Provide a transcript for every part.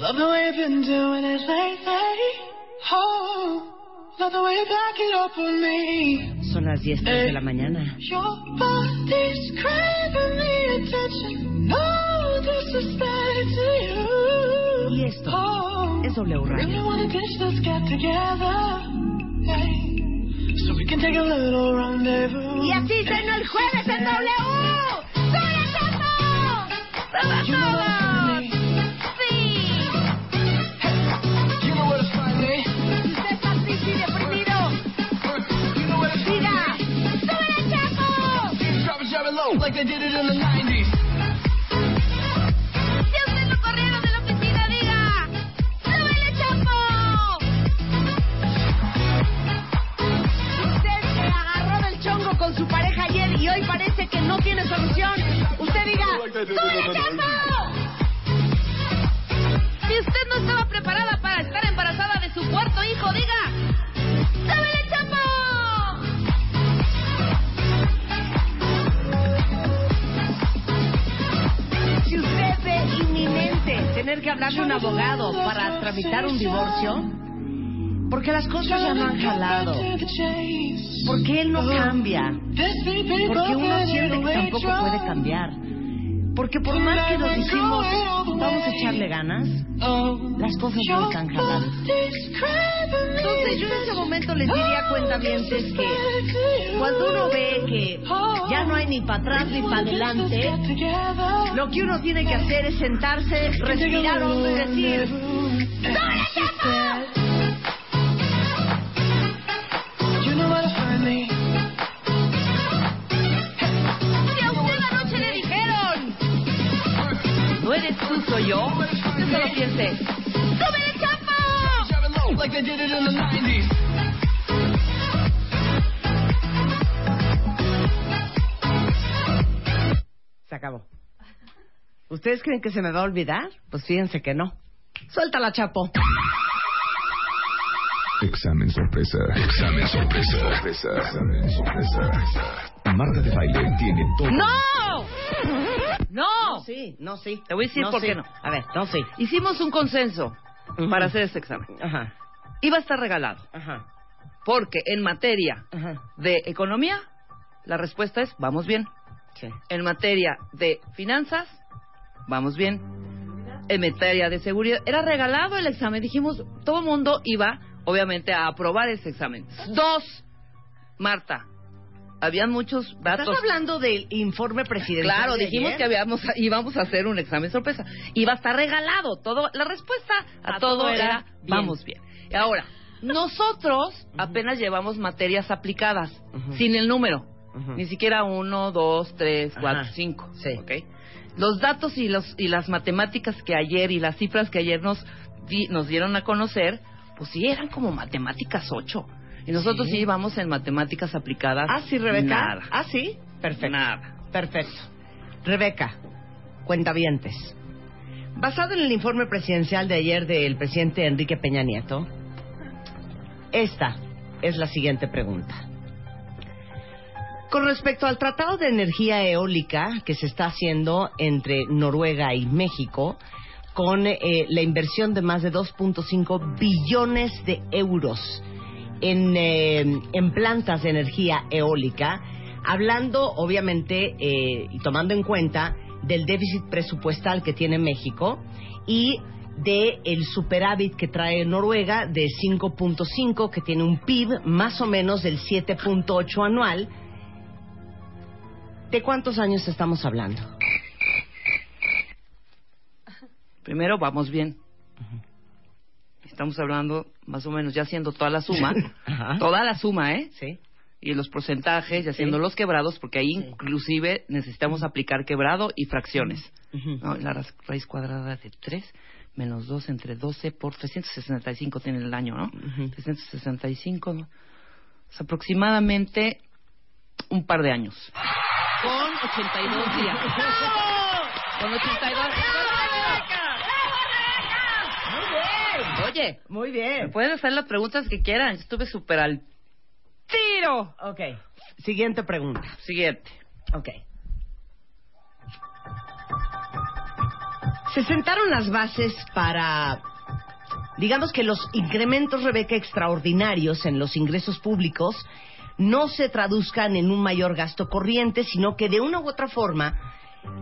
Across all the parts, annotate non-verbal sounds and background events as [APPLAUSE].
Love the way you've been doing it lately. Oh, love the way you back it up on me. Son las 10 de la mañana. Your body's craving the attention. No disrespect to you. Y esto Oh, es W really Radio. wanna ditch this get together. Hey, so we can take a little rendezvous. Y así cena el jueves en W. ¡Sube, Chapo! ¡Sube You low, like they did it in the 90s. Si usted lo corrieron de la oficina, diga, ¡Súbele! Si usted se agarró del chongo con su pareja ayer y hoy parece que no tiene solución, usted diga, ¡Súbele, Chapo! Si usted no estaba preparada para estar embarazada de su cuarto hijo, diga, ¡Súbele, Chapo! Tener que hablarle a un abogado para tramitar un divorcio, porque las cosas ya no han jalado, porque él no cambia, porque uno siente que tampoco puede cambiar, porque por más que nos decimos vamos a echarle ganas, las cosas no están jalando. Entonces yo en ese momento les diría a cuentavientes que cuando uno ve que ya no hay ni para atrás ni para adelante, lo que uno tiene que hacer es sentarse, respirar y decir, ¡Dale, eres tú, soy yo, usted solo piense, ¡Súbele, Chapo! Like they did it in the 90s. Se acabó. ¿Ustedes creen que se me va a olvidar? Pues fíjense que no. Suéltala, Chapo. Examen sorpresa. Examen sorpresa. Sorpresa. Examen sorpresa. Marta de baile tiene todo. ¡No! ¡No! Sí, no, sí. Te voy a decir No, por sí. qué no. A ver, no, sí. Hicimos un consenso para hacer este examen. Ajá, Iba a estar regalado. ajá, Porque en materia ajá. de economía, la respuesta es vamos bien. Sí. En materia de finanzas, vamos bien. En materia de seguridad, era regalado el examen. Dijimos, todo el mundo iba, obviamente, a aprobar ese examen. Dos, Marta, habían muchos datos. ¿Estás hablando del informe presidencial? Claro, dijimos ayer? que habíamos, íbamos a hacer un examen sorpresa. Iba a estar regalado. Todo, la respuesta a, A todo, todo era era, bien. vamos bien. Y ahora, nosotros apenas llevamos materias aplicadas, sin el número. Ni siquiera uno, dos, tres, cuatro, Ajá. cinco. Sí. ¿ok? Los datos y, los, y las matemáticas que ayer y las cifras que ayer nos, di- nos dieron a conocer, pues sí, eran como matemáticas ocho. Y nosotros sí, íbamos en matemáticas aplicadas. Ah, sí, Rebeca. Nada. Ah, sí. Perfecto. Nada. Perfecto. Rebeca, cuentavientes. Basado en el informe presidencial de ayer del presidente Enrique Peña Nieto, esta es la siguiente pregunta. Con respecto al tratado de energía eólica que se está haciendo entre Noruega y México, con eh, la inversión de más de 2.5 billones de euros en, eh, en plantas de energía eólica, hablando obviamente eh, y tomando en cuenta del déficit presupuestal que tiene México y de el superávit que trae Noruega de 5.5 que tiene un PIB más o menos del 7.8 anual. ¿De cuántos años estamos hablando? Primero, vamos bien. Estamos hablando más o menos ya haciendo toda la suma. [LAUGHS] Toda la suma, ¿eh? Sí. Y los porcentajes y haciendo los quebrados, porque ahí inclusive necesitamos aplicar quebrado y fracciones. ¿no? La ra- raíz cuadrada de 3 menos 2 entre 12 por 365 tiene el año, ¿no? Ujú. 365, ¿no? Es aproximadamente un par de años. Con 82 días. [LAUGHS] Con 82 Oye, Muy me bien. pueden hacer las preguntas que quieran. Estuve súper al tiro. Ok. Siguiente pregunta. Siguiente. Ok. Se sentaron las bases para, digamos que los incrementos, Rebeca, extraordinarios en los ingresos públicos no se traduzcan en un mayor gasto corriente, sino que de una u otra forma,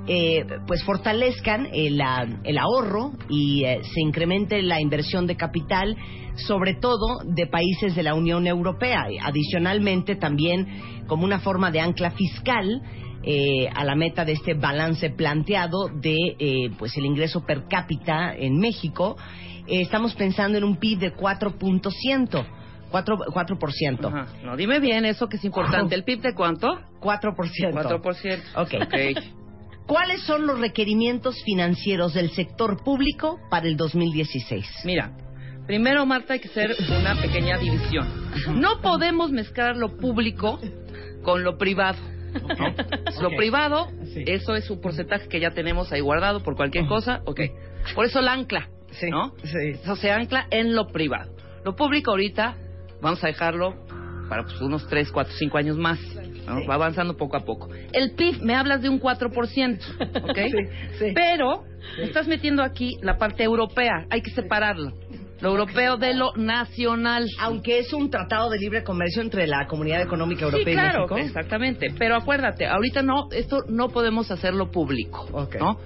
eh, pues fortalezcan el, ah, el ahorro y eh, se incremente la inversión de capital, sobre todo de países de la Unión Europea. Adicionalmente, también como una forma de ancla fiscal eh, a la meta de este balance planteado de eh, pues el ingreso per cápita en México, eh, estamos pensando en un PIB de 4%. 4%. 4%. Ajá. No, dime bien eso que es importante. ¿El PIB de cuánto? 4%. 4%. Ok. Ok. ¿Cuáles son los requerimientos financieros del sector público para el 2016? Mira, primero, Marta, hay que hacer una pequeña división. No podemos mezclar lo público con lo privado. ¿no? Lo privado, Sí. eso es un porcentaje que ya tenemos ahí guardado por cualquier cosa, ok. Por eso la ancla, Sí, ¿no? sí. Eso se ancla en lo privado. Lo público ahorita, vamos a dejarlo para pues, unos 3, 4, 5 años más. ¿no? Sí. Va avanzando poco a poco. El PIB, me hablas de un 4%, [LAUGHS] ¿ok? sí. Pero estás metiendo aquí la parte europea, hay que separarlo. Lo europeo de lo nacional. Aunque es un tratado de libre comercio entre la Comunidad Económica Europea sí, claro, y México. exactamente. Pero acuérdate, ahorita no, esto no podemos hacerlo público, Ok. ¿no?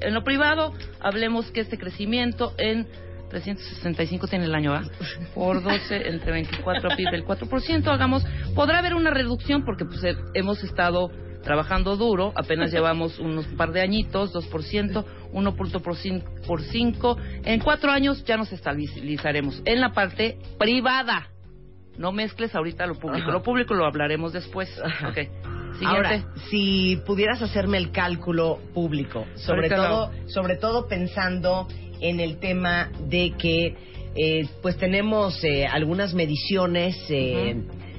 En lo privado, hablemos que este crecimiento en 365 tiene el año A, por 12 entre 24 PIB del 4%, hagamos, podrá haber una reducción porque pues eh, hemos estado trabajando duro, apenas llevamos unos par de añitos, 2%, 1% por 5, en cuatro años ya nos estabilizaremos en la parte privada. No mezcles ahorita lo público. Ajá. Lo público lo hablaremos después. Ajá. Ok. Siguiente. Ahora, si pudieras hacerme el cálculo público, sobre todo, sobre todo pensando en el tema de que eh, pues tenemos eh, algunas mediciones, eh,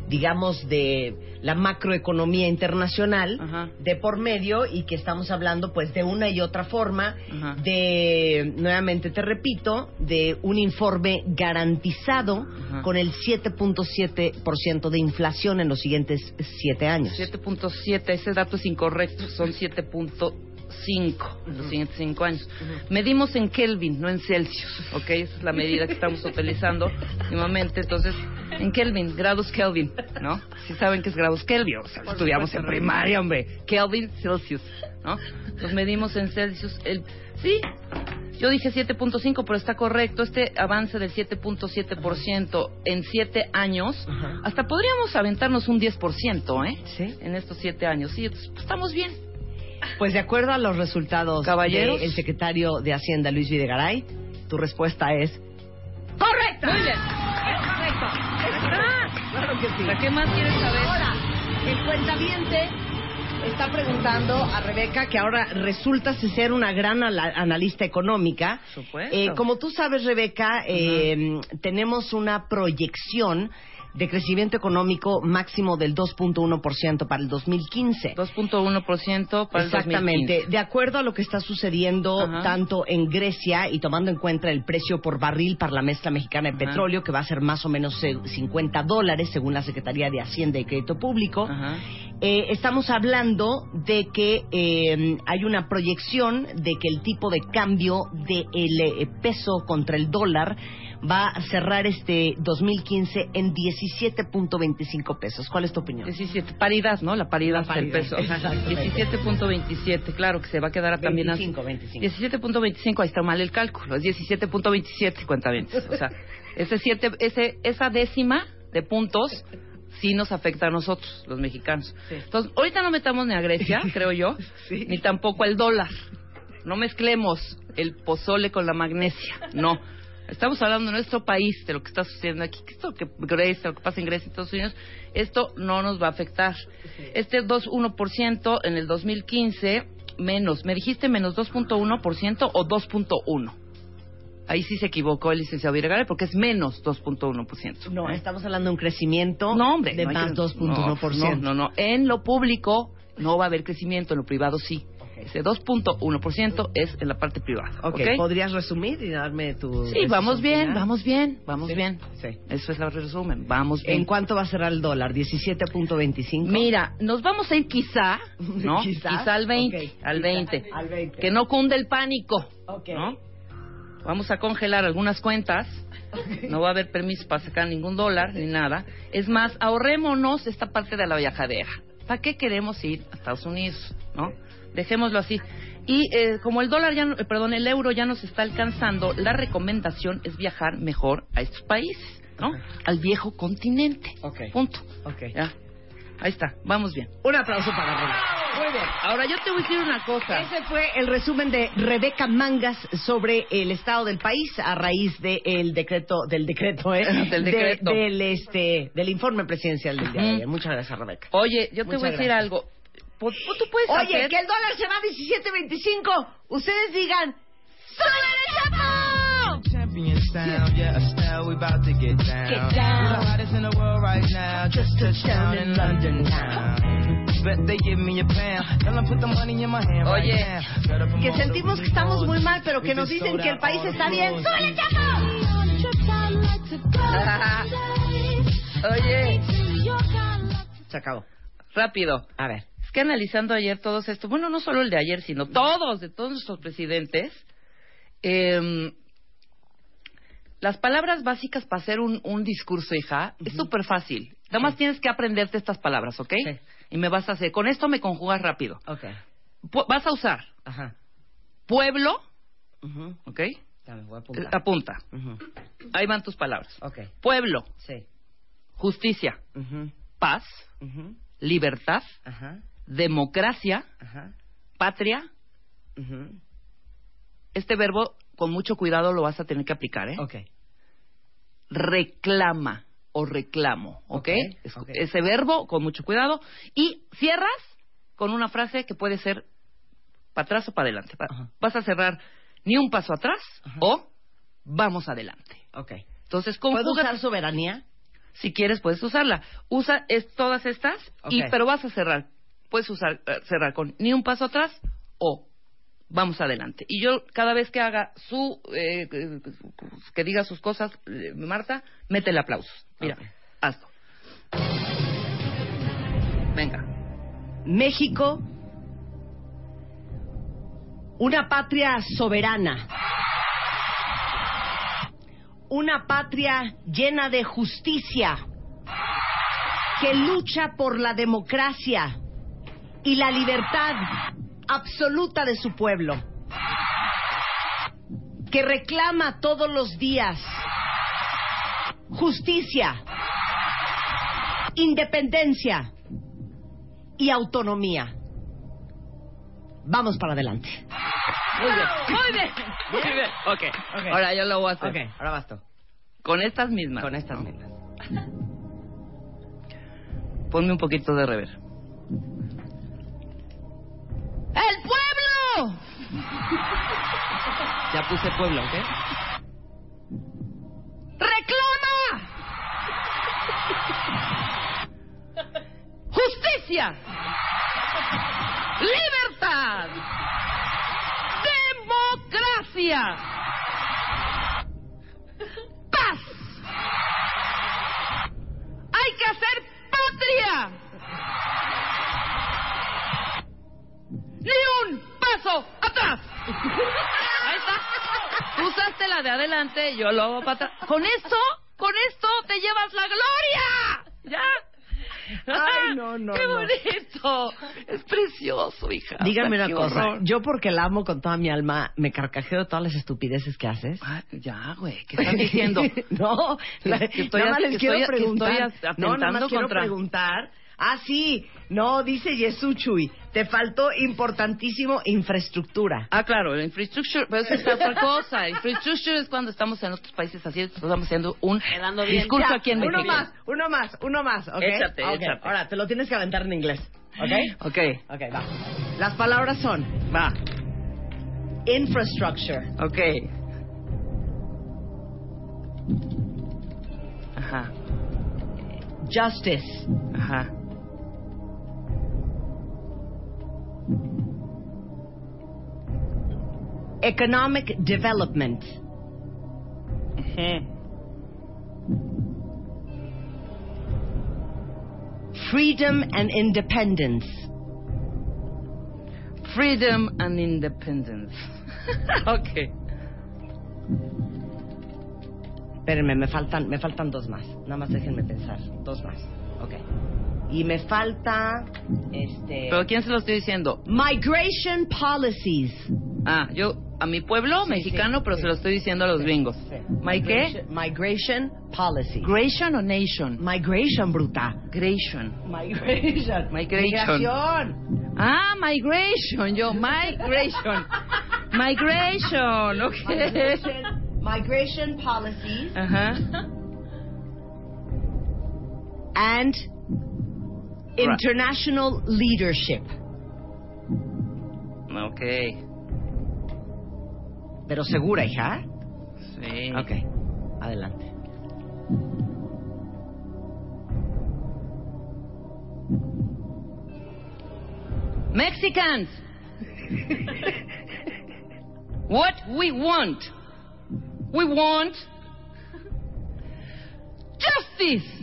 digamos, de la macroeconomía internacional de por medio y que estamos hablando pues de una y otra forma de, nuevamente te repito, de un informe garantizado con el 7.7% de inflación en los siguientes siete años. 7.7, ese dato es incorrecto, son 7.5 en los siguientes cinco años. Medimos en Kelvin, no en Celsius, ¿ok? Esa es la medida que estamos utilizando [LAUGHS] últimamente. Entonces, en Kelvin, grados Kelvin, ¿no? Si saben que es grados Kelvin, o sea, estudiamos en primaria, hombre. Kelvin, Celsius, ¿no? Los medimos en Celsius. El, sí, yo dije 7.5, pero está correcto. Este avance del 7.7% en siete años, Ajá. hasta podríamos aventarnos un 10%, ¿eh? Sí. En estos siete años. Sí, pues, estamos bien. Pues de acuerdo a los resultados Caballeros. del secretario de Hacienda, Luis Videgaray, tu respuesta es ¡Correcto! Muy bien. Es correcto. Ah, Claro que sí. ¿Para qué más quieres saber? Ahora, el cuentaviente está preguntando a Rebeca, que ahora resulta ser una gran analista económica. Supuesto. Eh, como tú sabes, Rebeca, eh, tenemos una proyección de crecimiento económico máximo del 2.1% para el 2015. 2.1% para el Exactamente. 2015. De acuerdo a lo que está sucediendo Ajá. tanto en Grecia y tomando en cuenta el precio por barril para la mezcla mexicana de Ajá. petróleo, que va a ser más o menos eh, 50 dólares según la Secretaría de Hacienda y Crédito Público. Eh, estamos hablando de que eh, hay una proyección de que el tipo de cambio del eh, peso contra el dólar va a cerrar este 2015 en 17.25 pesos. ¿Cuál es tu opinión? 17, paridad, ¿no? La paridad, La paridad, del peso. exactamente. 17.27, claro que se va a quedar también así. 25, 25. 17.25, ahí está mal el cálculo, es 17.27, cuenta bien. O sea, ese siete, ese, esa décima de puntos sí nos afecta a nosotros, los mexicanos. Sí. Entonces, ahorita no metamos ni a Grecia, [LAUGHS] creo yo, Sí. ni tampoco al dólar. No mezclemos el pozole con la magnesia, no. Estamos hablando de nuestro país, de lo que está sucediendo aquí, que esto que Grecia, lo que pasa en Grecia y Estados Unidos, esto no nos va a afectar. Este 2.1% en el 2015 menos, ¿me dijiste menos 2.1% o 2.1? Ahí sí se equivocó el licenciado Virgara porque es menos 2.1%. No, estamos hablando de un crecimiento No, hombre. de no más que- 2.1%. No, no, no. En lo público no va a haber crecimiento, en lo privado sí. Ese 2.1% es en la parte privada. Ok, ¿ok? ¿podrías resumir y darme tu... Sí, vamos bien, final? vamos bien, vamos Sí, bien. sí. Eso es el resumen, vamos bien. ¿En cuánto va a cerrar el dólar? ¿17.25? Mira, nos vamos a ir quizá, [LAUGHS] ¿no? ¿Quizás? al 20, Ok, al quizá 20. al 20. Que no cunde el pánico, Ok. ¿no? Vamos a congelar algunas cuentas. No va a haber permiso para sacar ningún dólar ni nada. Es más, ahorrémonos esta parte de la viajadera. ¿Para qué queremos ir a Estados Unidos, no? Dejémoslo así. Y eh, como el dólar ya, no- eh, perdón, el euro ya nos está alcanzando, la recomendación es viajar mejor a estos países, ¿no? Al viejo continente. Ok. Punto. Ok. Ya. Ahí está. Vamos bien. Un aplauso para Rebeca. Muy bien. Ahora yo te voy a decir una cosa. Ese fue el resumen de Rebeca Mangas sobre el estado del país a raíz del decreto, del decreto, ¿eh? [LAUGHS] Del De- decreto. del, este, del informe presidencial del día de ayer. Muchas gracias, Rebeca. Oye, yo te Muchas voy a decir gracias. algo. Pu- pu- Tú puedes Oye, hacer... que el dólar se va a 17.25. Ustedes digan, ¡súbele. Tell 'em Oye, Que sentimos que estamos muy mal, pero que nos dicen que el país está bien. ¡Súbele, chapo! [LAUGHS] [LAUGHS] Oye, Se acabó. rápido. A ver. Es que analizando ayer todos estos, bueno, no solo el de ayer, sino todos, de todos nuestros presidentes, eh, las palabras básicas para hacer un, un discurso, hija, es súper fácil. Nada más tienes que aprenderte estas palabras, ¿ok? Sí. Y me vas a hacer, con esto me conjugas rápido. Ok. Pu- vas a usar Ajá. pueblo. ¿ok? Dame, voy a. Apunta. Ujú. Ahí van tus palabras. Ok. Pueblo, Sí. justicia, paz, libertad, Ajá. Democracia, Ajá. patria. Este verbo, con mucho cuidado, lo vas a tener que aplicar, ¿eh? Ok. Reclama o reclamo, ¿ok? Ok, Es- ok. Ese verbo, con mucho cuidado. Y cierras con una frase que puede ser para atrás o para adelante. Pa- Ajá. Vas a cerrar ni un paso atrás Ajá. o vamos adelante. Ok. Entonces, ¿Puedo conjuga usar soberanía? Si quieres, puedes usarla. Usa es- todas estas, y, pero vas a cerrar. Puedes usar, eh, cerrar con ni un paso atrás o vamos adelante. Y yo, cada vez que haga su, eh, que- diga sus cosas, eh, Marta, mete el aplauso. Mira, hazlo. Venga. México, una patria soberana, una patria llena de justicia, que lucha por la democracia y la libertad absoluta de su pueblo, que reclama todos los días justicia, independencia, y autonomía. Vamos para adelante. Muy bien. Muy bien. Muy bien. Ok. Ok. Ahora yo lo voy a hacer. Ok, ahora vas tú. Con estas mismas. Con estas mismas. Ponme un poquito de rever. ¡El pueblo! [LAUGHS] Ya puse pueblo, ¿ok? ¡Reclama! ¡Justicia! ¡Libertad! ¡Democracia! ¡Paz! ¡Hay que hacer patria! Para atrás. Ahí está. Usaste la de adelante, yo lo hago para atrás. Con esto, con esto te llevas la gloria. ¿Ya? Ay, no, no, ¡Qué no. bonito! Es precioso, hija. Dígame una cosa. Yo porque la amo con toda mi alma, me carcajeo de todas las estupideces que haces. Ah, ya, güey. ¿Qué estás diciendo? [LAUGHS] no, la- Que estoy nada más les que quiero estoy- que preguntar. estoy as- no, nada más quiero preguntar. Ah, sí. No, dice Yesuchuy. Te faltó importantísimo infraestructura. Ah, claro, el infrastructure, pero eso es otra cosa. Infrastructure es cuando estamos en otros países así, estamos haciendo un discurso Ya, aquí en Uno México. más, uno más, uno más, ¿ok? Échate, Ok, échate. Ahora, te lo tienes que aventar en inglés, ¿ok? Ok, Ok, va. Las palabras son va. infrastructure, Ok. Ajá, justice, ajá. Economic development, freedom and independence, Freedom and independence. [LAUGHS] ok. Espérenme, me faltan, me faltan dos más. Nada más déjenme pensar. Dos más. Ok. Y me falta, este... ¿Pero quién se lo estoy diciendo? Migration policies. Ah, yo, a mi pueblo mexicano, sí, pero sí. se lo estoy diciendo a los gringos. ¿My qué? Migration, migration policies. ¿Gration o nation? Migration, bruta. Gration. Migration. [LAUGHS] Migration. Migración. Ah, migration, yo, migration. [LAUGHS] Migration, ok. Migration, migration policies Ajá. and international leadership. Ok. Pero segura, hija. Sí. Ok. Adelante. Mexicans. what we want. We want justice.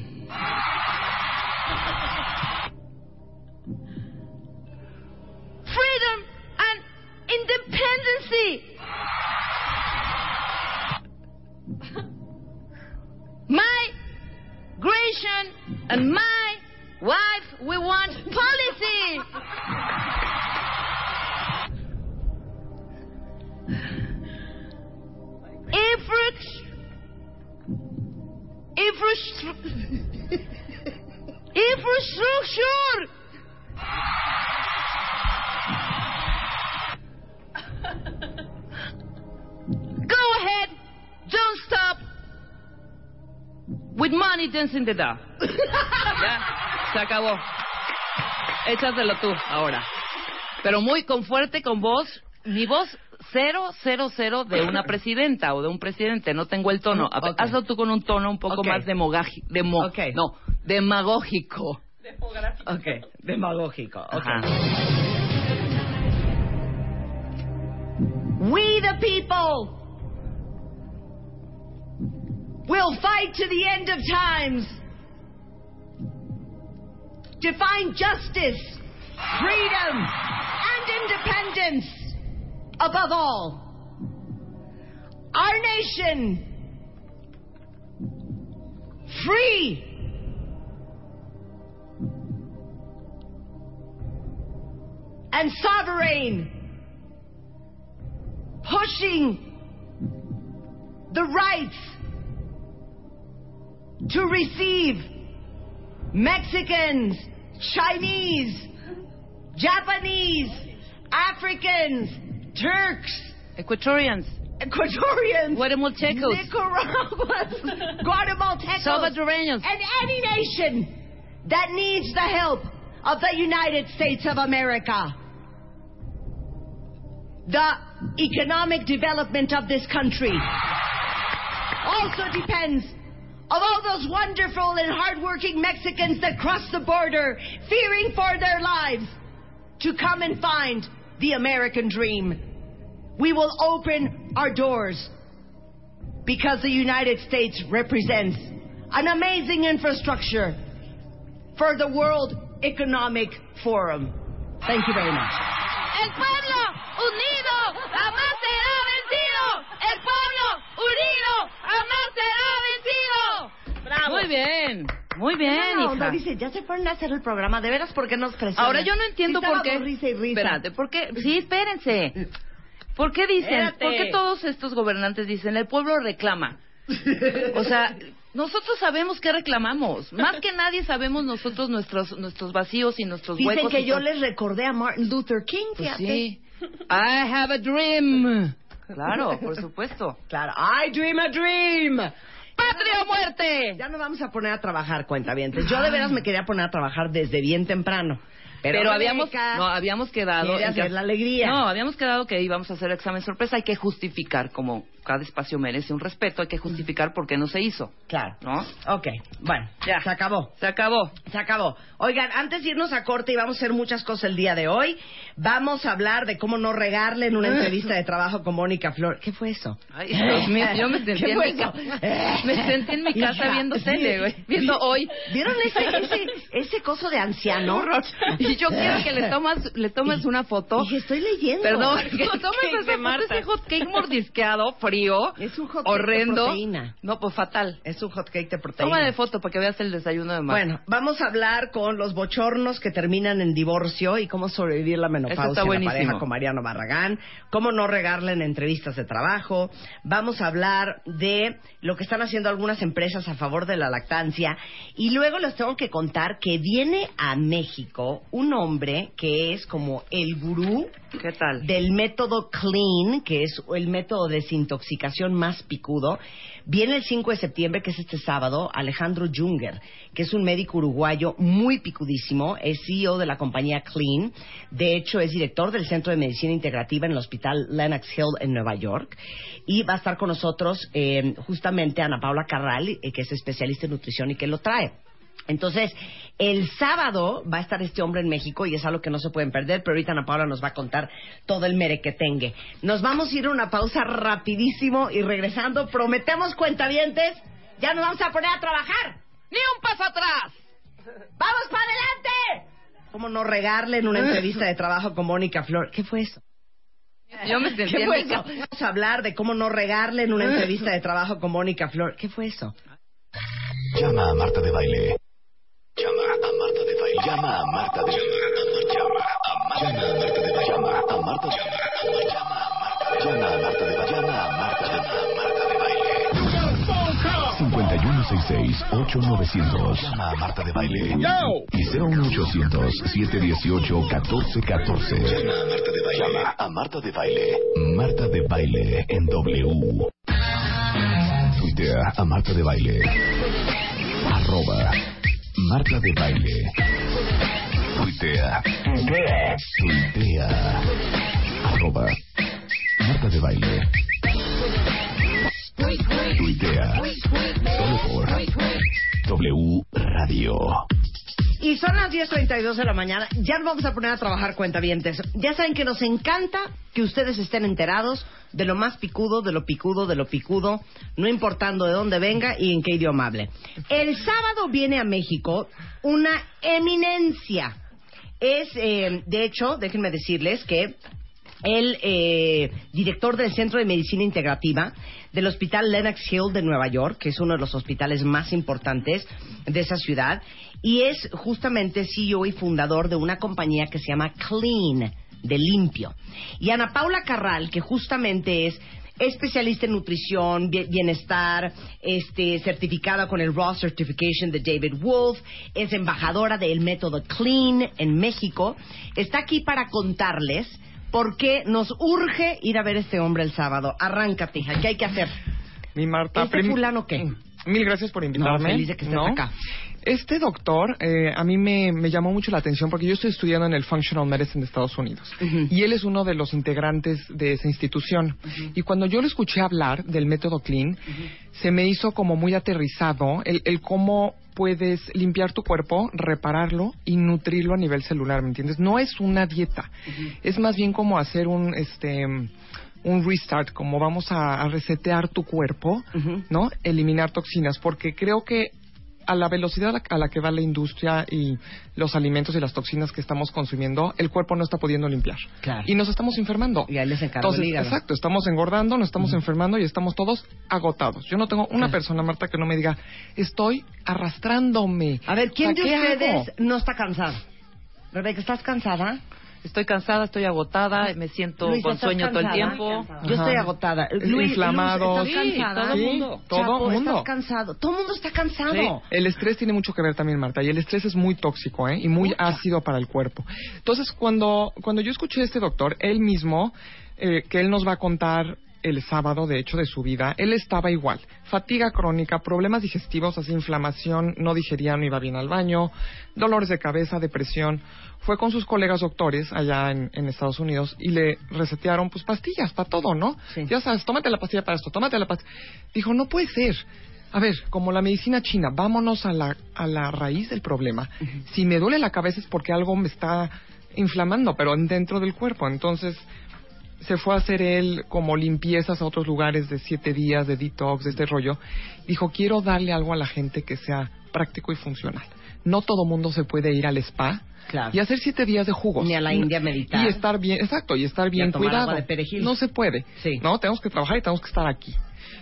And my wife, we want policy. Infrastructure. Infrastructure. Infrastructure. Go ahead. Don't stop. With money dancing the dark. Ya, se acabó. Échaselo tú ahora. Pero muy con fuerte, con voz. Mi voz cero, cero, cero de una presidenta o de un presidente. No tengo el tono. A-. Hazlo tú con un tono un poco Ok. más demogaji- demo, Ok. No, demagógico. Ok. Demagógico. Ok. Ajá. We the people will fight to the end of times to find justice, freedom, and independence above all. Our nation free and sovereign pushing the rights to receive Mexicans, Chinese, Japanese, Africans, Turks, Equatorians, Ecuadorians, Guatemaltecos, Nicaraguans, [LAUGHS] Guatemaltecos, Salvadoreños. and any nation that needs the help of the United States of America. The economic development of this country also depends of all those wonderful and hardworking Mexicans that cross the border fearing for their lives to come and find the American dream. We will open our doors because the United States represents an amazing infrastructure for the World Economic Forum. Thank you very much. El pueblo unido jamás será vencido. El pueblo unido. Muy bien, Buena onda, hija. Dice, ya se fueron a hacer el programa. ¿De veras por qué nos presionan? Ahora yo no entiendo Sí por qué. risa y risa. Espérate, ¿por qué? Sí, espérense. ¿Por qué dicen? Espérate. ¿Por qué todos estos gobernantes dicen el pueblo reclama? O sea, nosotros sabemos qué reclamamos. Más que nadie sabemos nosotros nuestros nuestros vacíos y nuestros Dicen huecos. que y yo les recordé a Martin Luther King, Pues sí. I have a dream. [LAUGHS] Claro, por supuesto. Claro. I dream a dream. ¡Patria o muerte! Ya nos vamos a poner a trabajar, cuentavientes. Yo de veras me quería poner a trabajar desde bien temprano. Pero, Pero, habíamos, no, habíamos quedado... hacer que- la alegría. No, habíamos quedado que íbamos a hacer examen sorpresa. Hay que justificar, como cada espacio merece un respeto, hay que justificar por qué no se hizo. Claro. ¿No? Ok, bueno, Ya. se acabó. Se acabó. Se acabó. Oigan, antes de irnos a corte y vamos a hacer muchas cosas el día de hoy, vamos a hablar de cómo no regarle en una [LAUGHS] entrevista de trabajo con Mónica Flor. ¿Qué fue eso? Ay, Dios mío, yo me [LAUGHS] sentí ¿Qué en mi. Me sentí en mi [LAUGHS] casa viendo tele, güey. Viendo hoy. ¿Vieron ese, ese, ese coso de anciano? Y yo quiero que le tomas, le tomes una foto. Dije, estoy leyendo. Perdón, que tomes esa foto, ese hot cake mordisqueado, frío, Es un hot cake de horrendo. proteína. No, pues fatal. Es un hot cake de proteína. Toma de foto para que veas el desayuno de Marta. Bueno, vamos a hablar con los bochornos que terminan en divorcio y cómo sobrevivir la menopausia está en la pareja con Mariano Barragán, cómo no regarle en entrevistas de trabajo. Vamos a hablar de lo que están haciendo algunas empresas a favor de la lactancia y luego les tengo que contar que viene a México un hombre que es como el gurú ¿Qué tal? del método CLEAN, que es el método de más picudo. Viene el 5 de septiembre, que es este sábado, Alejandro Junger, que es un médico uruguayo muy picudísimo, es CEO de la compañía CLEAN, de hecho es director del Centro de Medicina Integrativa en el Hospital Lenox Hill en Nueva York, y va a estar con nosotros eh, justamente Ana Paula Carral, eh, que es especialista en nutrición y que lo trae. Entonces, el sábado va a estar este hombre en México y es algo que no se pueden perder, pero ahorita Ana Paula nos va a contar todo el mere que tenga. Nos vamos a ir a una pausa rapidísimo y regresando, prometemos cuentavientes, ya nos vamos a poner a trabajar. ¡Ni un paso atrás! ¡Vamos para adelante! ¿Cómo no regarle en una entrevista de trabajo con Mónica Flor? ¿Qué fue eso? Yo me sentí ¿Qué fue eso? Vamos a hablar de cómo no regarle en una entrevista de trabajo con Mónica Flor. ¿Qué fue eso? Llama a Marta de Baile. Llama a Marta de Baile. Llama a Marta de Baile. Llama a Marta de Baile. Llama a Marta de Baile. Llama a Marta de Baile. Llama a Marta de Baile. 5166-8900. Llama a Marta de Baile. Y 01800-718-1414. Llama a Marta de Baile. Llama a Marta de Baile. Marta de Baile en W. Tuitea a Marta de Baile. Arroba Marta de Baile. Tuitea. Tuitea. Arroba Marta de Baile. Tuitea. Solo por W Radio. Y son las 10.32 de la mañana. Ya nos vamos a poner a trabajar cuentavientes. Ya saben que nos encanta que ustedes estén enterados de lo más picudo, de lo picudo, de lo picudo, no importando de dónde venga y en qué idioma hable. El sábado viene a México una eminencia. Es, eh, de hecho, déjenme decirles que el eh, director del Centro de Medicina Integrativa del Hospital Lenox Hill de Nueva York, que es uno de los hospitales más importantes de esa ciudad, y es justamente CEO y fundador de una compañía que se llama Clean, de limpio. Y Ana Paula Carral, que justamente es especialista en nutrición, bie- bienestar, este, certificada con el Raw Certification de David Wolf, es embajadora del método Clean en México, está aquí para contarles por qué nos urge ir a ver a este hombre el sábado. Arráncate, hija, ¿qué hay que hacer? Mi Marta. ¿Este fulano qué? Mil gracias por invitarme. feliz de que estés ¿no? acá. Este doctor eh, a mí me, me llamó mucho la atención porque yo estoy estudiando en el Functional Medicine de Estados Unidos y él es uno de los integrantes de esa institución. Y cuando yo lo escuché hablar del método Clean, se me hizo como muy aterrizado el, el cómo puedes limpiar tu cuerpo, repararlo y nutrirlo a nivel celular, ¿me entiendes? No es una dieta, es más bien como hacer un este un restart, como vamos a, a resetear tu cuerpo. ¿no? Eliminar toxinas, porque creo que a la velocidad a la, a la que va la industria y los alimentos y las toxinas que estamos consumiendo, el cuerpo no está pudiendo limpiar. Claro. Y nos estamos enfermando. Y ahí les Entonces, exacto, estamos engordando, nos estamos enfermando y estamos todos agotados. Yo no tengo una persona, Marta, que no me diga, estoy arrastrándome. A ver, ¿quién de sea, ¿qué ustedes hago? no está cansado? Rebeca, ¿estás cansada? Estoy cansada, estoy agotada, me siento con ¿estás sueño todo el cansada? tiempo. Yo estoy agotada. Luis, inflamado. Luz, ¿estás Sí, cansada? todo Sí, mundo. todo Chapo, mundo. ¿estás cansado? Todo el mundo está cansado. El estrés tiene mucho que ver también, Marta, y el estrés es muy tóxico ¿eh? y muy ácido para el cuerpo. Entonces, cuando, cuando yo escuché a este doctor, él mismo, eh, que él nos va a contar el sábado, de hecho, de su vida, él estaba igual. Fatiga crónica, problemas digestivos, así inflamación, no digería, no iba bien al baño, dolores de cabeza, depresión. Fue con sus colegas doctores allá en, en Estados Unidos y le resetearon pues pastillas para todo, ¿no? Sí. Ya sabes, tómate la pastilla para esto, tómate la pastilla. Dijo, no puede ser. A ver, como la medicina china, vámonos a la, a la raíz del problema. Si me duele la cabeza es porque algo me está inflamando, pero dentro del cuerpo. Entonces, se fue a hacer él como limpiezas a otros lugares de siete días, de detox, de este rollo. Dijo, quiero darle algo a la gente que sea práctico y funcional. No todo mundo se puede ir al spa Claro. y hacer siete días de jugos. Ni a la India meditar. Y estar bien, exacto, y estar Y a bien tomar cuidado. agua de perejil. No se puede. Sí. No, tenemos que trabajar y tenemos que estar aquí.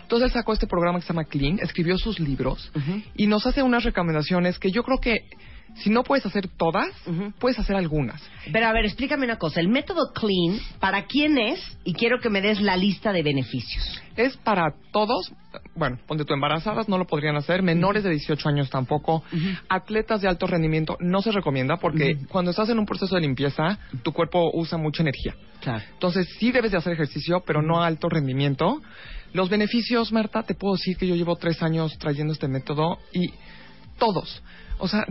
Entonces él sacó este programa que se llama Clean, escribió sus libros y nos hace unas recomendaciones que yo creo que si no puedes hacer todas, puedes hacer algunas. Pero a ver, explícame una cosa. El método Clean, ¿para quién es? Y quiero que me des la lista de beneficios. Es para todos, bueno, ponte tú embarazadas, no lo podrían hacer, menores de 18 años tampoco, atletas de alto rendimiento no se recomienda porque cuando estás en un proceso de limpieza, tu cuerpo usa mucha energía. Claro. Entonces sí debes de hacer ejercicio, pero no a alto rendimiento. Los beneficios, Marta, te puedo decir que yo llevo tres años trayendo este método y todos, o sea,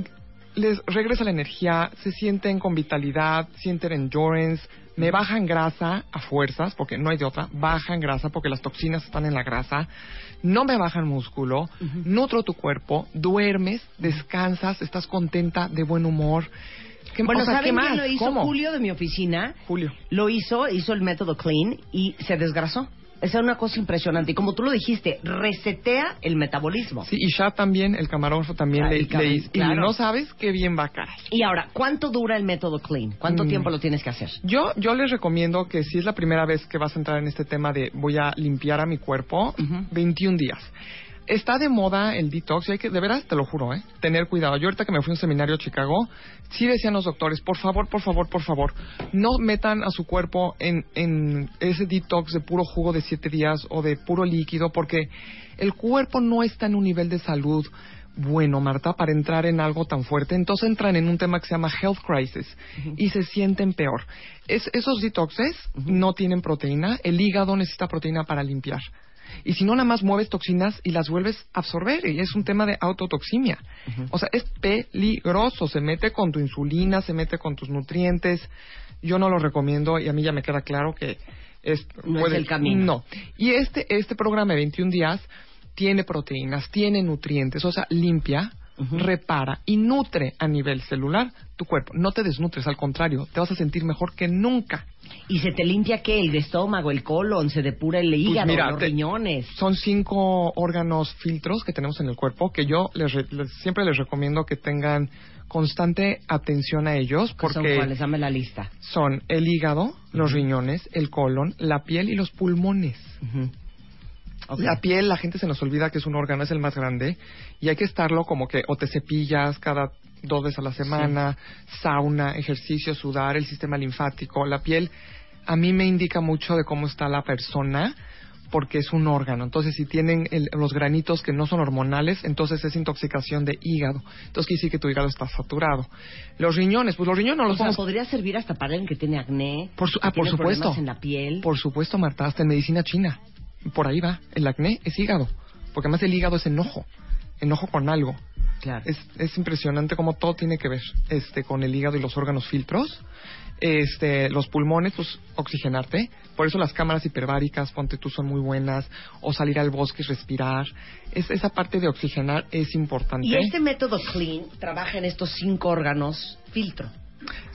les regresa la energía, se sienten con vitalidad, sienten endurance, me bajan grasa a fuerzas, porque no hay de otra, bajan grasa porque las toxinas están en la grasa, no me bajan músculo, nutro tu cuerpo, duermes, descansas, estás contenta, de buen humor. ¿Qué, Bueno, o sea, ¿qué ¿saben más? quién lo hizo? ¿Cómo? Julio de mi oficina. Julio. Lo hizo, hizo el método Clean y se desgrasó. Esa es una cosa impresionante. Y como tú lo dijiste, resetea el metabolismo. Sí, y Shah también, el camarógrafo también Ah, le, cam- le claro. Y no sabes qué bien va a caer. Y ahora, ¿cuánto dura el método Clean? ¿Cuánto Mm. tiempo lo tienes que hacer? Yo, yo les recomiendo que si es la primera vez que vas a entrar en este tema de voy a limpiar a mi cuerpo, 21 días. Está de moda el detox y hay que, de veras, te lo juro, ¿eh? Tener cuidado. Yo ahorita que me fui a un seminario a Chicago, sí decían los doctores, por favor, por favor, por favor, no metan a su cuerpo en, en ese detox de puro jugo de siete días o de puro líquido, porque el cuerpo no está en un nivel de salud bueno, Marta, para entrar en algo tan fuerte. Entonces entran en un tema que se llama health crisis y se sienten peor. Es- esos detoxes no tienen proteína. El hígado necesita proteína para limpiar. Y si no, nada más mueves toxinas y las vuelves a absorber. Y es un tema de autotoximia. O sea, es peligroso. Se mete con tu insulina, se mete con tus nutrientes. Yo no lo recomiendo y a mí ya me queda claro que es, No es el camino. No. Y este, este programa de 21 días tiene proteínas, tiene nutrientes, o sea, limpia, repara y nutre a nivel celular tu cuerpo. No te desnutres, al contrario, te vas a sentir mejor que nunca. ¿Y se te limpia qué? ¿El estómago, el colon? ¿Se depura el hígado, Pues mira, los te- riñones? Son cinco órganos filtros que tenemos en el cuerpo que yo les, les- siempre les recomiendo que tengan constante atención a ellos ¿Qué son porque cuáles? Dame la lista. son el hígado, los riñones, el colon, la piel y los pulmones. La piel, la gente se nos olvida que es un órgano, es el más grande, y hay que estarlo como que o te cepillas cada dos veces a la semana, sauna, ejercicio, sudar, el sistema linfático. La piel a mí me indica mucho de cómo está la persona porque es un órgano. Entonces, si tienen el- los granitos que no son hormonales, entonces es intoxicación de hígado. Entonces, quiere decir que tu hígado está saturado. Los riñones, pues los riñones no O los sea, podría servir hasta para alguien que tiene acné, por su- que ah, por supuesto. en la piel. Por supuesto, Marta, hasta en medicina china. Por ahí va. El acné es hígado. Porque además el hígado es enojo. Enojo con algo. Claro. Es, es impresionante cómo todo tiene que ver este, con el hígado y los órganos filtros. Este, los pulmones, pues oxigenarte. Por eso las cámaras hiperbáricas, ponte tú, son muy buenas. O salir al bosque y respirar. Es, esa parte de oxigenar es importante. Y este método Clean trabaja en estos cinco órganos filtro.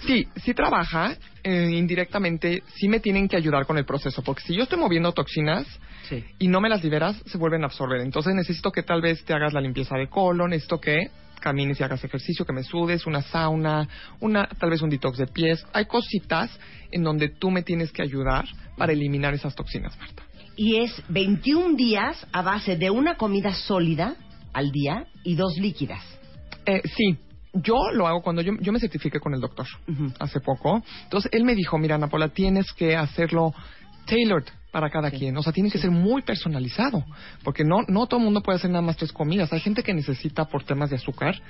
Sí, sí trabaja. eh, indirectamente, sí me tienen que ayudar con el proceso. Porque si yo estoy moviendo toxinas Sí. y no me las liberas, se vuelven a absorber. Entonces necesito que tal vez te hagas la limpieza de colon, necesito que camines y hagas ejercicio, que me sudes, una sauna, una, tal vez un detox de pies. Hay cositas en donde tú me tienes que ayudar para eliminar esas toxinas, Marta. Y es 21 días a base de una comida sólida al día y dos líquidas. Eh, sí, yo lo hago cuando yo, yo me certifiqué con el doctor hace poco. Entonces él me dijo, mira, Ana Paula, tienes que hacerlo tailored para cada Sí. quien. O sea, tiene que ser muy personalizado. Porque no, no todo el mundo puede hacer nada más tres comidas. Hay gente que necesita, por temas de azúcar,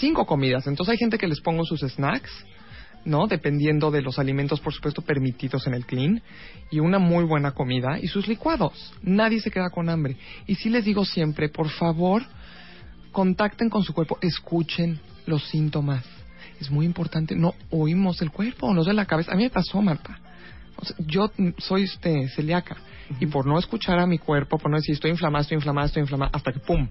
cinco comidas. Entonces hay gente que les pongo sus snacks. ¿no? Dependiendo de los alimentos, por supuesto, permitidos en el clean. Y una muy buena comida y sus licuados. Nadie se queda con hambre. Y sí les digo siempre, por favor, contacten con su cuerpo, escuchen los síntomas. Es muy importante, no oímos el cuerpo, nos de la cabeza. A mí me pasó, Marta. O sea, yo soy este, celíaca y por no escuchar a mi cuerpo, por no decir estoy inflamada, estoy inflamada, estoy inflamada, hasta que pum,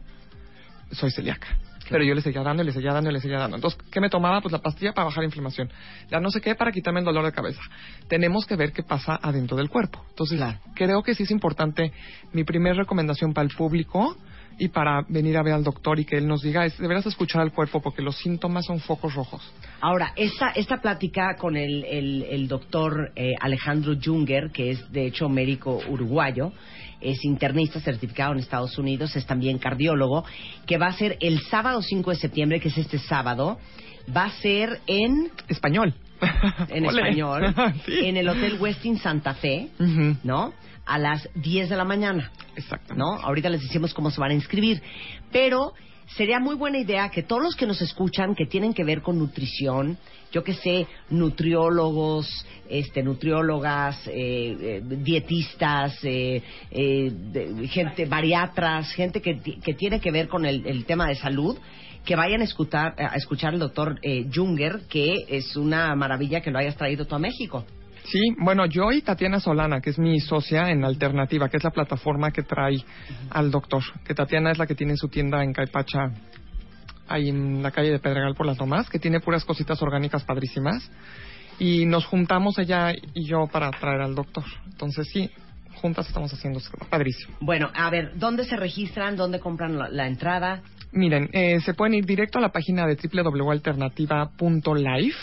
soy celíaca. Pero yo le seguía dando, le seguía dando, le seguía dando. Entonces, ¿qué me tomaba? Pues la pastilla para bajar la inflamación. La no sé qué para quitarme el dolor de cabeza. Tenemos que ver qué pasa adentro del cuerpo. Entonces, creo que sí es importante. Mi primera recomendación para el público y para venir a ver al doctor y que él nos diga es deberás escuchar al cuerpo porque los síntomas son focos rojos. Ahora, esta, esta plática con el, el, el doctor eh, Alejandro Junger, que es de hecho médico uruguayo, es internista certificado en Estados Unidos, es también cardiólogo, que va a ser el sábado 5 de septiembre, que es este sábado, va a ser en... Español. En [LAUGHS] español, [LAUGHS] Sí. en el Hotel Westin Santa Fe, Ujú. ¿no? A las 10 de la mañana. Exactamente. ¿no? Ahorita les decimos cómo se van a inscribir. Pero sería muy buena idea que todos los que nos escuchan que tienen que ver con nutrición, yo que sé, nutriólogos, este, nutriólogas, eh, eh, dietistas, eh, eh, de- gente, bariatras, gente que, que tiene que ver con el, el tema de salud, que vayan a escuchar, a escuchar al doctor eh, Junger, que es una maravilla que lo hayas traído tú a México. Sí, bueno, yo y Tatiana Solana, que es mi socia en Alternativa, que es la plataforma que trae al doctor. Que Tatiana es la que tiene su tienda en Caipacha, ahí en la calle de Pedregal por las Lomas, que tiene puras cositas orgánicas padrísimas. Y nos juntamos ella y yo para traer al doctor. Entonces sí, juntas estamos haciendo padrísimo. Bueno, a ver, ¿dónde se registran? ¿Dónde compran la, la entrada? Miren, eh, se pueden ir directo a la página de www.alternativa.life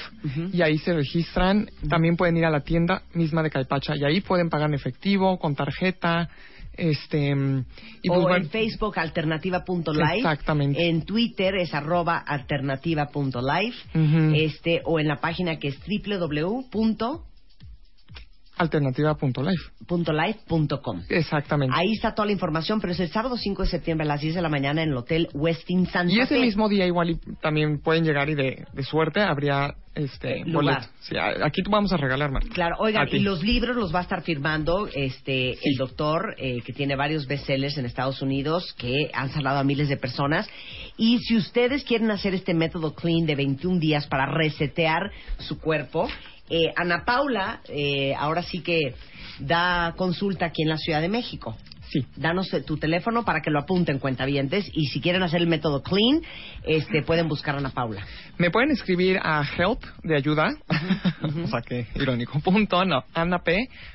y ahí se registran. También pueden ir a la tienda misma de Caipacha y ahí pueden pagar en efectivo, con tarjeta. Este, mm, pues o bueno, en Facebook alternativa.life. Exactamente. En Twitter es arroba alternativa.life. Ujú. Este, o en la página que es www.life.com. alternativa.life. Exactamente. Ahí está toda la información, pero es el sábado 5 de septiembre a las 10 de la mañana en el Hotel Westin Santa Y ese Fe. mismo día igual y también pueden llegar y de, de suerte habría este Lugar. Sí, aquí vamos a regalar, Marta. Claro, oigan, y los libros los va a estar firmando este Sí. el doctor eh, que tiene varios bestsellers en Estados Unidos que han salvado a miles de personas. Y si ustedes quieren hacer este método clean de 21 días para resetear su cuerpo, eh, Ana Paula eh, ahora sí que da consulta aquí en la Ciudad de México. Sí. Danos eh, tu teléfono para que lo apunten cuentavientes y si quieren hacer el método clean, este pueden buscar a Ana Paula. Me pueden escribir a help de ayuda, [LAUGHS] o sea que irónico, punto, no, anap,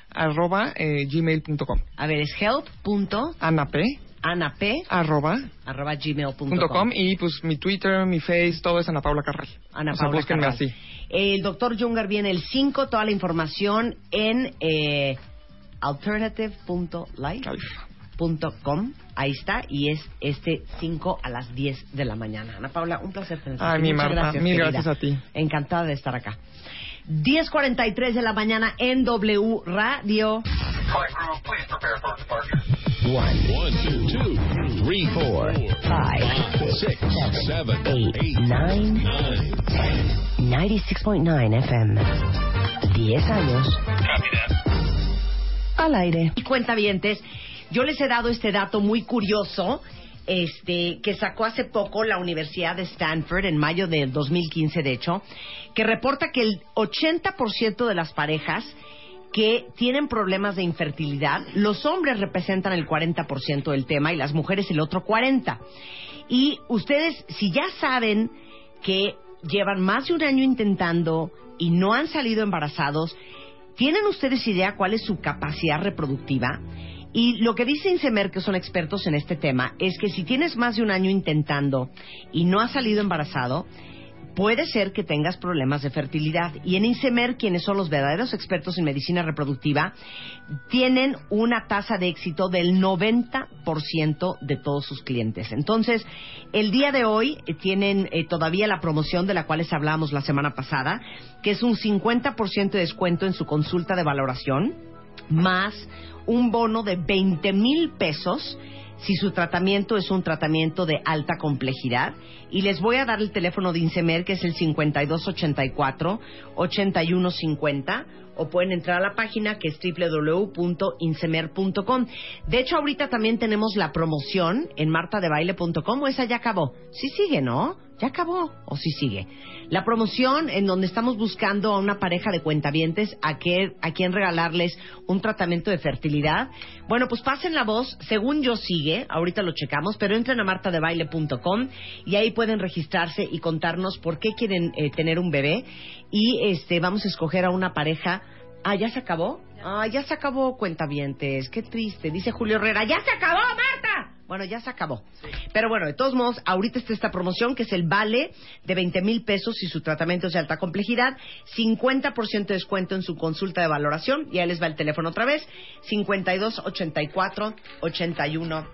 arroba eh, gmail.com. A ver, es help.anap Anap, arroba arroba gmail.com. punto com y pues mi Twitter, mi Face, todo es Ana Paula Carral. Ana o sea, Paula búsquenme Carral. así. El doctor Junger viene el 5, toda la información en eh, alternative.life.com. Ahí está, y es este 5 a las 10 de la mañana. Ana Paula, un placer tenerte Ay, mi Muchas Marta, gracias, mil querida. gracias a ti. Encantada de estar acá. 10.43 de la mañana en W Radio. One, two, two, three, four, five, six, seven, eight, nine, ten. 96.9 FM. 10 años. Al aire. Y cuentavientes, yo les he dado este dato muy curioso este, que sacó hace poco la Universidad de Stanford, en mayo de 2015 de hecho, que reporta que el 80% de las parejas que tienen problemas de infertilidad, los hombres representan el 40% del tema y las mujeres el otro 40%. Y ustedes, si ya saben que llevan más de un año intentando y no han salido embarazados, ¿tienen ustedes idea cuál es su capacidad reproductiva? Y lo que dice Insemer, que son expertos en este tema, es que si tienes más de un año intentando y no has salido embarazado, puede ser que tengas problemas de fertilidad. Y en Insemer, quienes son los verdaderos expertos en medicina reproductiva, tienen una tasa de éxito del 90% de todos sus clientes. Entonces, el día de hoy eh, tienen eh, todavía la promoción de la cual les hablamos la semana pasada, que es un 50% de descuento en su consulta de valoración, más un bono de 20 mil pesos si su tratamiento es un tratamiento de alta complejidad. Y les voy a dar el teléfono de Insemer, que es el 5284-8150, o pueden entrar a la página que es www.insemer.com. De hecho, ahorita también tenemos la promoción en martadebaile.com, o esa ya acabó. Sí sigue, ¿no? Ya acabó, o sí sigue. La promoción en donde estamos buscando a una pareja de cuentavientes a, que, a quien regalarles un tratamiento de fertilidad. Bueno, pues pasen la voz, según yo sigue, ahorita lo checamos, pero entren a martadebaile.com y ahí pueden registrarse y contarnos por qué quieren eh, tener un bebé y este vamos a escoger a una pareja. Ah, ¿ya se acabó? Ah, ya se acabó, cuentavientes. Qué triste. Dice Julio Herrera, ¡ya se acabó, Marta! Bueno, ya se acabó. Pero bueno, de todos modos, ahorita está esta promoción que es el vale de 20 mil pesos si su tratamiento es de alta complejidad, 50% de descuento en su consulta de valoración, y ahí les va el teléfono otra vez, 52 84 81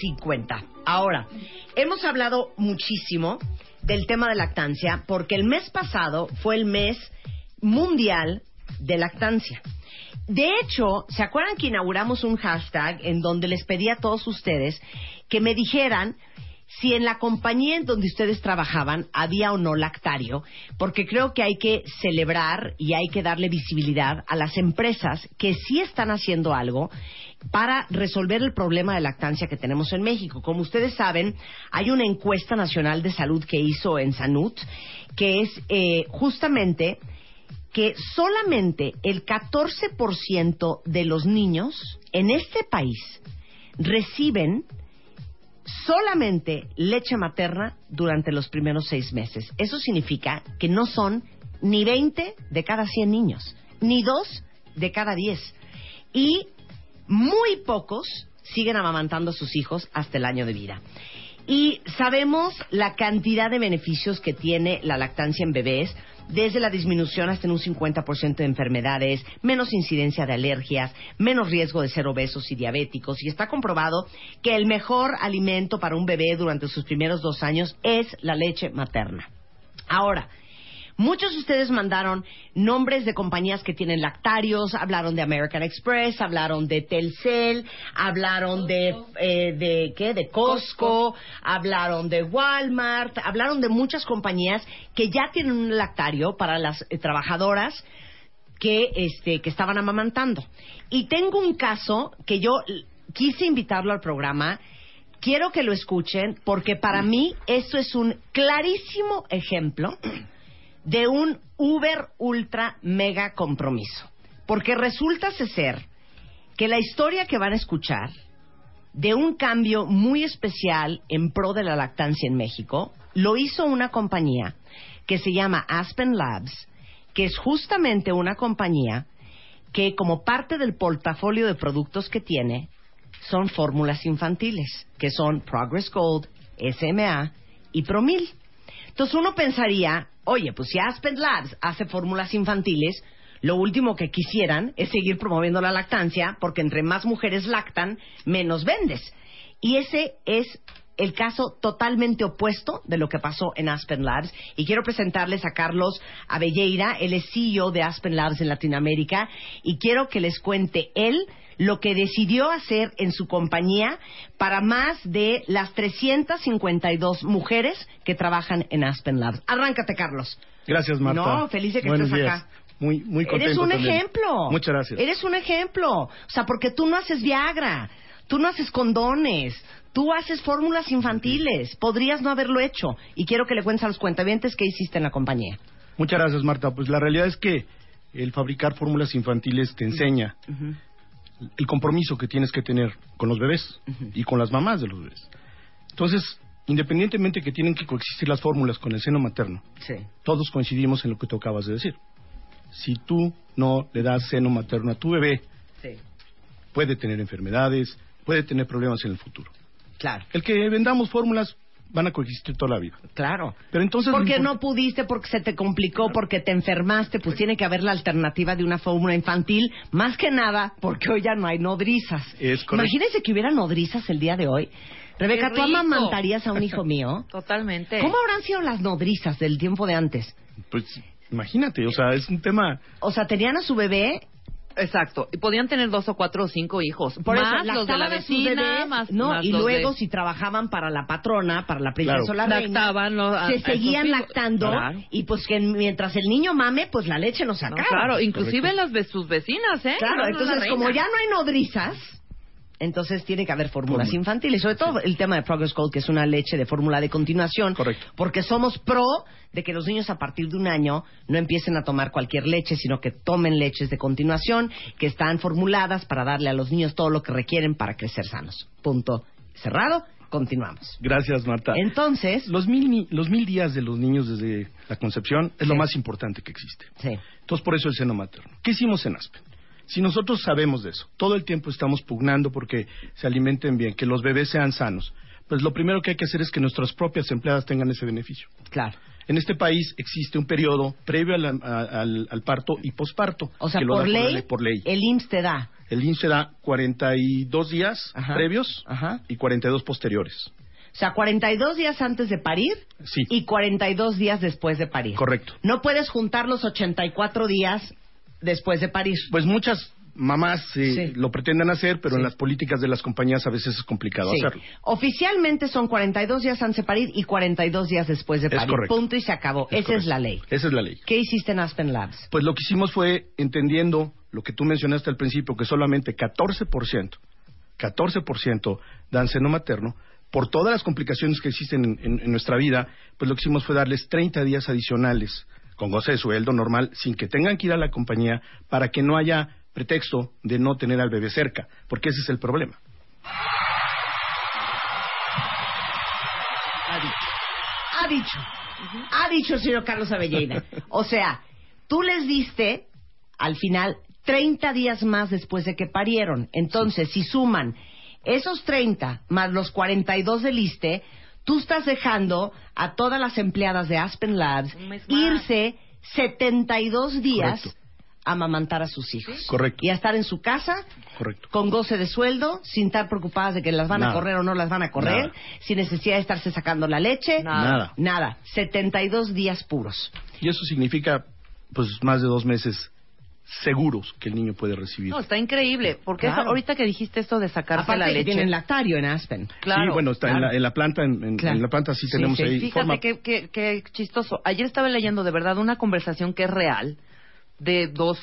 50. Ahora, hemos hablado muchísimo del tema de lactancia porque el mes pasado fue el mes mundial de lactancia. De hecho, ¿se acuerdan que inauguramos un hashtag en donde les pedí a todos ustedes que me dijeran si en la compañía en donde ustedes trabajaban había o no lactario? Porque creo que hay que celebrar y hay que darle visibilidad a las empresas que sí están haciendo algo para resolver el problema de lactancia que tenemos en México. Como ustedes saben, hay una encuesta nacional de salud que hizo en Sanut, que es eh, justamente que solamente el 14% de los niños en este país reciben solamente leche materna durante los primeros seis meses. Eso significa que no son ni 20 de cada 100 niños, ni 2 de cada 10. Y muy pocos siguen amamantando a sus hijos hasta el año de vida. Y sabemos la cantidad de beneficios que tiene la lactancia en bebés, desde la disminución hasta en un 50% de enfermedades, menos incidencia de alergias, menos riesgo de ser obesos y diabéticos. Y está comprobado que el mejor alimento para un bebé durante sus primeros dos años es la leche materna. Ahora, Muchos de ustedes mandaron nombres de compañías que tienen lactarios, hablaron de American Express, hablaron de Telcel, hablaron de, eh, de ¿qué? De Costco, hablaron de Walmart, hablaron de muchas compañías que ya tienen un lactario para las eh, trabajadoras que, este, que estaban amamantando. Y tengo un caso que yo quise invitarlo al programa. Quiero que lo escuchen porque para mí esto es un clarísimo ejemplo de un uber ultra mega compromiso. Porque resulta ser que la historia que van a escuchar de un cambio muy especial en pro de la lactancia en México lo hizo una compañía que se llama Aspen Labs, que es justamente una compañía que como parte del portafolio de productos que tiene son fórmulas infantiles, que son Progress Gold, SMA y Promil. Entonces uno pensaría, oye, pues si Aspen Labs hace fórmulas infantiles, lo último que quisieran es seguir promoviendo la lactancia, porque entre más mujeres lactan, menos vendes. Y ese es el caso totalmente opuesto de lo que pasó en Aspen Labs. Y quiero presentarles a Carlos Abelleira, es CEO de Aspen Labs en Latinoamérica, y quiero que les cuente él lo que decidió hacer en su compañía para más de las 352 mujeres que trabajan en Aspen Labs. Arráncate, Carlos. Gracias, Marta. No, feliz de que Buenos estés días. acá. Muy, muy contento Eres un también. ejemplo. Muchas gracias. Eres un ejemplo. O sea, porque tú no haces Viagra, tú no haces condones, tú haces fórmulas infantiles. Podrías no haberlo hecho. Y quiero que le cuentes a los cuentavientes qué hiciste en la compañía. Muchas gracias, Marta. Pues la realidad es que el fabricar fórmulas infantiles te enseña el compromiso que tienes que tener con los bebés y con las mamás de los bebés. Entonces, independientemente que tienen que coexistir las fórmulas con el seno materno, Sí. todos coincidimos en lo que tú acabas de decir. Si tú no le das seno materno a tu bebé, Sí. puede tener enfermedades, puede tener problemas en el futuro. Claro. El que vendamos fórmulas van a coexistir toda la vida. Claro. Pero entonces Porque import- no pudiste, porque se te complicó, porque te enfermaste, pues tiene que haber la alternativa de una fórmula infantil, más que nada porque hoy ya no hay nodrizas. Es correcto. Imagínense que hubiera nodrizas el día de hoy. Rebeca, ¿tú amamantarías a un hijo [LAUGHS] mío? Totalmente. ¿Cómo habrán sido las nodrizas del tiempo de antes? Pues imagínate, o sea, es un tema O sea, tenían a su bebé Exacto. Y podían tener dos o cuatro o cinco hijos. Por más eso, los de la vecina, bebés, más, no, más y los luego de- si trabajaban para la patrona, para la princesa Claro. o la reina, Lactaban, ¿no? a- a se seguían lactando Claro. y pues que mientras el niño mame, pues la leche no se No, acaba. claro, inclusive las de sus vecinas, ¿eh? Claro, No, entonces como ya no hay nodrizas, entonces tiene que haber fórmulas Fórmula. infantiles, sobre todo el tema de Progress Gold, que es una leche de fórmula de continuación, Correcto. porque somos pro de que los niños a partir de un año no empiecen a tomar cualquier leche, sino que tomen leches de continuación, que están formuladas para darle a los niños todo lo que requieren para crecer sanos. Punto. Cerrado, continuamos. Gracias, Marta. Entonces, Los mil, los mil días de los niños desde la concepción es lo más importante que existe. sí, Entonces, por eso el seno materno. ¿Qué hicimos en Aspen? Si nosotros sabemos de eso, todo el tiempo estamos pugnando porque se alimenten bien, que los bebés sean sanos, pues lo primero que hay que hacer es que nuestras propias empleadas tengan ese beneficio. claro. En este país existe un periodo previo al, al parto y posparto. O sea, que lo da por ley, por ley. el IMSS te da. El IMSS se da 42 días Ajá. previos Ajá. y 42 posteriores. O sea, 42 días antes de parir Sí. y 42 días después de parir. Correcto. No puedes juntar los 84 días después de parir. Pues muchas mamás eh, Sí. lo pretenden hacer, pero Sí. en las políticas de las compañías a veces es complicado Sí. hacerlo. Oficialmente son 42 días antes de parir y 42 días después de Es parir. correcto. Punto y se acabó. Es Esa es correcto. la ley. Esa es la ley. ¿Qué hiciste en Aspen Labs? Pues lo que hicimos fue entendiendo lo que tú mencionaste al principio, que solamente 14%, 14% dan seno materno, por todas las complicaciones que existen en, en- en nuestra vida, pues lo que hicimos fue darles 30 días adicionales con goce de sueldo normal, sin que tengan que ir a la compañía, para que no haya pretexto de no tener al bebé cerca, porque ese es el problema. Ha dicho. Ha dicho. Ha dicho el señor Carlos Avelleida. O sea, tú les diste, al final, 30 días más después de que parieron. Entonces, si suman esos 30 más los 42 del ISTE, tú estás dejando a todas las empleadas de Aspen Labs irse 72 días Correcto. a amamantar a sus hijos. Correcto. Y a estar en su casa Correcto. con goce de sueldo, sin estar preocupadas de que las van a correr o no las van a correr, Nada. sin necesidad de estarse sacando la leche. Nada. Nada. Nada. 72 días puros. Y eso significa, pues, más de dos meses seguros que el niño puede recibir. No, está increíble. Porque eso- ahorita que dijiste esto de sacarse Aparte la que leche. tienen lactario en Aspen. Claro. sí, bueno, está en, la, en la planta, en, en- Claro. en la planta sí, Sí, tenemos sí. ahí. Fíjate forma- qué, qué- qué chistoso. Ayer estaba leyendo de verdad una conversación que es real de dos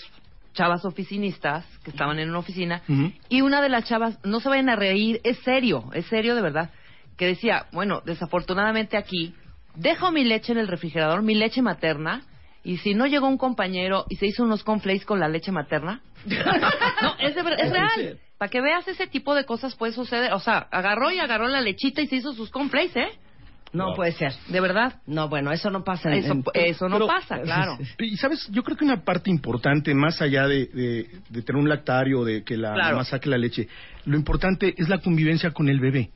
chavas oficinistas que estaban en una oficina y una de las chavas, no se vayan a reír, es serio, es serio de verdad, que decía, bueno, desafortunadamente aquí dejo mi leche en el refrigerador, mi leche materna, y si no llegó un compañero y se hizo unos cornflakes con la leche materna, [LAUGHS] no, es, de es real. Para que veas ese tipo de cosas puede suceder. O sea, agarró y agarró la lechita y se hizo sus cornflakes, ¿eh? No puede ser. De verdad. No, bueno, eso no pasa Eso, en- eso no pero- pasa, claro. [LAUGHS] Y sabes, yo creo que una parte importante, más allá de, de- de tener un lactario, de que la Claro. mamá saque la leche, lo importante es la convivencia con el bebé.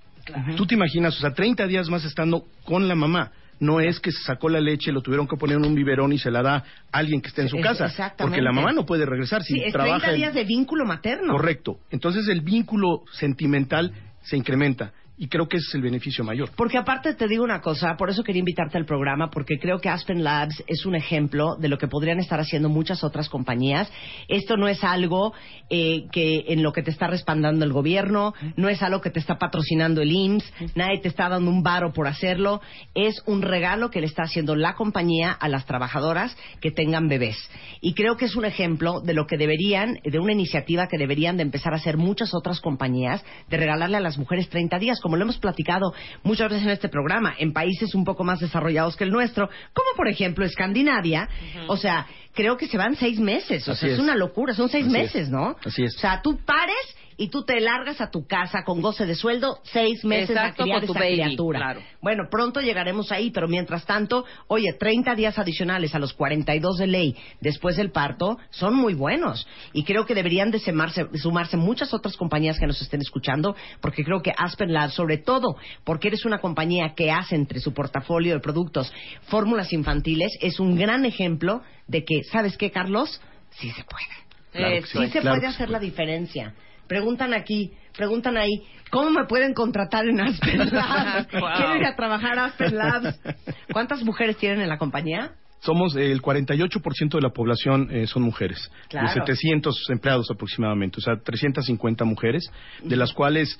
Tú te imaginas, o sea, 30 días más estando con la mamá. No es que se sacó la leche, lo tuvieron que poner en un biberón y se la da a alguien que esté en su casa. exactamente. Porque la mamá no puede regresar si Sí, es trabaja. 30 en- días de vínculo materno. Correcto. Entonces el vínculo sentimental se incrementa. Y creo que ese es el beneficio mayor. Porque aparte te digo una cosa, por eso quería invitarte al programa, porque creo que Aspen Labs es un ejemplo de lo que podrían estar haciendo muchas otras compañías. Esto no es algo eh, que en lo que te está respaldando el gobierno, no es algo que te está patrocinando el IMSS, nadie te está dando un varo por hacerlo, es un regalo que le está haciendo la compañía a las trabajadoras que tengan bebés. Y creo que es un ejemplo de lo que deberían, de una iniciativa que deberían de empezar a hacer muchas otras compañías, de regalarle a las mujeres 30 días, como lo hemos platicado muchas veces en este programa, en países un poco más desarrollados que el nuestro, como por ejemplo Escandinavia. O sea, creo que se van seis meses, o Así sea, es. es. una locura, son seis Así meses, es. ¿no? Así es. O sea, tú pares y tú te largas a tu casa con goce de sueldo seis meses Exacto, a criar con tu esa baby, criatura. claro. Bueno, pronto llegaremos ahí, pero mientras tanto, oye, 30 días adicionales a los 42 de ley después del parto son muy buenos. Y creo que deberían de sumarse, sumarse muchas otras compañías que nos estén escuchando, porque creo que Aspen Labs, sobre todo porque eres una compañía que hace entre su portafolio de productos fórmulas infantiles, es un gran ejemplo de que, ¿sabes qué, Carlos? Sí se puede. Claro sí, sí se claro puede hacer la diferencia. Preguntan aquí, preguntan ahí, ¿cómo me pueden contratar en Aspen Labs? [LAUGHS] Wow. Quiero ir a trabajar a Aspen Labs. ¿Cuántas mujeres tienen en la compañía? Somos eh, el 48% de la población eh, son mujeres, Claro. de 700 empleados aproximadamente, o sea, 350 mujeres, de las cuales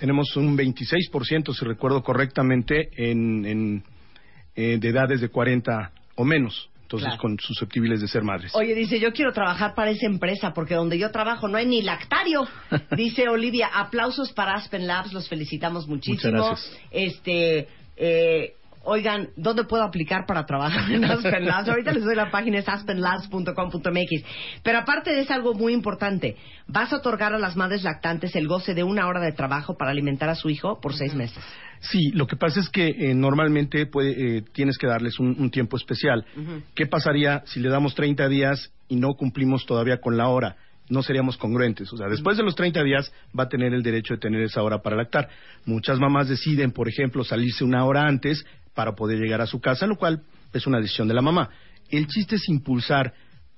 tenemos un 26%, si recuerdo correctamente, en, en, eh, de edades de 40 o menos, entonces Claro. con susceptibles de ser madres. Oye, dice, yo quiero trabajar para esa empresa porque donde yo trabajo no hay ni lactario. [LAUGHS] Dice Olivia, aplausos para Aspen Labs, los felicitamos muchísimo. Muchas gracias. Este, eh, oigan, ¿dónde puedo aplicar para trabajar en Aspen Labs? Ahorita les doy la página, es aspenlabs.com.mx. Pero aparte de eso, algo muy importante, vas a otorgar a las madres lactantes el goce de una hora de trabajo para alimentar a su hijo por seis meses. Sí, lo que pasa es que eh, normalmente puede, eh, tienes que darles un, un tiempo especial. ¿Qué pasaría si le damos 30 días y no cumplimos todavía con la hora? No seríamos congruentes. O sea, después de los 30 días va a tener el derecho de tener esa hora para lactar. Muchas mamás deciden, por ejemplo, salirse una hora antes para poder llegar a su casa, lo cual es una decisión de la mamá. El chiste es impulsar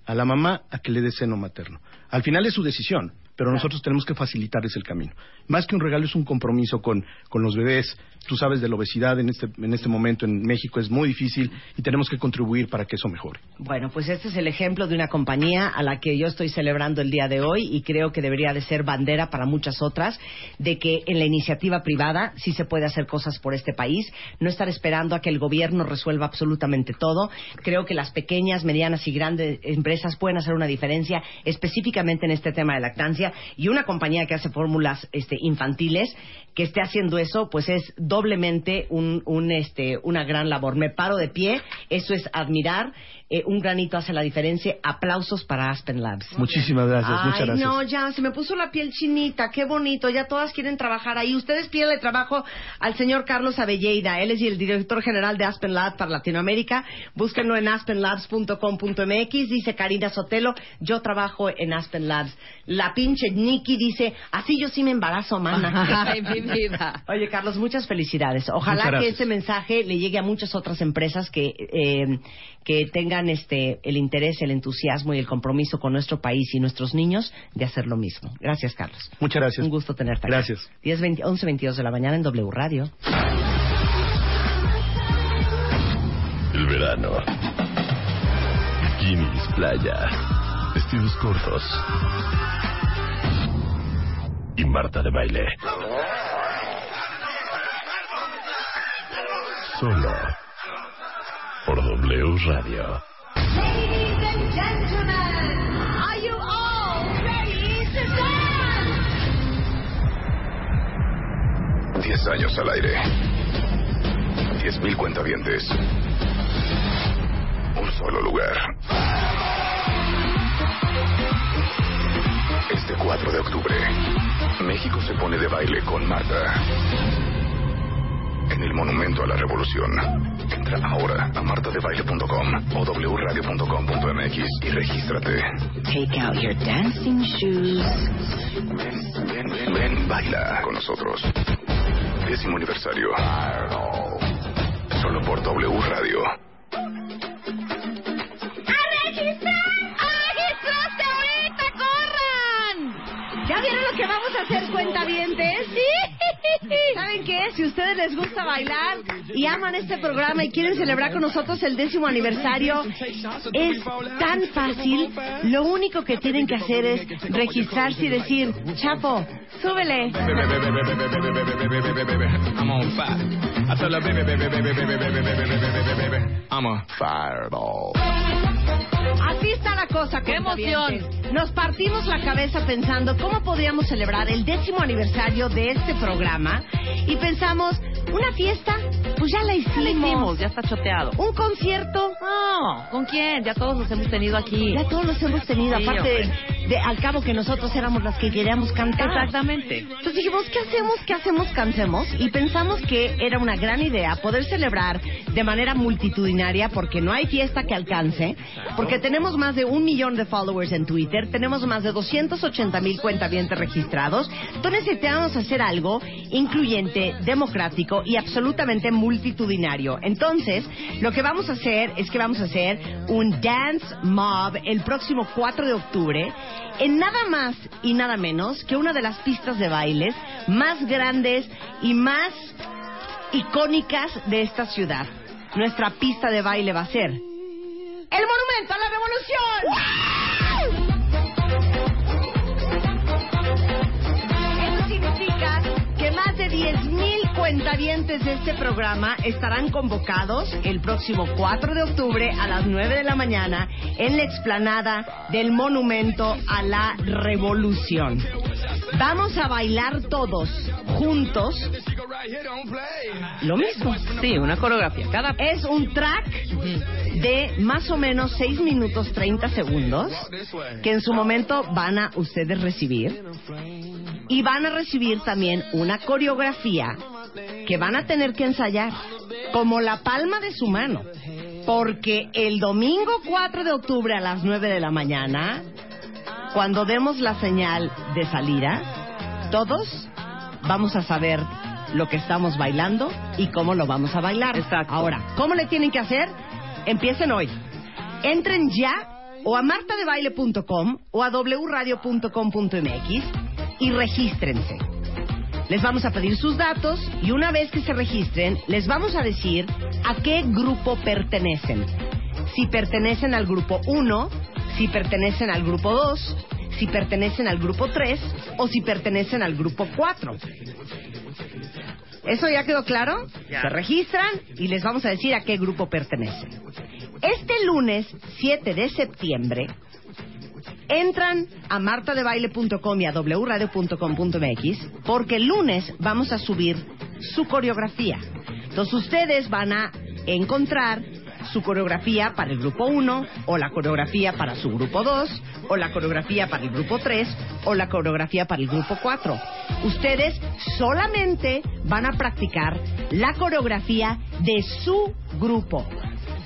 a la mamá a que le dé seno materno. Al final es su decisión, pero nosotros tenemos que facilitarles el camino. Más que un regalo es un compromiso con, con los bebés. Tú sabes de la obesidad en este, en este momento en México es muy difícil y tenemos que contribuir para que eso mejore. Bueno, pues este es el ejemplo de una compañía a la que yo estoy celebrando el día de hoy y creo que debería de ser bandera para muchas otras de que en la iniciativa privada sí se puede hacer cosas por este país, no estar esperando a que el gobierno resuelva absolutamente todo. Creo que las pequeñas, medianas y grandes empresas pueden hacer una diferencia específicamente en este tema de lactancia y una compañía que hace fórmulas este, infantiles que esté haciendo eso, pues es doblemente un, un, este, una gran labor. Me paro de pie, eso es admirar. Eh, un granito hace la diferencia. Aplausos para Aspen Labs. Muchísimas gracias, Ay, muchas gracias. no, ya, se me puso la piel chinita, qué bonito, ya todas quieren trabajar ahí. Ustedes piden el trabajo al señor Carlos Avelleida, él es el director general de Aspen Labs para Latinoamérica. Búsquenlo en aspenlabs.com.mx, dice Karina Sotelo, yo trabajo en Aspen Labs. La pinche Nikki dice, así yo sí me embarazo, mana. [LAUGHS] Ay, mi [LAUGHS] vida. Oye, Carlos, muchas felicidades. Ojalá Muchas que este mensaje le llegue a muchas otras empresas que, eh, que tengan este, el interés, el entusiasmo y el compromiso con nuestro país y nuestros niños de hacer lo mismo. Gracias, Carlos. Muchas gracias. Un gusto tenerte aquí. Gracias. 10, 20, 11, 22 de la mañana en W Radio. El verano. Bikinis, playa. Vestidos cortos. Y Marta de baile. Solo. Por W Radio. Ladies and gentlemen, are you all ready to dance? 10 años al aire. 10.000 cuentavientes. Un solo lugar. Este 4 de octubre, México se pone de baile con Marta. En el Monumento a la Revolución. Entra ahora a martadebaile.com o wradio.com.mx y regístrate. Take out your dancing shoes. Ven, ven, ven, ven, baila con nosotros. Décimo aniversario. Solo por W Radio. ¿Ya vieron lo que vamos a hacer, cuentavientes? ¿Saben qué? Si ustedes les gusta bailar y aman este programa y quieren celebrar con nosotros el décimo aniversario, es tan fácil. Lo único que tienen que hacer es registrarse y decir, Chapo, súbele. Así está la cosa. ¡Qué emoción! ¿eh? Nos partimos la cabeza pensando cómo podríamos celebrar el décimo aniversario de este programa y pensamos, una fiesta, pues ya la Ya lo hicimos. hicimos, ya está choteado. Un concierto, No, ¿con quién? Ya todos los hemos tenido aquí. ya todos los hemos tenido. Sí, Aparte, de al cabo que nosotros éramos las que queríamos cantar. Exactamente. Entonces dijimos, ¿qué hacemos? ¿Qué hacemos? Cansemos. Y pensamos que era una gran idea poder celebrar de manera multitudinaria porque no hay fiesta que alcance, porque tenemos más de un millón de followers en Twitter, tenemos más de 280 mil cuentavientes registrados. Entonces necesitamos hacer algo incluyente, democrático y absolutamente multitudinario. Entonces, lo que vamos a hacer es que vamos a hacer un dance mob el próximo 4 de octubre en nada más y nada menos que una de las pistas de bailes más grandes y más icónicas de esta ciudad. Nuestra pista de baile va a ser el Monumento a la Revolución. Eso significa que más de 10.000 cuentavientes de este programa estarán convocados el próximo 4 de octubre a las 9 de la mañana en la explanada del Monumento a la Revolución. Vamos a bailar todos juntos lo mismo. Sí, una coreografía. Cada Es un track de más o menos 6 minutos 30 segundos que en su momento van a ustedes recibir. Y van a recibir también una coreografía que van a tener que ensayar como la palma de su mano. Porque el domingo 4 de octubre a las 9 de la mañana, cuando demos la señal de salida, todos vamos a saber lo que estamos bailando y cómo lo vamos a bailar. Exacto. Ahora, ¿cómo le tienen que hacer? Empiecen hoy. Entren ya o a martadebaile.com o a wradio.com.mx y regístrense. Les vamos a pedir sus datos y una vez que se registren, les vamos a decir a qué grupo pertenecen. Si pertenecen al grupo 1, si pertenecen al grupo 2, si pertenecen al grupo 3 o si pertenecen al grupo 4. ¿Eso ya quedó claro? Se registran y les vamos a decir a qué grupo pertenecen. Este lunes 7 de septiembre entran a martadebaile.com y a wradio.com.mx porque el lunes vamos a subir su coreografía. Entonces ustedes van a encontrar su coreografía para el grupo 1 o la coreografía para su grupo 2 o la coreografía para el grupo 3 o la coreografía para el grupo 4. Ustedes solamente van a practicar la coreografía de su grupo.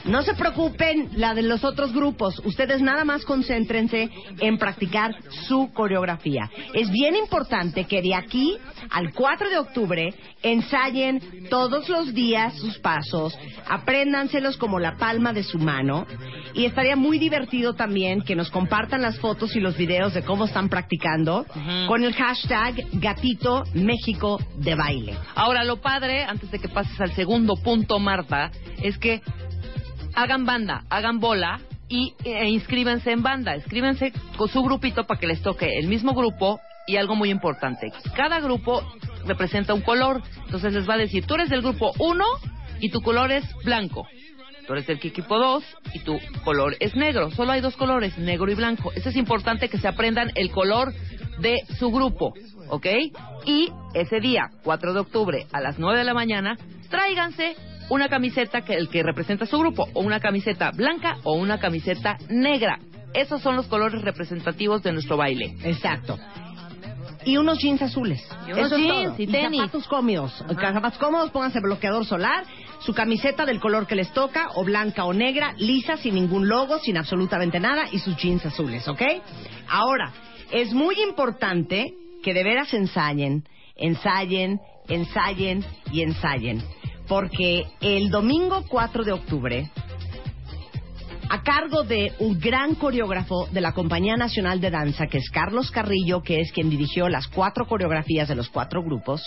No se preocupen la de los otros grupos. Ustedes nada más concéntrense en practicar su coreografía. Es bien importante que de aquí al 4 de octubre ensayen todos los días sus pasos, apréndanselos como la palma de su mano y estaría muy divertido también que nos compartan las fotos y los videos de cómo están practicando con el hashtag Gatito México de Baile. Ahora, lo padre, antes de que pases al segundo punto, Marta, es que hagan banda, hagan bola y e inscríbanse en banda. Escríbanse con su grupito para que les toque el mismo grupo y algo muy importante. Cada grupo representa un color. Entonces les va a decir, tú eres del grupo 1 y tu color es blanco. Tú eres del equipo 2 y tu color es negro. Solo hay dos colores, negro y blanco. Eso es importante que se aprendan el color de su grupo, ¿ok? Y ese día, 4 de octubre, a las 9 de la mañana, tráiganse una camiseta que el que representa su grupo, o una camiseta blanca o una camiseta negra. Esos son los colores representativos de nuestro baile. Exacto. Y unos jeans azules. Y unos Eso es jeans todo. y tenis. zapatos cómodos. Zapatos cómodos, pónganse bloqueador solar, su camiseta del color que les toca, o blanca o negra, lisa, sin ningún logo, sin absolutamente nada, y sus jeans azules, ¿ok? Ahora, es muy importante que de veras ensayen, ensayen, ensayen y ensayen. Porque el domingo 4 de octubre a cargo de un gran coreógrafo de la Compañía Nacional de Danza, que es Carlos Carrillo, que es quien dirigió las cuatro coreografías de los cuatro grupos.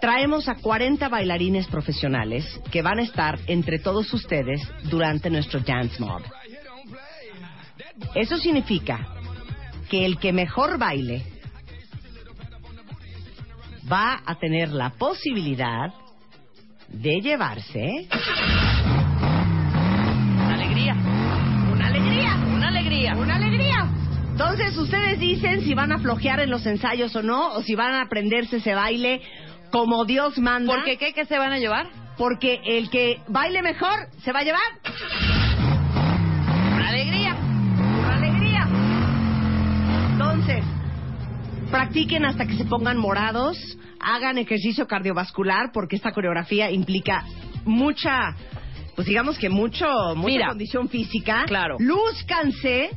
Traemos a 40 bailarines profesionales que van a estar entre todos ustedes durante nuestro Dance Mob. Eso significa que el que mejor baile va a tener la posibilidad de llevarse Una alegría. una alegría. Una alegría. Una alegría. Entonces, ustedes dicen si van a flojear en los ensayos o no, o si van a aprenderse ese baile como Dios manda. ¿Por qué? ¿Qué, se van a llevar? Porque el que baile mejor se va a llevar una alegría. Practiquen hasta que se pongan morados, hagan ejercicio cardiovascular porque esta coreografía implica mucha, pues digamos que mucho, mucha Mira. condición física. Claro. Lúzcanse,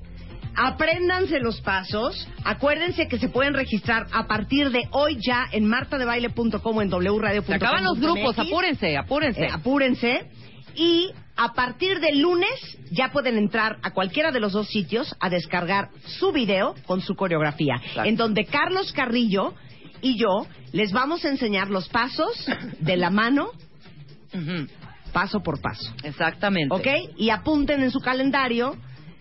apréndanse los pasos, acuérdense que se pueden registrar a partir de hoy ya en martadebaile.com o en wradio.com. Se acaban los grupos, apúrense, apúrense. Eh, apúrense. Y a partir del lunes ya pueden entrar a cualquiera de los dos sitios a descargar su video con su coreografía, en donde Carlos Carrillo y yo les vamos a enseñar los pasos de la mano, paso por paso. Exactamente. ¿Ok? Y apunten en su calendario.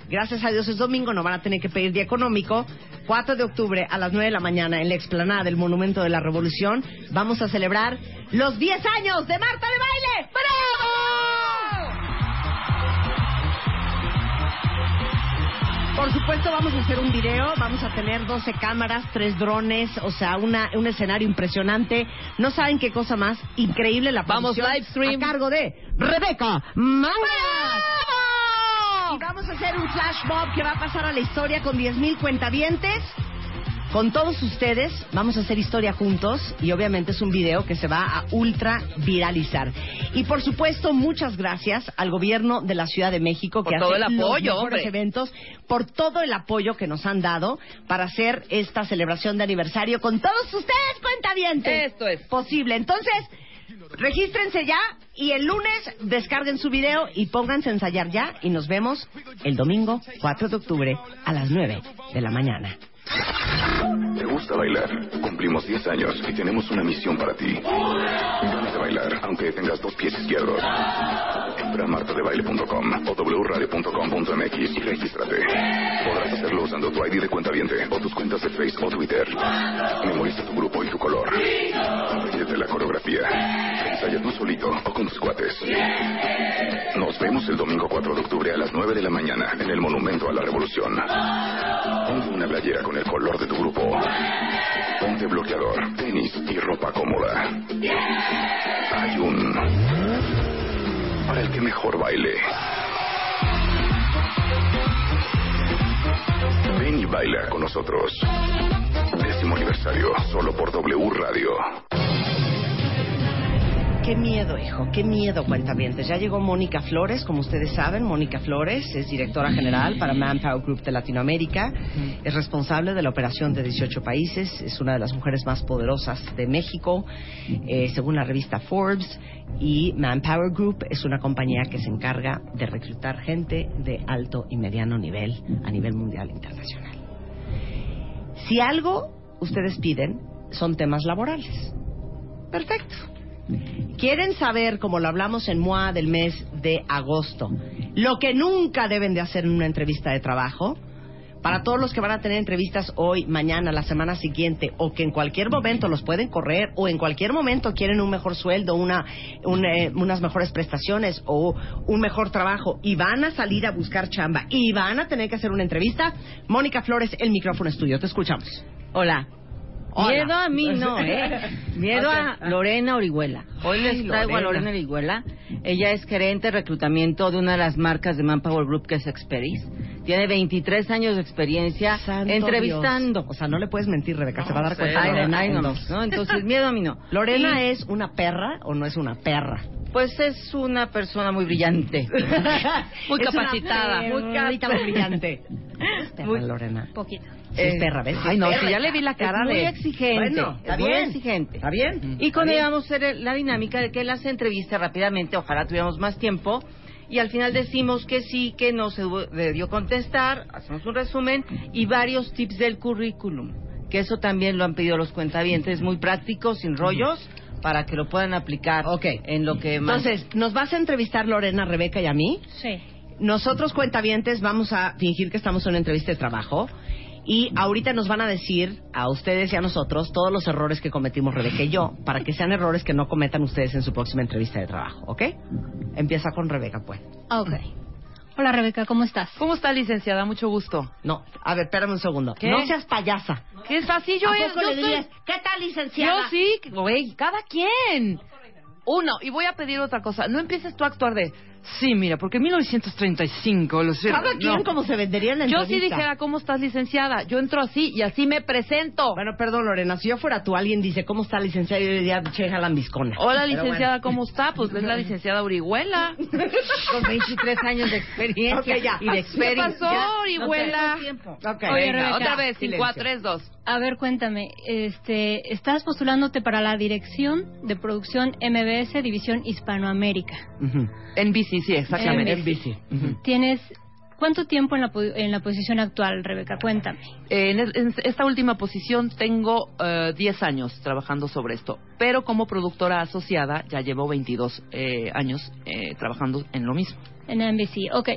Gracias a Dios es domingo, no van a tener que pedir día económico. 4 de octubre a las 9 de la mañana en la explanada del Monumento de la Revolución vamos a celebrar los 10 años de Marta de Por supuesto vamos a hacer un video, vamos a tener 12 cámaras, 3 drones, o sea, una, un escenario impresionante. No saben qué cosa más increíble la Vamos, live stream. a cargo de Rebeca Mangas. Y vamos a hacer un flash mob que va a pasar a la historia con 10.000 cuentavientes. Con todos ustedes vamos a hacer historia juntos y obviamente es un video que se va a ultra viralizar. Y por supuesto, muchas gracias al gobierno de la Ciudad de México Por que todo hace el apoyo, los mejores eventos, por todo el apoyo que nos han dado para hacer esta celebración de aniversario con todos ustedes, cuentavientes. Esto es. posible. Entonces, regístrense ya y el lunes descarguen su video y pónganse a ensayar ya y nos vemos el domingo 4 de octubre a las 9 de la mañana. ¿Te gusta bailar? Cumplimos 10 años y tenemos una misión para ti. Ganas de bailar, aunque tengas dos pies izquierdos. Entra a martadebaile.com o wradio.com.mx y regístrate. Podrás hacerlo usando tu ID de cuenta o tus cuentas de Facebook o Twitter. Memoriza tu grupo y tu color. Apréndete la coreografía. Ensaya tú solito o con tus cuates. Nos vemos el domingo 4 de octubre a las 9 de la mañana en el Monumento a la Revolución. Ponte una playera con el color de tu grupo. Ponte bloqueador, tenis y ropa cómoda. Hay un... Para el que mejor baile. Ven y baila con nosotros. Décimo aniversario, solo por W Radio. Qué miedo, hijo, qué miedo, cuentavientes. Ya llegó Mónica Flores, como ustedes saben. Mónica Flores es directora general para Manpower Group de Latinoamérica. Es responsable de la operación de 18 países. Es una de las mujeres más poderosas de México, eh, según la revista Forbes. Y Manpower Group es una compañía que se encarga de reclutar gente de alto y mediano nivel a nivel mundial e internacional. Si algo ustedes piden, son temas laborales. Perfecto. ¿Quieren saber, como lo hablamos en MOA del mes de agosto, lo que nunca deben de hacer en una entrevista de trabajo? Para todos los que van a tener entrevistas hoy, mañana, la semana siguiente, o que en cualquier momento los pueden correr, o en cualquier momento quieren un mejor sueldo, una, un, eh, unas mejores prestaciones, o un mejor trabajo, y van a salir a buscar chamba, y van a tener que hacer una entrevista, Mónica Flores, el micrófono estudio. Te escuchamos. Hola. Hola. Miedo a mí no, ¿eh? [LAUGHS] Miedo a Lorena Orihuela. Hoy les traigo a Lorena. Lorena Orihuela. Ella es gerente de reclutamiento de una de las marcas de Manpower Group que es Experis. Tiene 23 años de experiencia Santo entrevistando. Dios. O sea, no le puedes mentir, Rebeca, se va a dar cuenta. Ay, Lorena, ay, no, no, entonces miedo a mí no. [LAUGHS] ¿Lorena Y, es una perra o no es una perra? Pues es una persona muy brillante. [LAUGHS] muy capacitada. perrita muy brillante. Es perra, Muy- Lorena. Poquito. Sí, es perra, ¿ves? Ay, no, si ya le vi la cara es muy de... exigente. Bueno, está es muy bien. exigente. ¿Está bien? Y con ella vamos a hacer la dinámica de que él hace entrevistas rápidamente, ojalá tuviéramos más tiempo, y al final decimos que sí, que no se debió contestar, hacemos un resumen y varios tips del currículum, que eso también lo han pedido los cuentavientes, muy práctico, sin rollos, para que lo puedan aplicar Ok. en lo que más... Entonces, ¿nos vas a entrevistar Lorena, Rebeca y a mí? sí. Nosotros, cuentavientes, vamos a fingir que estamos en una entrevista de trabajo. Y ahorita nos van a decir a ustedes y a nosotros todos los errores que cometimos Rebeca y yo, para que sean errores que no cometan ustedes en su próxima entrevista de trabajo, ¿ok? Empieza con Rebeca, pues. Ok. Hola Rebeca, ¿cómo estás? ¿Cómo está, licenciada? Mucho gusto. No, a ver, espérame un segundo. ¿Qué? No seas payasa. ¿Qué es así? Yo, ¿A es- poco yo le soy- dirías, ¿qué tal, licenciada? Yo sí, güey, cada quien. Uno, y voy a pedir otra cosa. No empieces tú a actuar de, Sí, mira, porque en 1935 los Cada quien no. como se vendería en la Yo sí dijera, ¿cómo estás, licenciada? Yo entro así y así me presento. Bueno, perdón, Lorena, si yo fuera tú, alguien dice, ¿cómo está licenciada? Yo diría, che. Hola, Pero licenciada, bueno. ¿cómo está? Pues es la licenciada Orihuela. [LAUGHS] Con 23 años de experiencia ya. y de ¿Qué experiencia. pasó, Orihuela? Ok, Oye, Venga, Rebeca, otra vez, silencio. 5 a 3, 2. A ver, cuéntame, este, estás postulándote para la dirección de producción MBS División Hispanoamérica. En bici, sí, exactamente. En bici. Tienes ¿cuánto tiempo en la, en la posición actual, Rebeca? Cuéntame. En, es- en esta última posición tengo eh, 10 años trabajando sobre esto, pero como productora asociada ya llevo 22 eh, años eh, trabajando en lo mismo. En NBC, ok.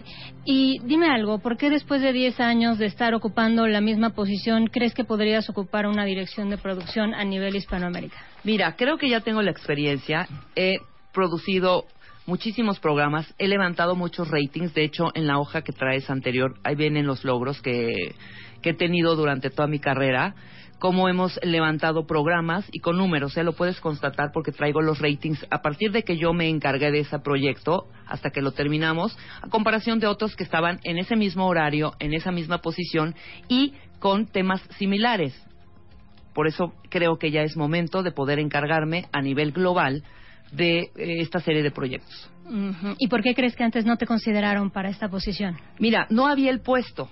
Y dime algo, ¿por qué después de 10 años de estar ocupando la misma posición, crees que podrías ocupar una dirección de producción a nivel Hispanoamérica? Mira, creo que ya tengo la experiencia. He producido muchísimos programas, he levantado muchos ratings. De hecho, en la hoja que traes anterior, ahí vienen los logros que, he tenido durante toda mi carrera. Cómo hemos levantado programas y con números, ¿eh? lo puedes constatar porque traigo los ratings a partir de que yo me encargué de ese proyecto hasta que lo terminamos, a comparación de otros que estaban en ese mismo horario, en esa misma posición y con temas similares. Por eso creo que ya es momento de poder encargarme a nivel global de eh, esta serie de proyectos. ¿Y por qué crees que antes no te consideraron para esta posición? Mira, no había el puesto.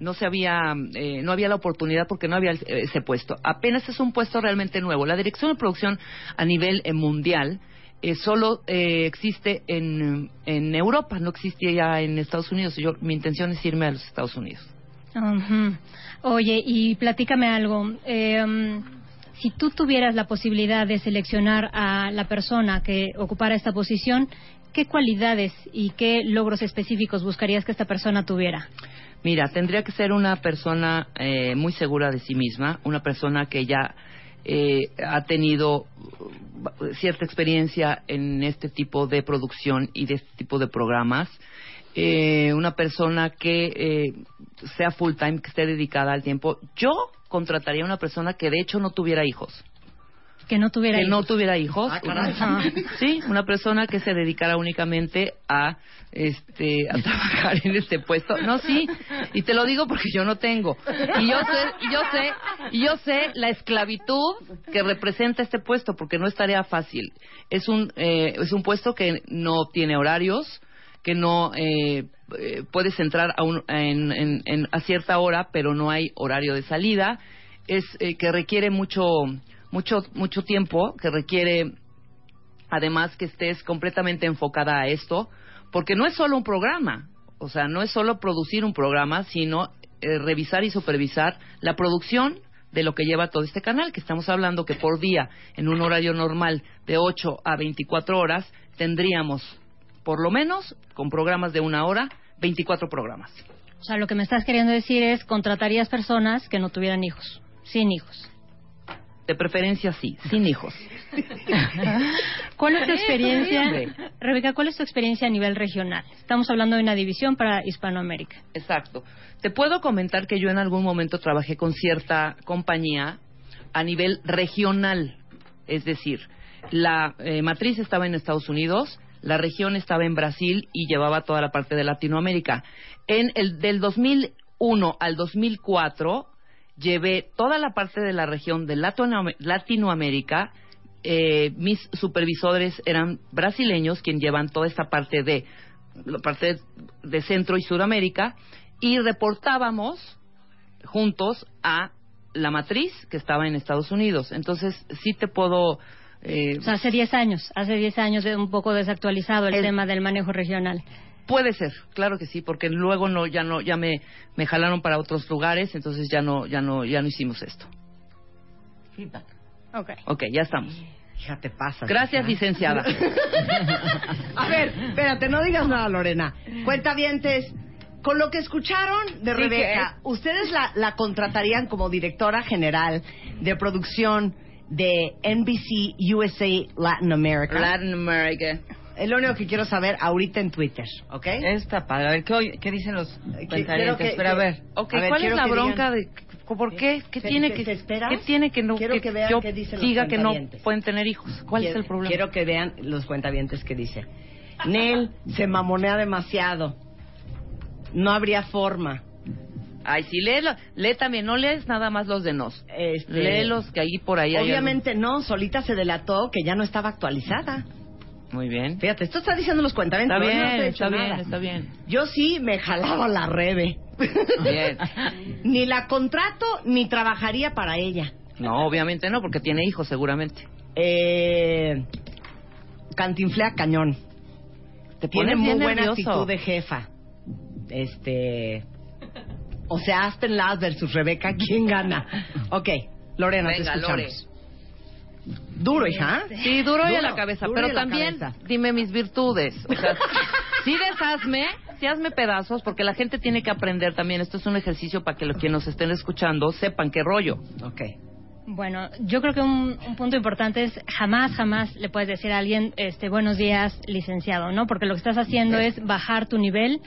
No se había, eh, no había la oportunidad porque no había eh, ese puesto. Apenas es un puesto realmente nuevo. La dirección de producción a nivel eh, mundial eh, solo eh, existe en, en Europa, no existe ya en Estados Unidos. Yo, mi intención es irme a los Estados Unidos. Oye, y platícame algo. Eh, um, si tú tuvieras la posibilidad de seleccionar a la persona que ocupara esta posición, ¿qué cualidades y qué logros específicos buscarías que esta persona tuviera? Mira, tendría que ser una persona eh, muy segura de sí misma, una persona que ya eh, ha tenido uh, cierta experiencia en este tipo de producción y de este tipo de programas, eh, una persona que eh, sea full time, que esté dedicada al tiempo. Yo contrataría a una persona que de hecho no tuviera hijos. Que no tuviera que no tuviera hijos. Ah. Una- sí, una persona que se dedicara únicamente a este a trabajar en este puesto. No, sí, y te lo digo porque yo no tengo. Y yo sé, y yo sé, y yo sé la esclavitud que representa este puesto porque no es tarea fácil. Es un eh, es un puesto que no tiene horarios, que no eh, eh, puedes entrar a, un- en- en- en- a cierta hora, pero no hay horario de salida. Es eh, que requiere mucho mucho mucho tiempo, que requiere además que estés completamente enfocada a esto, porque no es solo un programa, o sea, no es solo producir un programa, sino eh, revisar y supervisar la producción de lo que lleva todo este canal, que estamos hablando que por día, en un horario normal de 8 a 24 horas, tendríamos, por lo menos, con programas de una hora, 24 programas. O sea, lo que me estás queriendo decir es contratarías personas que no tuvieran hijos, sin hijos. De preferencia sí, sin hijos. [LAUGHS] ¿Cuál es tu experiencia. Rebeca, cuál es tu experiencia a nivel regional? Estamos hablando de una división para Hispanoamérica. Exacto. Te puedo comentar que yo en algún momento trabajé con cierta compañía a nivel regional, es decir, la eh, matriz estaba en Estados Unidos, la región estaba en Brasil y llevaba toda la parte de Latinoamérica. En el del 2001 al 2004 llevé toda la parte de la región de Latinoam- Latinoamérica. Eh, mis supervisores eran brasileños, quien llevan toda esta parte de la parte de Centro y Sudamérica y reportábamos juntos a la matriz que estaba en Estados Unidos. Entonces, sí te puedo... eh, O sea, hace 10 años, hace 10 años un poco desactualizado el, El- tema del manejo regional. Puede ser, claro que sí, porque luego no ya no ya me, me jalaron para otros lugares, entonces ya no ya no ya no hicimos esto. Feedback. Ok. Ok, ya estamos. Hija, te pasas. Gracias, licenciada. [LAUGHS] A ver, espérate, no digas nada, Lorena. Cuentavientes, con lo que escucharon de Sí, Rebeca, ¿ustedes la, la contratarían como directora general de producción de NBC USA Latin America? Latin America. Es lo único que quiero saber ahorita en Twitter, ¿ok? Está padre. A ver, ¿qué, qué dicen los quiero cuentavientes? que- Pero a ver. Ok, A ver, ¿cuál es la bronca digan- de ¿Por qué? ¿Qué ¿Te- tiene que qué tiene que no Quiero que vean yo qué dicen los diga que no pueden tener hijos? ¿Cuál es Quiero- el problema? Quiero que vean los cuentavientes que dice. Nel se mamonea demasiado. No habría forma. Ay, sí, léelo. Lee también, no lees nada más los de nos. Este, Léelos que ahí por ahí hay Obviamente no, solita se delató que ya no estaba actualizada. Muy bien. Fíjate, esto está diciendo los cuentamientos. Está no bien, está bien, nada. está bien. Yo sí me jalaba la rebe. Bien. [LAUGHS] ni la contrato ni trabajaría para ella. No, obviamente no, porque tiene hijos seguramente. Eh, cantinflea cañón. Te Tiene pones muy buena nervioso. actitud de jefa. Este. O sea, Aspen Ladd versus Rebeca, ¿quién gana? Ok, Lorena, te escuchamos. Duro, hija. Sí, duro, y a la cabeza. Pero la también cabeza. dime mis virtudes. O sea, [LAUGHS] sí deshazme, sí hazme pedazos, porque la gente tiene que aprender también. Esto es un ejercicio para que los que nos estén escuchando sepan qué rollo. Ok. Bueno, yo creo que un, un punto importante es jamás, jamás le puedes decir a alguien, este, buenos días, licenciado, ¿no? Porque lo que estás haciendo es bajar tu nivel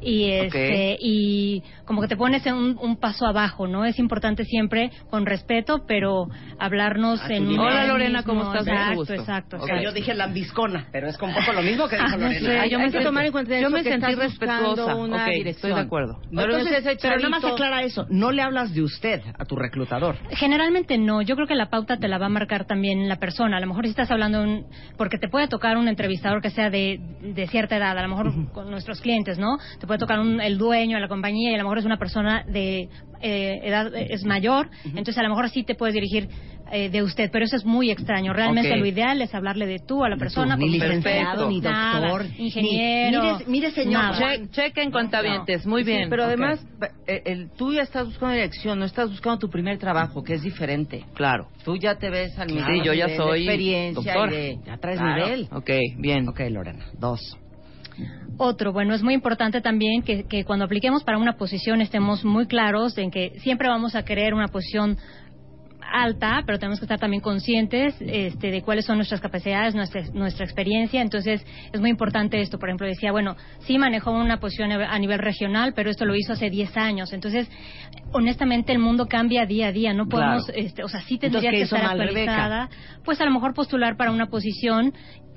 y este y como que te pones en un, un paso abajo, ¿no? Es importante siempre con respeto, pero hablarnos A tu en nivel. Hola, Lorena, ¿cómo estás? Exacto, gusto. exacto, Ok. exacto. Yo dije lambiscona, pero es un poco lo mismo que dijo Ah, Lorena. Hay, yo hay me que sentí- tomar en cuenta yo eso, me que sentí respetuosa. Una estoy de acuerdo. No Entonces, pero nada más aclara eso. No le hablas de usted a tu reclutador. Generalmente no, yo creo que la pauta te la va a marcar también la persona. A lo mejor si estás hablando, un- porque te puede tocar un entrevistador que sea de, de cierta edad, a lo mejor con nuestros clientes, ¿no? Te puede tocar un- el dueño de la compañía y a lo mejor es una persona de eh, edad, es mayor, entonces a lo mejor sí te puedes dirigir eh, de usted, pero eso es muy extraño. Realmente lo ideal es hablarle de tú a la persona. ni con licenciado, ni Nada, doctor, ingeniero. ni- mire- mire, señor. Che- chequen cuentavientes, muy Sí, bien. pero además, eh, el, tú ya estás buscando dirección, no estás buscando tu primer trabajo, que es diferente. Claro. Tú ya te ves al Sí, yo ya nivel de soy experiencia doctora. y de- Ya traes Claro. nivel. Ok, bien. Ok, Lorena. Dos. Otro, bueno, es muy importante también que, que cuando apliquemos para una posición estemos muy claros en que siempre vamos a querer una posición alta, pero tenemos que estar también conscientes este, de cuáles son nuestras capacidades, nuestra, nuestra experiencia. Entonces, es muy importante esto. Por ejemplo, decía, bueno, sí manejó una posición a nivel regional, pero esto lo hizo hace 10 años. Entonces, honestamente, el mundo cambia día a día. No podemos, Claro. este, o sea, sí tendría ¿qué que estar Rebeca? actualizada. Pues a lo mejor postular para una posición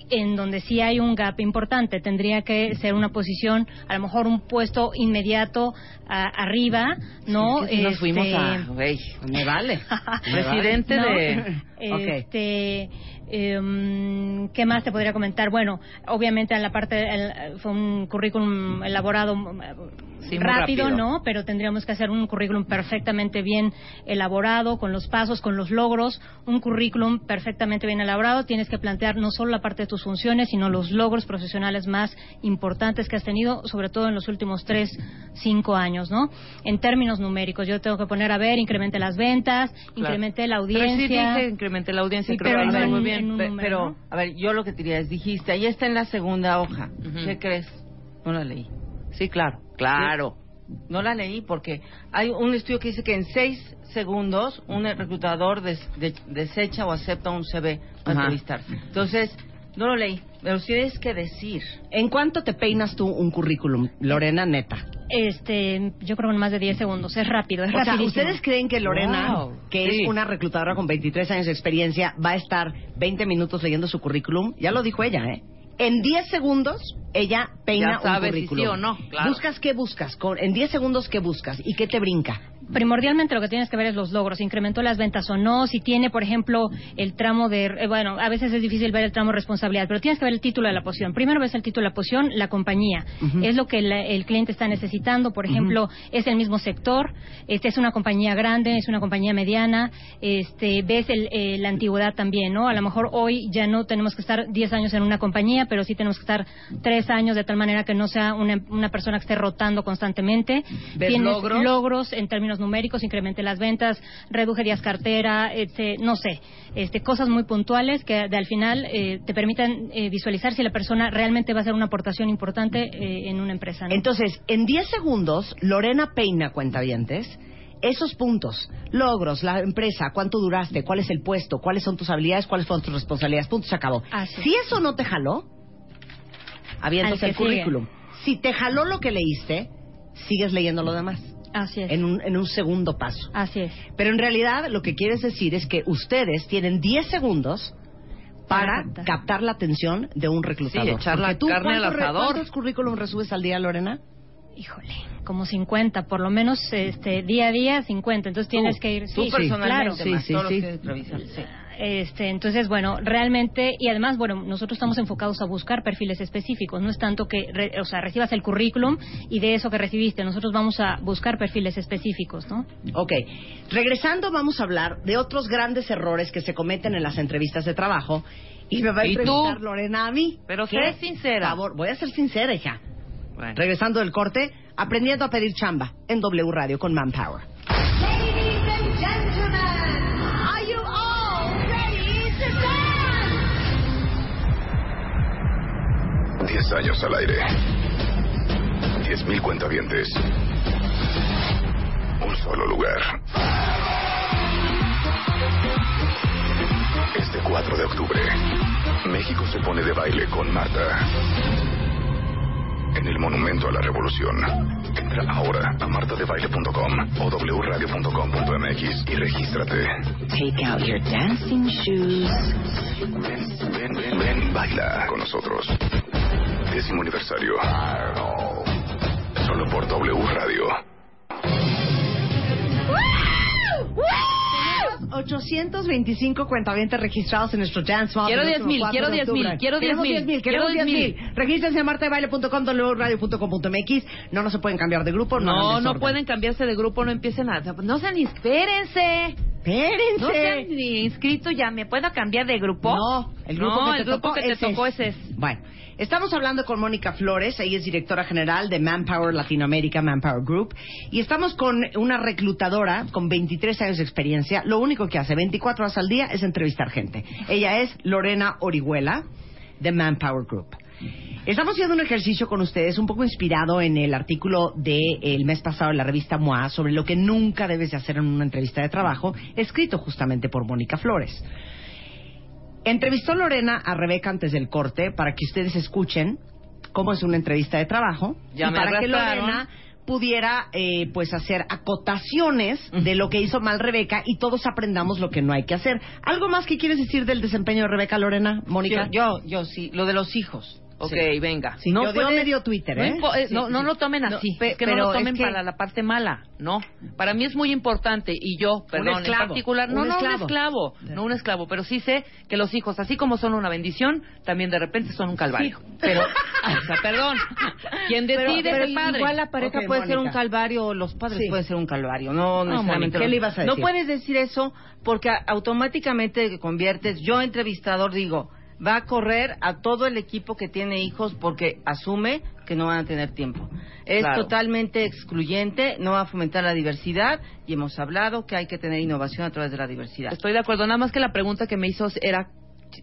en donde sí hay un gap importante. Tendría que ser una posición, a lo mejor un puesto inmediato a- arriba, ¿no? Es que nos fuimos a... güey. Me vale. [LAUGHS] Presidente ¿no? de... [LAUGHS] Este, em, ¿Qué más te podría comentar? Bueno, obviamente en la parte el- fue un currículum elaborado mm, Sí, rápido, rápido. ¿no? Pero tendríamos que hacer un currículum perfectamente bien elaborado, con los pasos, con los logros, un currículum perfectamente bien elaborado. Tienes que plantear no solo la parte de tus funciones, sino los logros profesionales más importantes que has tenido, sobre todo en los últimos tres, cinco años, ¿no? En términos numéricos, yo tengo que poner a ver, incremente las ventas, incremente la Pero sí audiencia. dije incrementé la audiencia, Sí, creo pero que no muy en un número, pero, a ver, yo lo que te diría es, dijiste, ahí está en la segunda hoja. Ujú. ¿Qué crees? No la leí. Sí, claro, claro. No la leí porque hay un estudio que dice que en seis segundos un reclutador des- de- desecha o acepta un CV para entrevistarse. Entonces, no lo leí. Pero tienes que decir. ¿En cuánto te peinas tú un currículum, Lorena, neta? Este, yo creo que en más de 10 segundos. Es rápido, es O sea, rapidísimo. ¿ustedes creen que Lorena, Wow, que sí. es una reclutadora con 23 años de experiencia, va a estar 20 minutos leyendo su currículum? Ya lo dijo ella, ¿eh? En 10 segundos, ella peina Ya sabe un si sí currículum. o no, claro. ¿Buscas qué buscas? Con- en 10 segundos, ¿qué buscas? ¿Y qué te brinca? Primordialmente lo que tienes que ver es los logros, incrementó las ventas o no, si tiene, por ejemplo, el tramo de, eh, bueno, a veces es difícil ver el tramo de responsabilidad, pero tienes que ver el título de la posición. Primero ves el título de la posición, la compañía, es lo que la- el cliente está necesitando, por ejemplo, es el mismo sector, este es una compañía grande, es una compañía mediana, este ves el, eh, la antigüedad también, ¿no? A lo mejor hoy ya no tenemos que estar 10 años en una compañía, pero sí tenemos que estar 3 años de tal manera que no sea una, una persona que esté rotando constantemente. ¿Ves Tienes logros? logros en términos numéricos, incrementé las ventas, reduje días cartera, este, no sé, este, cosas muy puntuales que de, al final eh, te permitan eh, visualizar si la persona realmente va a hacer una aportación importante eh, en una empresa. ¿no? Entonces, en 10 segundos, Lorena peina cuentavientes esos puntos, logros, la empresa, cuánto duraste, cuál es el puesto, cuáles son tus habilidades, cuáles fueron tus responsabilidades, punto, se acabó. Así es. Si eso no te jaló, avientas Al que el sigue. currículum. Si te jaló lo que leíste, sigues leyendo lo demás, Así es. en un, en un segundo paso. Así es. Pero en realidad lo que quieres decir es que ustedes tienen 10 segundos para captar. captar la atención de un reclutador. Sí, echar la tú, carne al ¿cuántos re- asador. ¿Cuántos currículum resubes al día, Lorena? Híjole, como 50, por lo menos este día a día 50. Entonces tienes que ir. Tú sí, personalmente, claro. más todos los que revisan. Sí. Este, entonces, bueno, realmente, y además, bueno, nosotros estamos enfocados a buscar perfiles específicos. No es tanto que, re- o sea, recibas el currículum y de eso que recibiste. Nosotros vamos a buscar perfiles específicos, ¿no? Ok. Regresando, vamos a hablar de otros grandes errores que se cometen en las entrevistas de trabajo. Y me va a entrevistar Lorena a mí. Pero sé sincera. Favor, voy a ser sincera, hija. Bueno. Regresando del corte, aprendiendo a pedir chamba en W Radio con Manpower. Ladies and gentlemen, 10 años al aire. 10.000 cuentavientes. Un solo lugar. Este 4 de octubre, México se pone de baile con Marta. En el Monumento a la Revolución. Entra ahora a martadebaile.com o wradio.com.mx y regístrate. Take out your dancing shoes. Ven, ven, ven, ven, baila con nosotros. Décimo aniversario. Solo por W Radio. 825 cuentavientes registrados en nuestro Dance Mall. Quiero el 10,000, próximo 4 quiero de 10,000, octubre. quiero Queremos 10,000, 10,000, queremos quiero 10,000. Regístrense en martadebaile.com, wradio.com.mx. No, no se pueden cambiar de grupo. No, No, no pueden cambiarse de grupo, no empiecen a... No sean, espérense. Espérense. No se han ni inscrito ya. ¿Me puedo cambiar de grupo? No, el grupo No, que te el grupo tocó, que te tocó es. ese es. Bueno, estamos hablando con Mónica Flores, ella es directora general de Manpower Latinoamérica, Manpower Group, y estamos con una reclutadora con 23 años de experiencia. Lo único que hace 24 horas al día es entrevistar gente. Ella es Lorena Orihuela de Manpower Group. Estamos haciendo un ejercicio con ustedes un poco inspirado en el artículo del mes pasado de la revista MOA sobre lo que nunca debes de hacer en una entrevista de trabajo, escrito justamente por Mónica Flores. Entrevistó Lorena a Rebeca antes del corte para que ustedes escuchen cómo es una entrevista de trabajo Ya y me para que. Lorena pudiera eh, pues hacer acotaciones de lo que hizo mal Rebeca y todos aprendamos lo que no hay que hacer. ¿Algo más que quieres decir del desempeño de Rebeca, Lorena, Mónica? Yo, yo sí, lo de los hijos. Ok, Sí. venga. Sí, yo dio medio Twitter, no, ¿eh? eh, Sí, no, sí, no lo tomen No, así. es que no pero lo es tomen que- para la parte mala. No. Para mí es muy importante. Y yo, perdón, en esclavo, particular. No, un no, esclavo. un esclavo. No un esclavo. Pero sí sé que los hijos, así como son una bendición, también de repente son un calvario. Pero, [LAUGHS] o sea, perdón. Quien Pero, decide pero es el padre. igual la pareja puede ser un calvario, o los padres Sí. puede ser un calvario, no, No. Mónica, ¿qué le ibas a No decir? puedes decir eso porque automáticamente te conviertes, yo entrevistador digo, va a correr a todo el equipo que tiene hijos porque asume que no van a tener tiempo. Es Claro. totalmente excluyente, no va a fomentar la diversidad y hemos hablado que hay que tener innovación a través de la diversidad. Estoy de acuerdo. Nada más que la pregunta que me hizo era,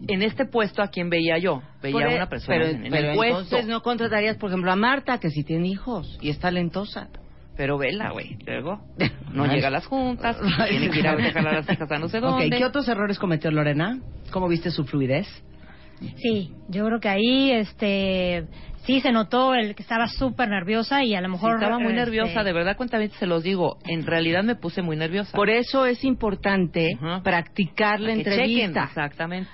en este puesto, ¿a quién veía yo? Veía a e- una persona pero, en, en pero el puesto. entonces no contratarías, por ejemplo, a Marta, que sí tiene hijos y es talentosa. Pero vela, güey. Luego [LAUGHS] no llega a las juntas, [LAUGHS] tiene que ir a dejar a las hijas a no sé dónde. ¿qué otros errores cometió Lorena? ¿Cómo viste su fluidez? Sí, yo creo que ahí, este, sí se notó el que estaba súper nerviosa y a lo Sí, mejor estaba muy este, nerviosa, de verdad, cuentamente se los digo. En realidad me puse muy nerviosa. Por eso es importante Ajá. practicar la Que chequen, entrevista. exactamente.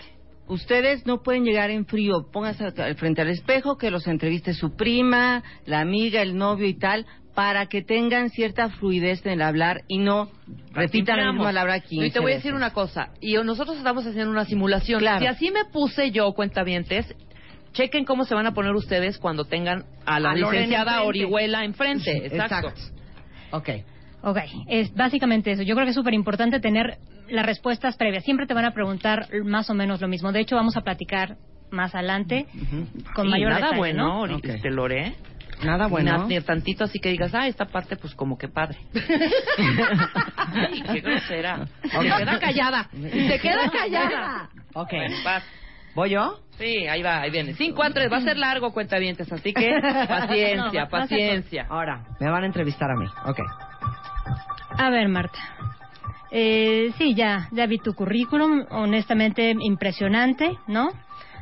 Ustedes no pueden llegar en frío. Pónganse frente al espejo, que los entreviste su prima, la amiga, el novio y tal, para que tengan cierta fluidez en el hablar y no repitan la misma palabra 15 Y te voy a decir una cosa. Y nosotros estamos haciendo una simulación. Claro. Si así me puse yo, cuentavientes, chequen cómo se van a poner ustedes cuando tengan a la A licenciada enfrente. Orihuela enfrente. [LAUGHS] Exacto. Ok. Ok, es básicamente eso. Yo creo que es súper importante tener las respuestas previas. Siempre te van a preguntar más o menos lo mismo. De hecho, vamos a platicar más adelante con Sí, mayor nada detalle, bueno, ¿no? Ori- Ok. este, Lore. Nada bueno. Ni, ni tantito así que digas, ah, esta parte, pues como que padre. [LAUGHS] Ay, qué grosera. Se queda callada. Se queda [LAUGHS] callada. Ok. Bueno, vas. ¿Voy yo? Sí, ahí va, ahí viene. Cinco a tres, va a ser largo, cuentavientes, así que [LAUGHS] paciencia, No, paciencia. Ahora, me van a entrevistar a mí. Ok. A ver, Marta. Eh, sí, ya, ya vi tu currículum, honestamente impresionante, ¿no?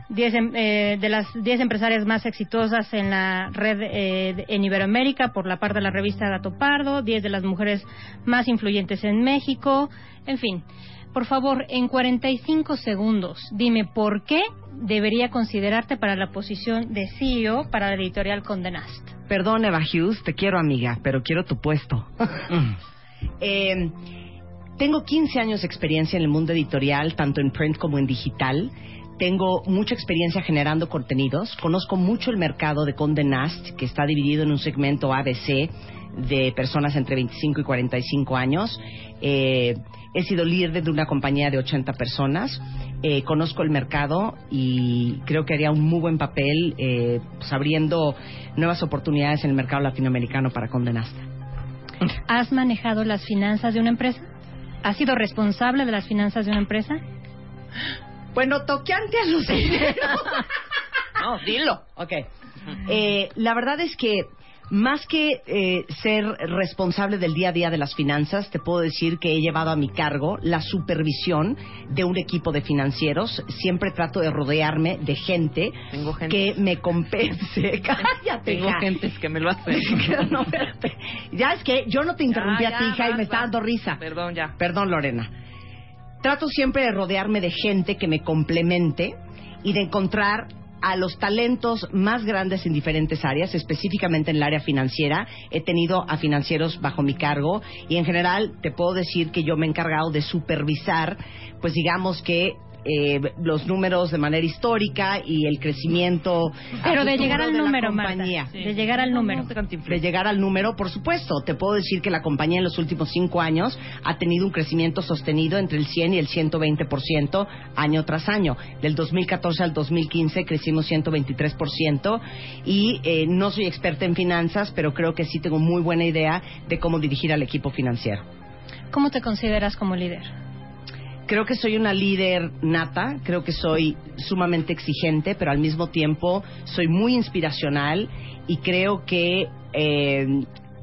Diez, em- eh, de las 10 empresarias más exitosas en la red eh, en Iberoamérica por la parte de la revista Gato Pardo, 10 de las mujeres más influyentes en México, en fin. Por favor, en 45 segundos, dime por qué debería considerarte para la posición de CEO para la editorial Condé Nast. Perdón, Eva Hughes, te quiero amiga, pero quiero tu puesto. [LAUGHS] Eh, tengo 15 años de experiencia en el mundo editorial, tanto en print como en digital. Tengo mucha experiencia generando contenidos. Conozco mucho el mercado de Condé Nast, que está dividido en un segmento ABC de personas entre 25 y 45 años. Eh, he sido líder de una compañía de 80 personas. Eh, conozco el mercado y creo que haría un muy buen papel eh, pues, abriendo nuevas oportunidades en el mercado latinoamericano para Condé Nast. ¿Has manejado las finanzas de una empresa? ¿Has sido responsable de las finanzas de una empresa? Bueno, toqueante a los dineros. [LAUGHS] No, dilo. Ok. Eh, la verdad es que más que eh, ser responsable del día a día de las finanzas, te puedo decir que he llevado a mi cargo la supervisión de un equipo de financieros. Siempre trato de rodearme de gente, Tengo gente. que me compense. [LAUGHS] Cállate. Tengo hija. gentes que me lo hacen. [LAUGHS] No, ya es que yo no te interrumpí Ya, a ti, hija, y me está dando risa. Perdón, ya. Perdón, Lorena. Trato siempre de rodearme de gente que me complemente y de encontrar a los talentos más grandes en diferentes áreas, específicamente en el área financiera. He tenido a financieros bajo mi cargo y en general te puedo decir que yo me he encargado de supervisar, pues digamos que eh, los números de manera histórica y el crecimiento. Pero de llegar al de número, compañía. De llegar al número. De llegar al número, por supuesto. Te puedo decir que la compañía en los últimos cinco años ha tenido un crecimiento sostenido entre el 100 y el 120% año tras año. Del 2014 al 2015 crecimos 123% y eh, no soy experta en finanzas, pero creo que sí tengo muy buena idea de cómo dirigir al equipo financiero. ¿Cómo te consideras como líder? Creo que soy una líder nata, creo que soy sumamente exigente, pero al mismo tiempo soy muy inspiracional y creo que eh,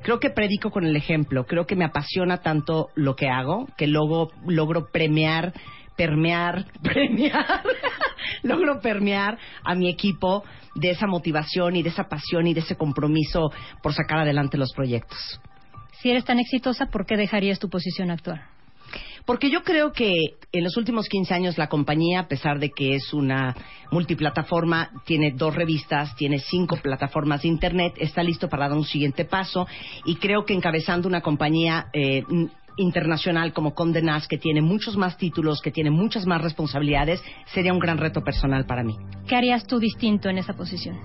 creo que predico con el ejemplo. Creo que me apasiona tanto lo que hago que luego logro premiar, permear, [LAUGHS] premiar, [LAUGHS] logro permear a mi equipo de esa motivación y de esa pasión y de ese compromiso por sacar adelante los proyectos. Si eres tan exitosa, ¿por qué dejarías tu posición actual? Porque yo creo que en los últimos 15 años la compañía, a pesar de que es una multiplataforma, tiene dos revistas, tiene cinco plataformas de Internet, está listo para dar un siguiente paso y creo que encabezando una compañía eh, internacional como Condé Nast, que tiene muchos más títulos, que tiene muchas más responsabilidades, sería un gran reto personal para mí. ¿Qué harías tú distinto en esa posición?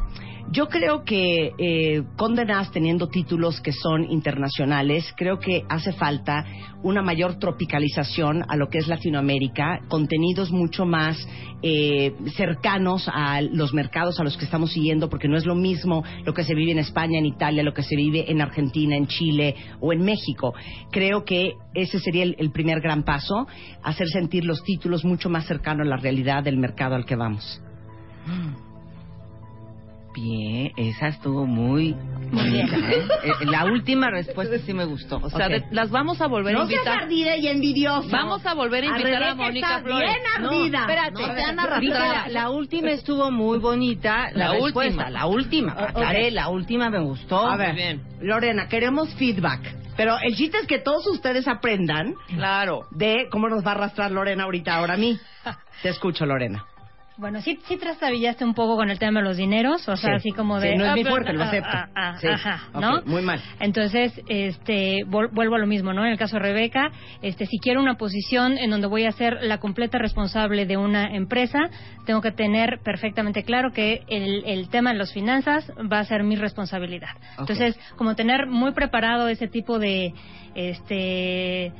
Yo creo que eh, Condé Nast, teniendo títulos que son internacionales, creo que hace falta una mayor tropicalización a lo que es Latinoamérica, contenidos mucho más eh, cercanos a los mercados a los que estamos siguiendo, porque no es lo mismo lo que se vive en España, en Italia, lo que se vive en Argentina, en Chile o en México. Creo que ese sería el, primer gran paso, hacer sentir los títulos mucho más cercanos a la realidad del mercado al que vamos. Bien, esa estuvo muy bonita. ¿eh? Eh, La última respuesta sí me gustó. O sea, de- las vamos a volver a No seas invitar. ardida y envidiosa. Vamos a volver a invitar a, Mónica Flores. bien ardida. No, espérate, No. Dije, la, la última estuvo muy bonita. La, La respuesta, última. La última. La última me gustó. A ver, bien. Lorena, queremos feedback. Pero el chiste es que todos ustedes aprendan Claro. de cómo nos va a arrastrar Lorena ahorita, ahora a mí. [LAUGHS] Te escucho, Lorena. Bueno, sí, sí trastabillaste un poco con el tema de los dineros, o sea, Sí. así como Sí, de... no es ah, mi fuerte, lo ah, acepto. ah, ah, Sí. Ajá, ¿no? muy mal. Entonces, este, vuelvo a lo mismo, ¿no? En el caso de Rebeca, este, si quiero una posición en donde voy a ser la completa responsable de una empresa, tengo que tener perfectamente claro que el, el tema de las finanzas va a ser mi responsabilidad. Entonces, como tener muy preparado ese tipo de, este,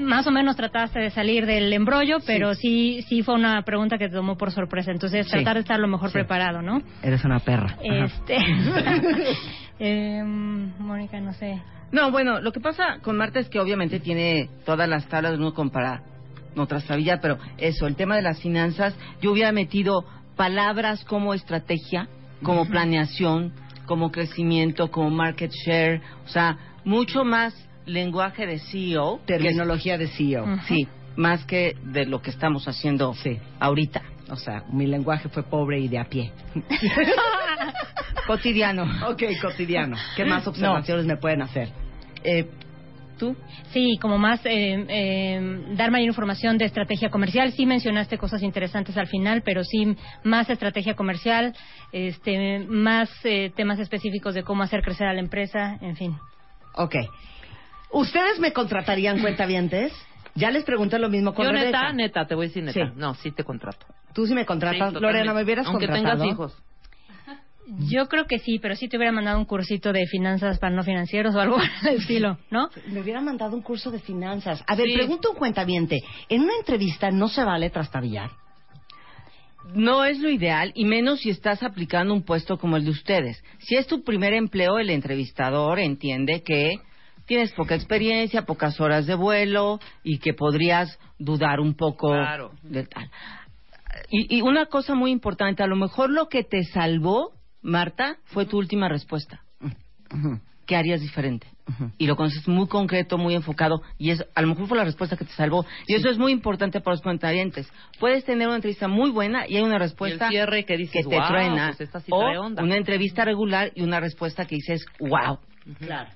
más o menos trataste de salir del embrollo, pero sí, sí fue una pregunta que te tomó por sorpresa. Entonces, Sí. tratar de estar lo mejor Sí. preparado, ¿no? Eres una perra. Este, [LAUGHS] [LAUGHS] em, Mónica, no sé. No, bueno, lo que pasa con Marta es que obviamente tiene todas las tablas uno compara no trastabilla, pero eso, el tema de las finanzas, yo hubiera metido palabras como estrategia, como planeación, como crecimiento, como market share, o sea, mucho más lenguaje de CEO. Terminología de CEO. Sí, más que de lo que estamos haciendo Sí. ahorita. O sea, mi lenguaje fue pobre y de a pie. [LAUGHS] Cotidiano. ok, cotidiano. ¿Qué más observaciones me pueden hacer? Eh, ¿Tú? Sí, como más eh, eh, dar mayor información de estrategia comercial. Sí mencionaste cosas interesantes al final, pero sí más estrategia comercial, este, más eh, temas específicos de cómo hacer crecer a la empresa, en fin. Ok. ¿Ustedes me contratarían cuentavientes? Ya les pregunté lo mismo con Yo Rebeca. neta, neta, te voy a decir neta. Sí. No, sí te contrato. Tú sí me contratas. Sí, Lorena, ¿me hubieras Aunque contratado? tengas hijos. Yo creo que sí, pero sí te hubiera mandado un cursito de finanzas para no financieros o algo [LAUGHS] del estilo, ¿no? Me hubiera mandado un curso de finanzas. A ver, Sí. pregunta un cuentaviente. ¿En una entrevista no se vale trastabillar? No es lo ideal, y menos si estás aplicando un puesto como el de ustedes. Si es tu primer empleo, el entrevistador entiende que tienes poca experiencia, pocas horas de vuelo y que podrías dudar un poco Claro. de tal. Y, y una cosa muy importante, a lo mejor lo que te salvó, Marta, fue tu última respuesta. ¿Qué harías diferente? Y lo conoces muy concreto, muy enfocado, y es, a lo mejor fue la respuesta que te salvó. Y eso es muy importante para los cuentavientes. Puedes tener una entrevista muy buena y hay una respuesta Y el cierre que dices, te "Guau, truena. pues esta sí o trae onda". una entrevista regular y una respuesta que dices, wow. Claro.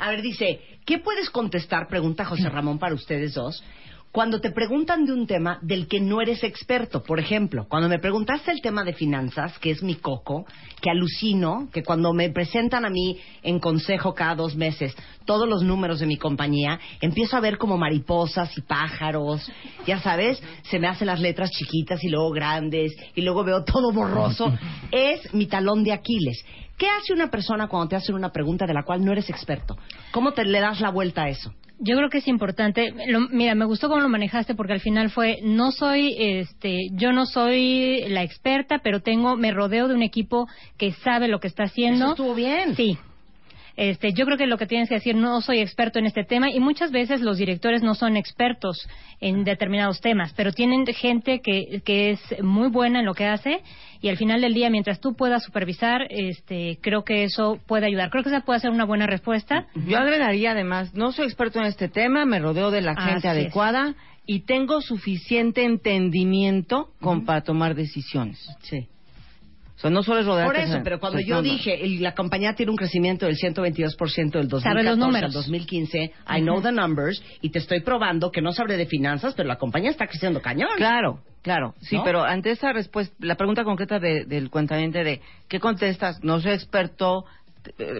A ver, dice, ¿qué puedes contestar? Pregunta José [LAUGHS] Ramón para ustedes dos. Cuando te preguntan de un tema del que no eres experto, por ejemplo, cuando me preguntaste el tema de finanzas, que es mi coco, que alucino, que cuando me presentan a mí en consejo cada dos meses todos los números de mi compañía, empiezo a ver como mariposas y pájaros, ya sabes, se me hacen las letras chiquitas y luego grandes, y luego veo todo borroso. [LAUGHS] Es mi talón de Aquiles. ¿Qué hace una persona cuando te hacen una pregunta de la cual no eres experto? ¿Cómo te le das la vuelta a eso? Yo creo que es importante. Lo- mira, me gustó cómo lo manejaste porque al final fue no soy, este, yo no soy la experta, pero tengo, me rodeo de un equipo que sabe lo que está haciendo. Eso estuvo bien. Sí. Este, yo creo que lo que tienes que decir, no soy experto en este tema, y muchas veces los directores no son expertos en determinados temas, pero tienen gente que, que es muy buena en lo que hace, y al final del día, mientras tú puedas supervisar, este, creo que eso puede ayudar. Creo que esa puede ser una buena respuesta. Yo agregaría además, no soy experto en este tema, me rodeo de la gente Así es. adecuada y tengo suficiente entendimiento como para tomar decisiones. Sí. O sea, no solo es rodearte... Por eso, pero cuando yo dije, el- la compañía tiene un crecimiento del 122% del 2014 Sabe los al números. 2015, I know the numbers, y te estoy probando que no sabré de finanzas, pero la compañía está creciendo cañón. Claro, claro, sí, ¿No? pero ante esa respuesta, la pregunta concreta de- del cuentamiento de ¿qué contestas? No soy experto,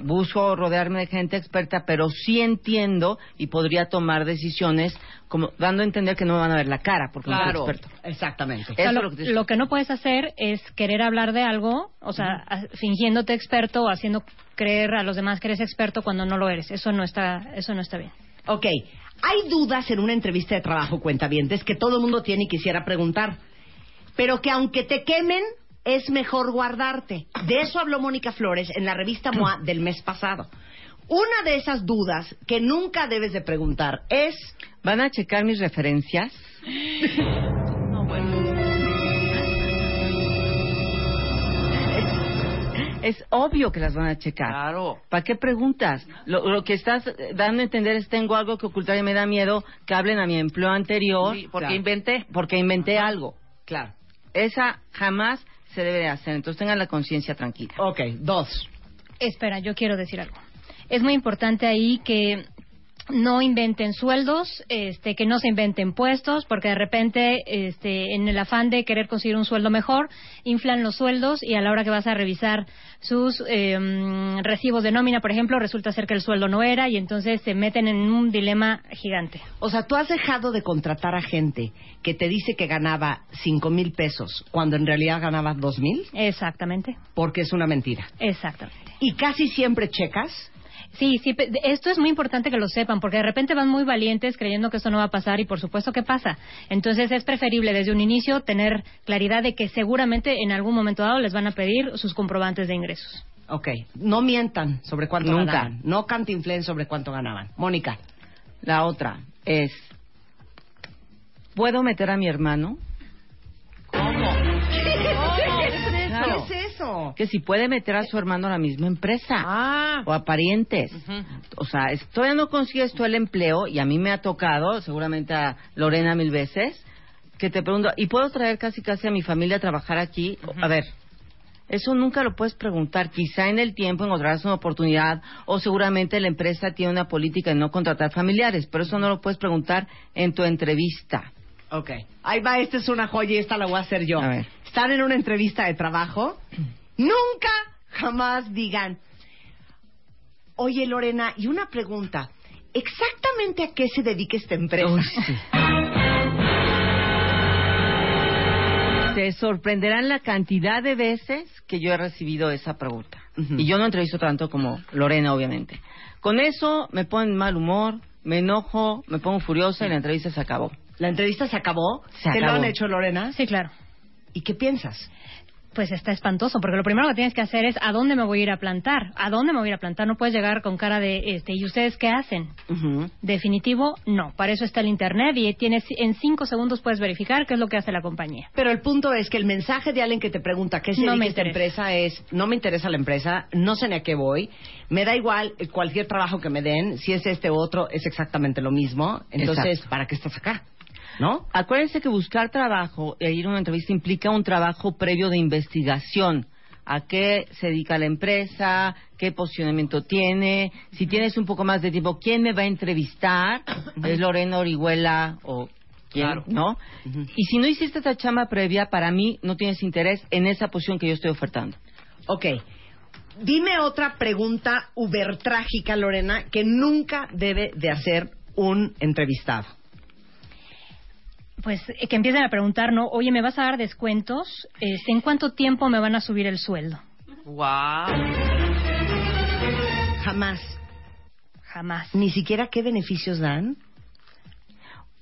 busco rodearme de gente experta, pero sí entiendo y podría tomar decisiones como dando a entender que no me van a ver la cara porque no soy experto. exactamente. O sea, lo, es lo que te- lo que no puedes hacer es querer hablar de algo, o sea, fingiéndote experto o haciendo creer a los demás que eres experto cuando no lo eres. Eso no está, eso no está bien. Ok, hay dudas en una entrevista de trabajo, cuentavientes, que todo el mundo tiene y quisiera preguntar, pero que aunque te quemen, es mejor guardarte. De eso habló Mónica Flores en la revista [CLEARS THROAT] MOA del mes pasado. Una de esas dudas que nunca debes de preguntar es... ¿Van a checar mis referencias? [LAUGHS] Es obvio que las van a checar. Claro. ¿Para qué preguntas? Lo, lo que estás dando a entender es tengo algo que ocultar y me da miedo que hablen a mi empleo anterior. Sí, porque Claro. inventé. Porque inventé algo. Claro. Esa jamás se debe de hacer. Entonces tengan la conciencia tranquila. Ok, dos. Espera, yo quiero decir algo. Es muy importante ahí que no inventen sueldos, este, que no se inventen puestos, porque de repente, este, en el afán de querer conseguir un sueldo mejor, inflan los sueldos y a la hora que vas a revisar sus eh, recibos de nómina, por ejemplo, resulta ser que el sueldo no era y entonces se meten en un dilema gigante. O sea, tú has dejado de contratar a gente que te dice que ganaba cinco mil pesos cuando en realidad ganaba dos mil, Exactamente, porque es una mentira. exactamente. Y casi siempre checas Sí, sí, pe- esto es muy importante que lo sepan, porque de repente van muy valientes creyendo que esto no va a pasar y por supuesto que pasa. Entonces es preferible desde un inicio tener claridad de que seguramente en algún momento dado les van a pedir sus comprobantes de ingresos. Ok, no mientan sobre cuánto Nunca. ganaban. No cantinflen sobre cuánto ganaban. Mónica. La otra es, ¿puedo meter a mi hermano? Que si puede meter a su hermano a la misma empresa. Ah. o a parientes. O sea, es- todavía no consigues tú el empleo y a mí me ha tocado, seguramente a Lorena mil veces, que te pregunto, ¿y puedo traer casi casi a mi familia a trabajar aquí? A ver, Eso nunca lo puedes preguntar. Quizá en el tiempo encontrarás una oportunidad o seguramente la empresa tiene una política de no contratar familiares, pero eso no lo puedes preguntar en tu entrevista. Ok. Ahí va, esta es una joya y esta la voy a hacer yo. A ver. Están en una entrevista de trabajo. Nunca, jamás digan, oye Lorena, y una pregunta. ¿Exactamente a qué se dedica esta empresa? Se sorprenderán la cantidad de veces que yo he recibido esa pregunta. Y yo no entrevisto tanto como Lorena, obviamente. Con eso me ponen mal humor, me enojo, me pongo furiosa y la entrevista se acabó. ¿La entrevista se acabó? Se ¿Te lo han hecho, Lorena? Sí, claro. ¿Y qué piensas? Pues está espantoso, porque lo primero que tienes que hacer es a dónde me voy a ir a plantar. ¿A dónde me voy a ir a plantar? No puedes llegar con cara de, este, ¿y ustedes qué hacen? Definitivo, no. Para eso está el Internet y tienes en cinco segundos puedes verificar qué es lo que hace la compañía. Pero el punto es que el mensaje de alguien que te pregunta qué se No me esta empresa es no me interesa la empresa, no sé ni a qué voy, me da igual cualquier trabajo que me den, si es este u otro es exactamente lo mismo, entonces Exacto. ¿para qué estás acá? ¿No? Acuérdense que buscar trabajo e ir a una entrevista implica un trabajo previo de investigación. ¿A qué se dedica la empresa? ¿Qué posicionamiento tiene? Si tienes un poco más de tiempo, ¿quién me va a entrevistar? [COUGHS] ¿Es Lorena Orihuela o quién? Claro. ¿No? Y si no hiciste esta chamba previa, para mí no tienes interés en esa posición que yo estoy ofertando. Ok. Dime otra pregunta ubertrágica, Lorena, que nunca debe de hacer un entrevistado. Pues eh, que empiecen a preguntar, ¿no? Oye, ¿me vas a dar descuentos? Este, ¿En cuánto tiempo me van a subir el sueldo? Wow. Jamás. Jamás. Ni siquiera qué beneficios dan.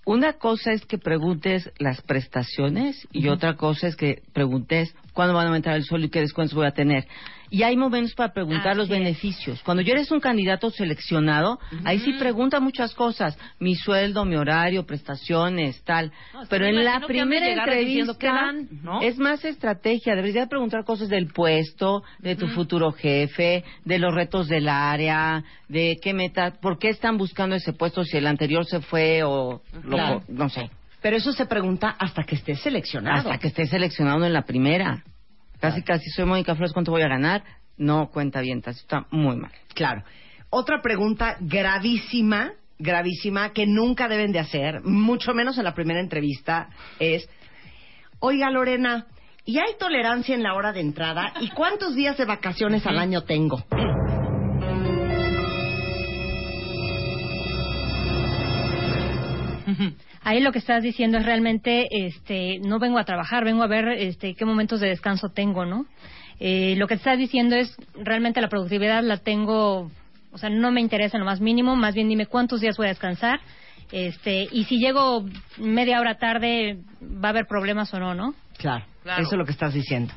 Una cosa es que preguntes las prestaciones y otra cosa es que preguntes cuándo van a aumentar el sueldo y qué descuentos voy a tener. Y hay momentos para preguntar los es. beneficios. Cuando yo eres un candidato seleccionado, ahí sí pregunta muchas cosas. Mi sueldo, mi horario, prestaciones, tal. No, Pero en la primera entrevista qué dan, ¿no? es más estrategia. Deberías de preguntar cosas del puesto, de tu futuro jefe, de los retos del área, de qué meta, por qué están buscando ese puesto si el anterior se fue o lo- Claro. no sé. Pero eso se pregunta hasta que estés seleccionado. Hasta que esté seleccionado en la primera. Casi, casi soy Mónica Flores, ¿cuánto voy a ganar? No cuenta bien, está muy mal. Claro. Otra pregunta gravísima, gravísima, que nunca deben de hacer, mucho menos en la primera entrevista, es, oiga Lorena, ¿y hay tolerancia en la hora de entrada? ¿Y cuántos días de vacaciones al año tengo? Ahí lo que estás diciendo es realmente, este, no vengo a trabajar, vengo a ver, este, qué momentos de descanso tengo, ¿no? Eh, lo que estás diciendo es realmente la productividad la tengo, o sea, no me interesa en lo más mínimo, más bien dime cuántos días voy a descansar, este, y si llego media hora tarde, va a haber problemas o no, ¿no? Claro, Claro. eso es lo que estás diciendo.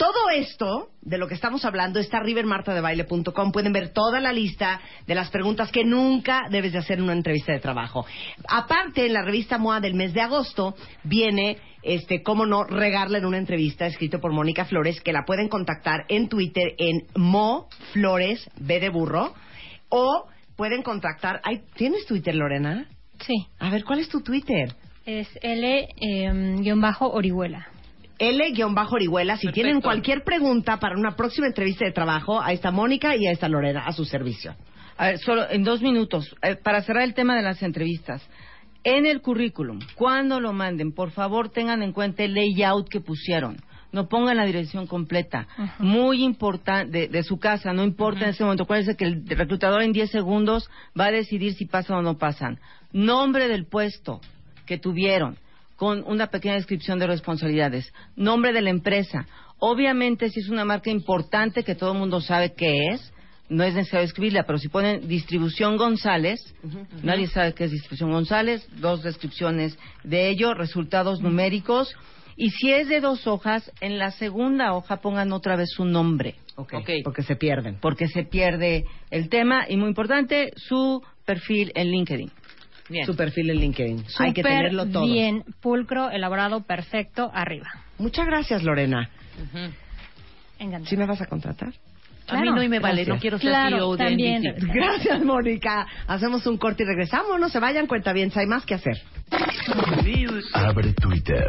Todo esto de lo que estamos hablando está arriba en martadebaile.com. Pueden ver toda la lista de las preguntas que nunca debes de hacer en una entrevista de trabajo. Aparte, en la revista MOA del mes de agosto viene, este, cómo no regarla en una entrevista escrito por Mónica Flores, que la pueden contactar en Twitter en Mo Flores B de burro o pueden contactar. Ay, ¿Tienes Twitter, Lorena? Sí, A ver, ¿cuál es tu Twitter? es L-Orihuela. L-Orihuela. Si Perfecto. tienen cualquier pregunta para una próxima entrevista de trabajo, ahí está Mónica y ahí está Lorena a su servicio. A ver, solo en dos minutos, eh, para cerrar el tema de las entrevistas. En el currículum, cuando lo manden, por favor tengan en cuenta el layout que pusieron. No pongan la dirección completa. Muy importante, de, de su casa, no importa en ese momento. Acuérdense que el reclutador en 10 segundos va a decidir si pasan o no pasan. Nombre del puesto que tuvieron, con una pequeña descripción de responsabilidades. Nombre de la empresa. Obviamente, si es una marca importante que todo el mundo sabe qué es, no es necesario escribirla, pero si ponen distribución González, nadie sabe qué es distribución González, dos descripciones de ello, resultados numéricos, y si es de dos hojas, en la segunda hoja pongan otra vez su nombre, Ok. Ok. Porque se pierden. porque se pierde el tema, y muy importante, su perfil en LinkedIn. Bien. Su perfil en LinkedIn. Hay que tenerlo todo. bien, pulcro, elaborado, perfecto, arriba. Muchas gracias, Lorena. Ujú. Encantada. ¿Sí me vas a contratar? A mí Claro. no y me vale, Gracias. no quiero ser Claro, CEO de también. NBC. [LAUGHS] Gracias, Mónica. Hacemos un corte y regresamos. No se vayan, cuenta bien. Hay más que hacer. Abre Twitter.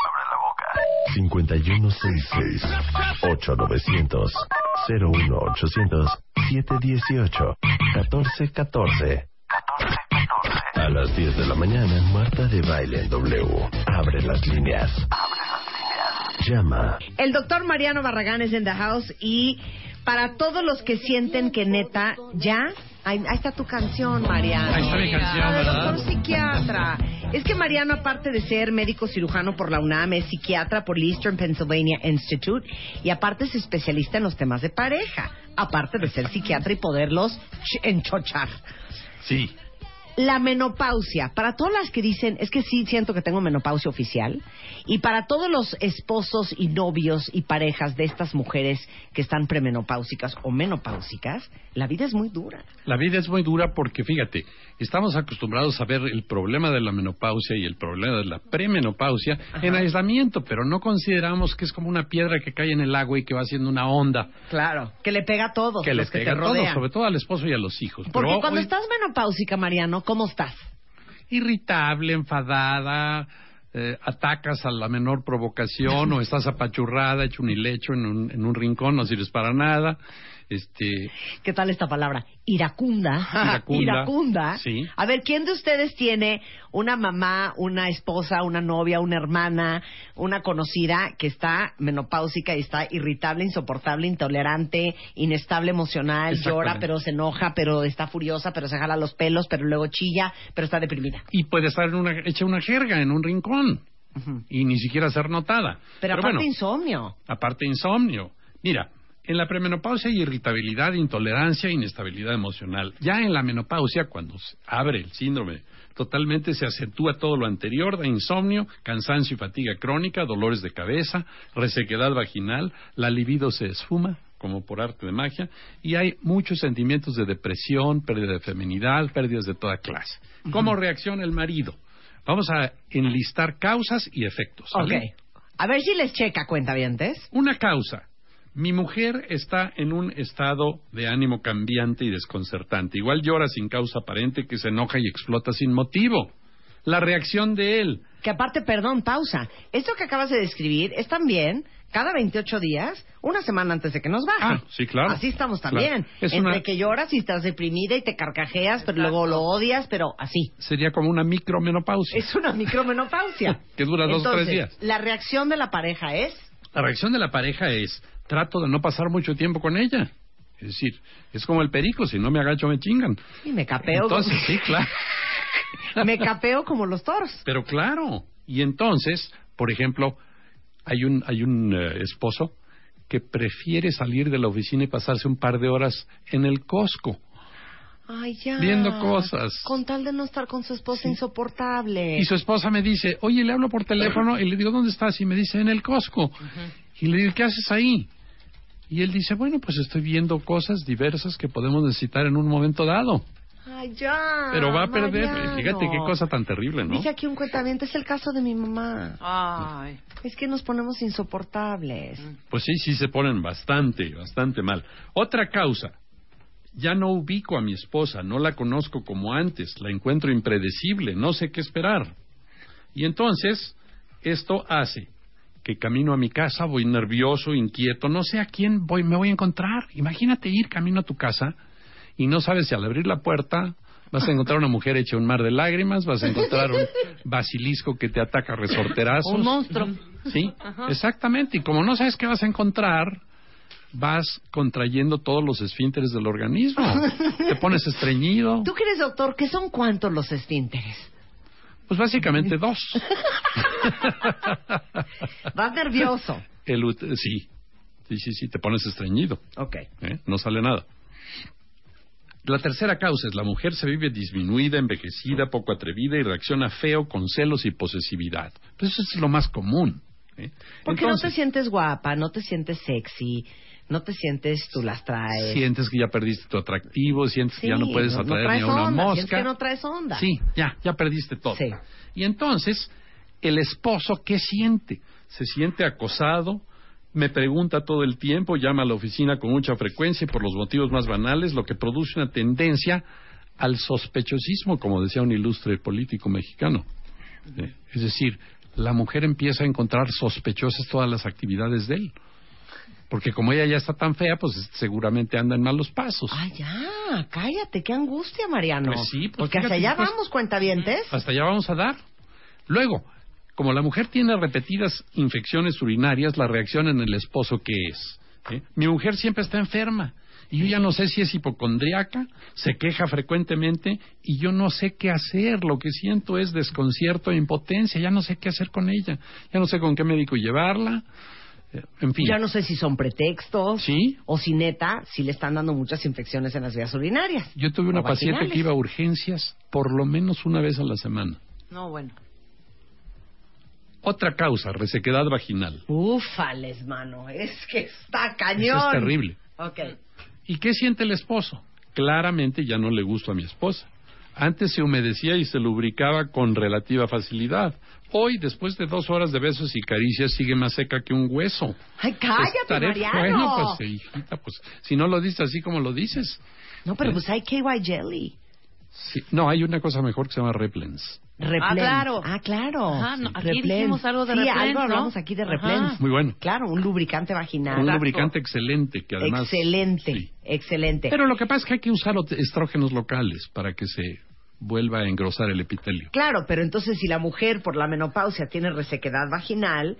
5166 8900 01800 718 1414 A las 10 de la mañana, Marta de Baile en W. Abre las líneas. Llama. El doctor Mariano Barragán es en The House y para todos los que sienten que neta, ya, ahí, ahí está tu canción, Mariano. Ahí está mi canción, ¿verdad? Doctor psiquiatra. Es que Mariano, aparte de ser médico cirujano por la UNAM, es psiquiatra por el Eastern Pennsylvania Institute y aparte es especialista en los temas de pareja, aparte de ser psiquiatra y poderlos ch- enchochar. Sí. La menopausia, para todas las que dicen, es que sí siento que tengo menopausia oficial, y para todos los esposos y novios y parejas de estas mujeres que están premenopáusicas o menopáusicas, la vida es muy dura. La vida es muy dura porque, fíjate, estamos acostumbrados a ver el problema de la menopausia y el problema de la premenopausia en aislamiento, pero no consideramos que es como una piedra que cae en el agua y que va haciendo una onda Claro, que le pega a todos que le que pega te a todos, sobre todo al esposo y a los hijos. Porque Pero cuando hoy- estás menopáusica, Mariano, ¿cómo estás? irritable, enfadada, eh, atacas a la menor provocación o estás apachurrada, hecho un hilecho en un, en un rincón, no sirves para nada. Este, ¿Qué tal esta palabra? Iracunda. Iracunda. Iracunda. Sí. A ver, ¿quién de ustedes tiene una mamá, una esposa, una novia, una hermana, una conocida que está menopáusica y está irritable, insoportable, intolerante, inestable emocional, llora, pero se enoja, pero está furiosa, pero se jala los pelos, pero luego chilla, pero está deprimida? y puede estar en una, hecha una jerga en un rincón y ni siquiera ser notada. Pero, aparte bueno, insomnio. aparte insomnio. Mira, en la premenopausia hay irritabilidad, intolerancia e inestabilidad emocional. Ya en la menopausia, cuando se abre el síndrome, totalmente se acentúa todo lo anterior, da insomnio, cansancio y fatiga crónica, dolores de cabeza, resequedad vaginal, la libido se esfuma como por arte de magia, y hay muchos sentimientos de depresión, pérdida de feminidad, pérdidas de toda clase. ¿Cómo reacciona el marido? Vamos a enlistar causas y efectos. ¿sale? Ok. A ver si les checa, cuentavientes. Una causa. Mi mujer está en un estado de ánimo cambiante y desconcertante. Igual llora sin causa aparente, que se enoja y explota sin motivo. La reacción de él. Que aparte, perdón, pausa. Esto que acabas de describir es también cada 28 días, una semana antes de que nos baje. Ah, sí, claro. Así estamos Claro. también. Es Entre una- que lloras y estás deprimida y te carcajeas, pero luego lo odias, pero así. Sería como una micromenopausia. Es una micromenopausia. [LAUGHS] Que dura dos o tres días. La reacción de la pareja es. La reacción de la pareja es, trato de no pasar mucho tiempo con ella. Es decir, es como el perico, si no me agacho me chingan. Y me capeo. Entonces, sí, claro. [LAUGHS] me capeo como los toros. Pero claro. Y entonces, por ejemplo, hay un, hay un eh, esposo que prefiere salir de la oficina y pasarse un par de horas en el Costco. Ay, ya. Viendo cosas. Con tal de no estar con su esposa insoportable. Y su esposa me dice, oye, le hablo por teléfono y le digo, ¿dónde estás? Y me dice, en el Costco. Y le digo, ¿qué haces ahí? Y él dice, bueno, pues estoy viendo cosas diversas que podemos necesitar en un momento dado. Ay, ya. Pero va a perder, Mariano. fíjate qué cosa tan terrible, ¿no? Dice aquí un cuentamiento, es el caso de mi mamá. Ay. Es que nos ponemos insoportables. Pues sí, sí se ponen bastante, bastante mal. Otra causa. Ya no ubico a mi esposa, no la conozco como antes, la encuentro impredecible, no sé qué esperar. Y entonces, esto hace que camino a mi casa, voy nervioso, inquieto, no sé a quién voy, me voy a encontrar. Imagínate ir camino a tu casa y no sabes si al abrir la puerta vas a encontrar una mujer hecha un mar de lágrimas, vas a encontrar un basilisco que te ataca a resorterazos. Un monstruo. Sí, Ajá. exactamente. Y como no sabes qué vas a encontrar, vas contrayendo todos los esfínteres del organismo. Te pones estreñido. Tú que eres doctor, ¿qué son cuántos los esfínteres? Pues básicamente [LAUGHS] dos. [LAUGHS] Vas nervioso. El sí, sí, sí, sí, te pones estreñido. Ok. ¿eh? No sale nada. La tercera causa es la mujer se vive disminuida, envejecida, poco atrevida y reacciona feo con celos y posesividad. Pues eso es lo más común. ¿eh? Porque no te Entonces, sientes guapa, no te sientes sexy, no te sientes tú las traes. sientes que ya perdiste tu atractivo, sientes que ya no puedes no- no atraer ni a una onda, mosca. que no traes onda. Sí, ya, ya perdiste todo. Sí. Y entonces, el esposo, ¿qué siente? Se siente acosado, me pregunta todo el tiempo, llama a la oficina con mucha frecuencia y por los motivos más banales, lo que produce una tendencia al sospechosismo, como decía un ilustre político mexicano. Eh, Es decir, la mujer empieza a encontrar sospechosas todas las actividades de él. Porque como ella ya está tan fea, pues seguramente anda en malos pasos. Ay, ya, cállate, qué angustia, Mariano. Pues sí, pues Porque fíjate hacia allá que pues- vamos, cuentavientes. Hasta allá vamos a dar. Luego, como la mujer tiene repetidas infecciones urinarias, la reacción en el esposo, ¿qué es? ¿Eh? Mi mujer siempre está enferma. Y yo ya no sé si es hipocondriaca, se queja frecuentemente y yo no sé qué hacer. Lo que siento es desconcierto e impotencia. Ya no sé qué hacer con ella. Ya no sé con qué médico llevarla. Eh, En fin. Ya no sé si son pretextos ¿Sí? o si neta, si le están dando muchas infecciones en las vías urinarias. Yo tuve una paciente vaginales. que iba a urgencias por lo menos una vez a la semana. No, bueno. Otra causa, resequedad vaginal. Ufales, mano, es que está Eso cañón. es terrible. Ok. ¿Y qué siente el esposo? Claramente ya no le gusto a mi esposa. Antes se humedecía y se lubricaba con relativa facilidad. Hoy, después de dos horas de besos y caricias, sigue más seca que un hueso. Ay, cállate, Estaré- Mariano. Bueno, pues, hijita, pues, si no lo dices así como lo dices. No, pero ¿Eh? pues hay KY Jelly. Sí. No, hay una cosa mejor que se llama Replens. Replens. Ah, claro. Ah, claro. Ajá, no, aquí Replens. dijimos algo de sí, Replens, algo ¿no? hablamos aquí de Ajá. Replens. Muy bueno. Claro, un lubricante vaginal. Un lubricante excelente que además... excelente, Sí. excelente. Pero lo que pasa es que hay que usar estrógenos locales para que se vuelva a engrosar el epitelio. Claro, pero entonces si la mujer por la menopausia tiene resequedad vaginal,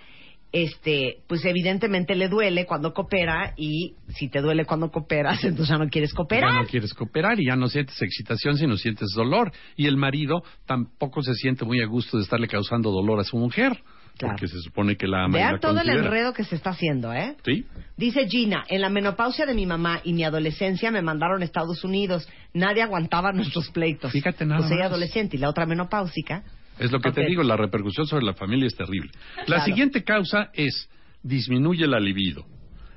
este, pues evidentemente le duele cuando coopera y si te duele cuando cooperas, [LAUGHS] entonces ya no quieres cooperar. Ya no quieres cooperar y ya no sientes excitación, sino sientes dolor. Y el marido tampoco se siente muy a gusto de estarle causando dolor a su mujer. Claro. Porque se supone que la ama y Vean la todo el enredo que se está haciendo, ¿eh? Sí. Dice Gina, en la menopausia de mi mamá y mi adolescencia me mandaron a Estados Unidos. Nadie aguantaba nuestros pleitos. Fíjate nada Pues ella adolescente y la otra menopáusica. Es lo que te digo, la repercusión sobre la familia es terrible. La Claro. siguiente causa es disminuye la libido.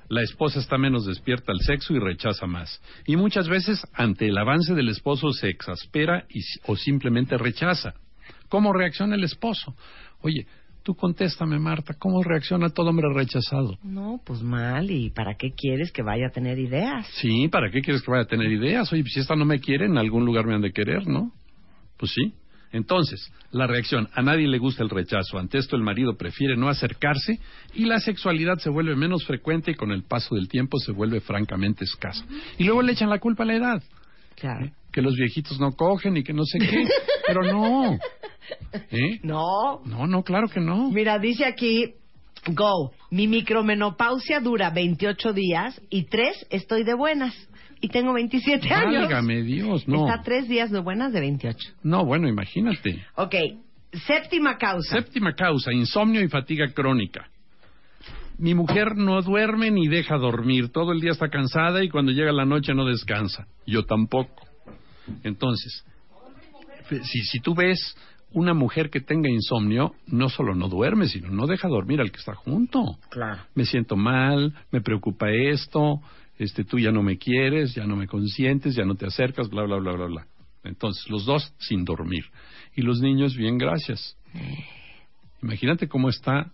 La esposa está menos despierta al sexo y rechaza más. Y muchas veces, ante el avance del esposo, se exaspera y, o simplemente rechaza. ¿Cómo reacciona el esposo? Oye, tú contéstame, Marta, ¿cómo reacciona todo hombre rechazado? No, pues mal. ¿Y para qué quieres que vaya a tener ideas? Sí, ¿para qué quieres que vaya a tener ideas? Oye, pues si esta no me quiere, en algún lugar me han de querer, ¿no? Pues sí. Entonces, la reacción, a nadie le gusta el rechazo. Ante esto, el marido prefiere no acercarse y la sexualidad se vuelve menos frecuente y con el paso del tiempo se vuelve francamente escasa. Y luego le echan la culpa a la edad. Claro. Que los viejitos no cogen y que no sé qué. Pero no. [LAUGHS] ¿Eh? No. No, no, claro que no. Mira, dice aquí, go, mi micromenopausia dura 28 días y tres estoy de buenas. Y tengo 27 años. Válgame Dios, no. Está tres días de buenas de 28. No, bueno, imagínate. Ok, séptima causa. Séptima causa, insomnio y fatiga crónica. Mi mujer no duerme ni deja dormir. Todo el día está cansada y cuando llega la noche no descansa. Yo tampoco. Entonces, si, si tú ves una mujer que tenga insomnio, no solo no duerme, sino no deja dormir al que está junto. Claro. Me siento mal, me preocupa esto, este, tú ya no me quieres, ya no me consientes, ya no te acercas, bla, bla, bla, bla, bla. Entonces, los dos sin dormir. Y los niños, bien, gracias. Imagínate cómo está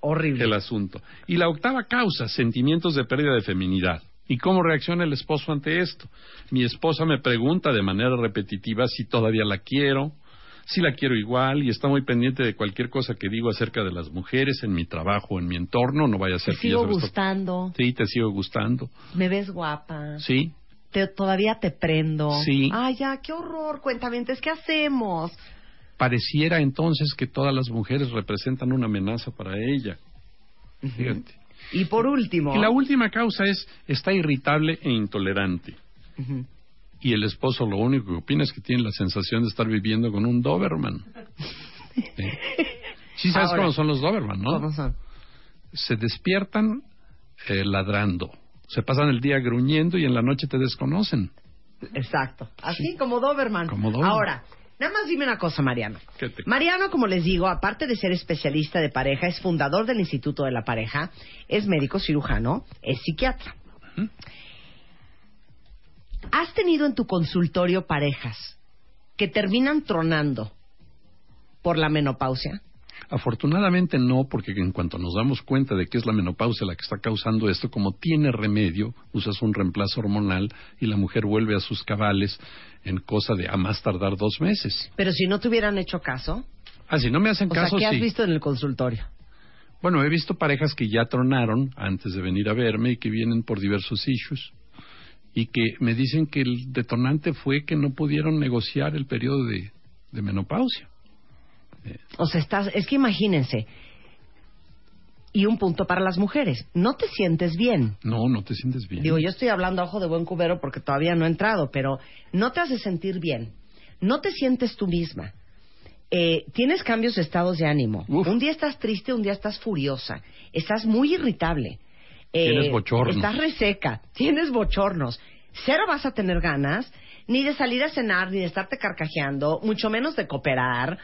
Horrible. el asunto. Y la octava causa, sentimientos de pérdida de feminidad. ¿Y cómo reacciona el esposo ante esto? Mi esposa me pregunta de manera repetitiva si todavía la quiero, si la quiero igual y está muy pendiente de cualquier cosa que digo acerca de las mujeres en mi trabajo, en mi entorno, no vaya a ser Te sigo sabes gustando, Sí, te sigo gustando. me ves guapa, Sí, te- todavía te prendo. Sí. Ay, ya, qué horror, cuentamientos, ¿qué hacemos? pareciera entonces que todas las mujeres representan una amenaza para ella. Fíjate. Y por último... Y la última causa es está irritable e intolerante. Y el esposo lo único que opina es que tiene la sensación de estar viviendo con un Doberman. ¿Sí? Sí sabes Ahora, cómo son los Doberman, ¿no? ¿Cómo son? Se despiertan eh, ladrando. Se pasan el día gruñendo y en la noche te desconocen. Exacto. Así como Doberman. Como Doberman. Ahora, Nada más dime una cosa, Mariano. ¿Qué te- Mariano, como les digo, aparte de ser especialista de pareja, es fundador del Instituto de la Pareja, es médico cirujano, es psiquiatra. ¿Has tenido en tu consultorio parejas que terminan tronando por la menopausia? Afortunadamente no, porque en cuanto nos damos cuenta de que es la menopausia la que está causando esto, como tiene remedio, usas un reemplazo hormonal y la mujer vuelve a sus cabales en cosa de a más tardar dos meses. Pero si no te hubieran hecho caso, Ah, si no me hacen o caso, sea, ¿qué has sí. visto en el consultorio? Bueno, he visto parejas que ya tronaron antes de venir a verme y que vienen por diversos issues y que me dicen que el detonante fue que no pudieron negociar el periodo de, de menopausia. O sea, estás, es que imagínense, y un punto para las mujeres, no te sientes bien. No, no te sientes bien. Digo, yo estoy hablando a ojo de buen cubero porque todavía no he entrado, pero no te hace sentir bien. No te sientes tú misma. Eh, tienes cambios de estados de ánimo. Un día estás triste, un día estás furiosa. Estás muy irritable. Eh, Tienes bochornos. Estás reseca. Tienes bochornos. Cero vas a tener ganas ni de salir a cenar, ni de estarte carcajeando, mucho menos de cooperar,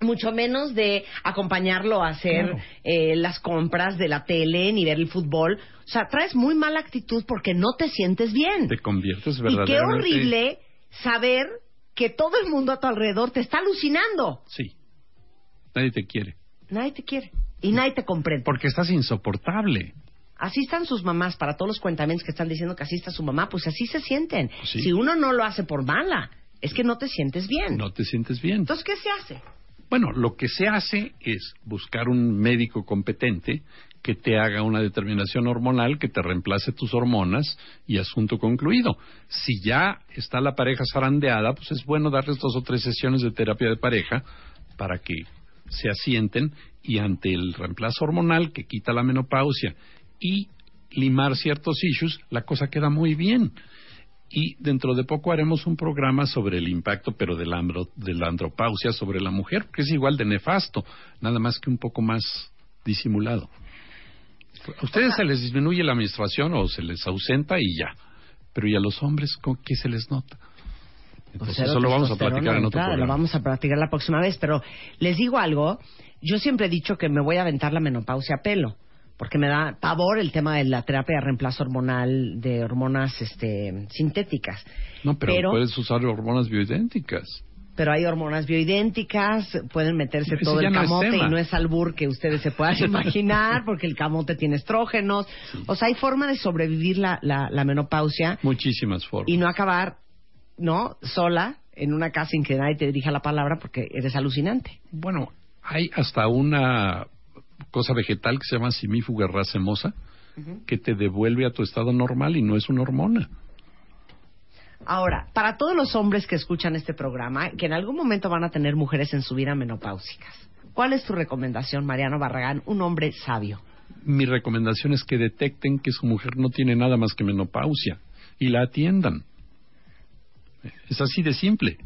mucho menos de acompañarlo a hacer Claro. eh, las compras de la tele ni ver el fútbol. O sea, traes muy mala actitud porque no te sientes bien. Te conviertes Y qué verdaderamente... horrible saber que todo el mundo a tu alrededor te está alucinando. Sí. Nadie te quiere. Nadie te quiere y nadie te comprende. Porque estás insoportable. Así están sus mamás, para todos los cuentamientos que están diciendo que así está su mamá, pues así se sienten. Sí. Si uno no lo hace por mala, es que no te sientes bien. No te sientes bien. Entonces, ¿qué se hace? Bueno, lo que se hace es buscar un médico competente que te haga una determinación hormonal, que te reemplace tus hormonas y asunto concluido. Si ya está la pareja zarandeada, pues es bueno darles dos o tres sesiones de terapia de pareja para que se asienten y ante el reemplazo hormonal que quita la menopausia y limar ciertos issues, la cosa queda muy bien. Y dentro de poco haremos un programa sobre el impacto, pero de la, andro- de la andropausia sobre la mujer, que es igual de nefasto, nada más que un poco más disimulado. A ustedes se les disminuye la menstruación o se les ausenta y ya. Pero ¿y a los hombres con qué se les nota? Entonces eso lo vamos a platicar en otro programa. Lo vamos a platicar la próxima vez, pero les digo algo. Yo siempre he dicho que me voy a aventar la menopausia a pelo, porque me da pavor el tema de la terapia de reemplazo hormonal de hormonas este, sintéticas. No, pero, pero- puedes usar hormonas bioidénticas. Pero hay hormonas bioidénticas, pueden meterse Ese todo el no camote y no es albur que ustedes se puedan [LAUGHS] imaginar, porque el camote tiene estrógenos. O sea, hay forma de sobrevivir la, la, la menopausia Muchísimas formas. y no acabar, ¿no? Sola en una casa sin que nadie te dirija la palabra porque eres alucinante. Bueno, hay hasta una cosa vegetal que se llama simífuga racemosa que te devuelve a tu estado normal y no es una hormona. Ahora, para todos los hombres que escuchan este programa, que en algún momento van a tener mujeres en su vida menopáusicas, ¿cuál es tu recomendación, Mariano Barragán, un hombre sabio? Mi recomendación es que detecten que su mujer no tiene nada más que menopausia y la atiendan. Es así de simple.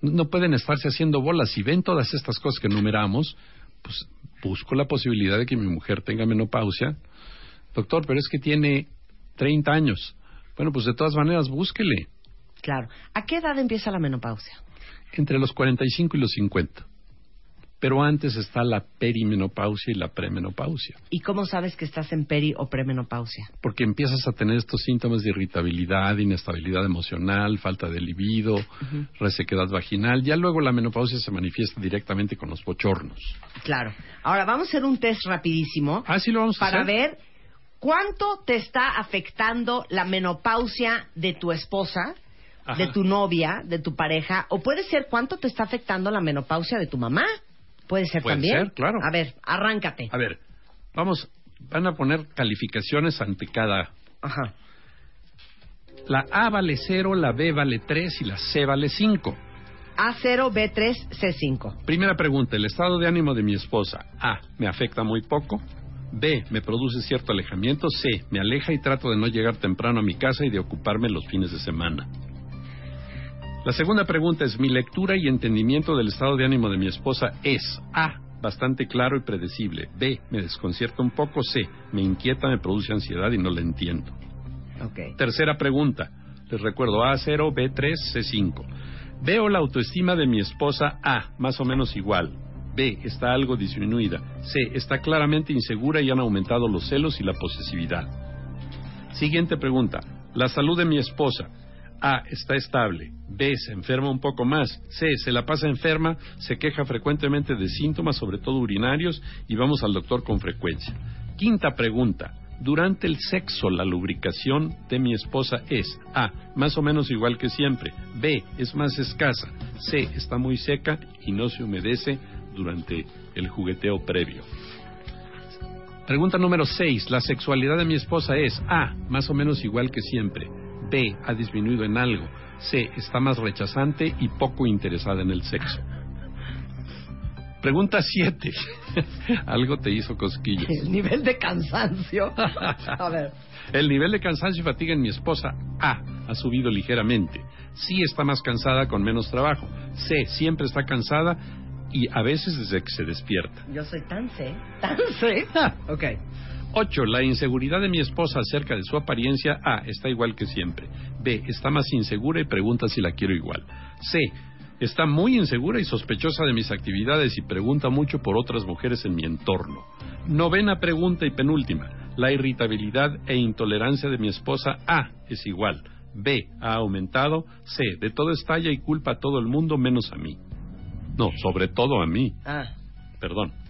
No no pueden estarse haciendo bolas. Si ven todas estas cosas que enumeramos, pues busco la posibilidad de que mi mujer tenga menopausia. Doctor, pero es que tiene 30 años. Bueno, pues de todas maneras, búsquele. Claro. ¿A qué edad empieza la menopausia? Entre los 45 y los 50. Pero antes está la perimenopausia y la premenopausia. ¿Y cómo sabes que estás en peri o premenopausia? porque empiezas a tener estos síntomas de irritabilidad, inestabilidad emocional, falta de libido, resequedad vaginal. Ya luego la menopausia se manifiesta directamente con los bochornos. Claro. Ahora vamos a hacer un test rapidísimo Ah, sí lo vamos a para hacer. ver cuánto te está afectando la menopausia de tu esposa, Ajá. de tu novia, de tu pareja, o puede ser cuánto te está afectando la menopausia de tu mamá. Puede ser Puede también. ser, claro. A ver, arráncate. A ver, vamos, van a poner calificaciones ante cada. Ajá. La A vale 0, la B vale 3 y la C vale 5. A0, B3, C5. Primera pregunta, el estado de ánimo de mi esposa. A, me afecta muy poco. B, me produce cierto alejamiento. C, me aleja y trato de no llegar temprano a mi casa y de ocuparme los fines de semana. La segunda pregunta es, mi lectura y entendimiento del estado de ánimo de mi esposa es A, bastante claro y predecible. B, me desconcierta un poco. C, me inquieta, me produce ansiedad y no la entiendo. Ok. Tercera pregunta. Les recuerdo A0, B3, C5. Veo la autoestima de mi esposa A, más o menos igual. B, está algo disminuida. C, está claramente insegura y han aumentado los celos y la posesividad. Siguiente pregunta. La salud de mi esposa. A, está estable. B, se enferma un poco más. C, se la pasa enferma, se queja frecuentemente de síntomas, sobre todo urinarios, y vamos al doctor con frecuencia. Quinta pregunta. Durante el sexo, la lubricación de mi esposa es A, más o menos igual que siempre. B, es más escasa. C, está muy seca y no se humedece durante el jugueteo previo. Pregunta número 6. La sexualidad de mi esposa es A, más o menos igual que siempre. B, ha disminuido en algo. C, está más rechazante y poco interesada en el sexo. Pregunta 7. [LAUGHS] algo te hizo cosquillas. El nivel de cansancio. A ver. [LAUGHS] El nivel de cansancio y fatiga en mi esposa A ha subido ligeramente. Sí está más cansada con menos trabajo. C siempre está cansada y a veces desde que se despierta. Yo soy tan C, tan C. [LAUGHS] ok. 8. La inseguridad de mi esposa acerca de su apariencia A está igual que siempre. B está más insegura y pregunta si la quiero igual. C está muy insegura y sospechosa de mis actividades y pregunta mucho por otras mujeres en mi entorno. Novena pregunta y penúltima. La irritabilidad e intolerancia de mi esposa A es igual. B ha aumentado. C de todo estalla y culpa a todo el mundo menos a mí. No, sobre todo a mí. Ah. Perdón.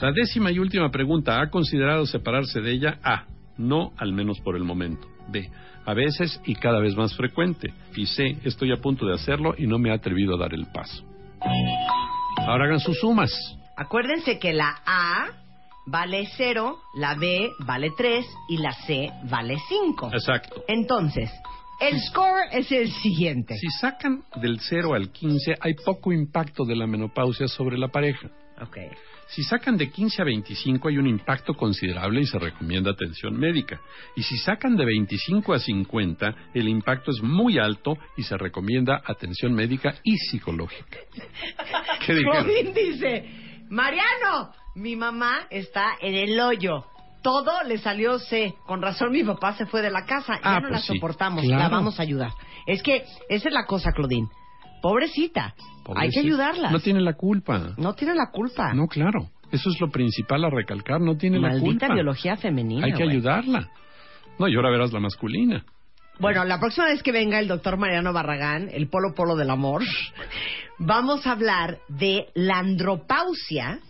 La décima y última pregunta. ¿Ha considerado separarse de ella? A. No, al menos por el momento. B. A veces y cada vez más frecuente. Y C. Estoy a punto de hacerlo y no me he atrevido a dar el paso. Ahora hagan sus sumas. Acuérdense que la A vale 0, la B vale 3 y la C vale 5. Exacto. Entonces, el score es el siguiente. Si sacan del 0 al 15, hay poco impacto de la menopausia sobre la pareja. Ok. Si sacan de 15 a 25 hay un impacto considerable y se recomienda atención médica. Y si sacan de 25 a 50, el impacto es muy alto y se recomienda atención médica y psicológica. [LAUGHS] ¿Qué? Robin dice, Mariano, mi mamá está en el hoyo. Todo le salió C. Con razón mi papá se fue de la casa. Ah, ya no pues la sí, soportamos. claro. La vamos a ayudar. Es que esa es la cosa, Claudine. Pobrecita. Hay que ayudarla. No tiene la culpa. No tiene la culpa. No, claro. Eso es lo principal a recalcar. No tiene la Maldita culpa. biología femenina. Hay que ayudarla. No, y ahora verás la masculina. Bueno, la próxima vez que venga el doctor Mariano Barragán, el polo polo del amor, [LAUGHS] vamos a hablar de la andropausia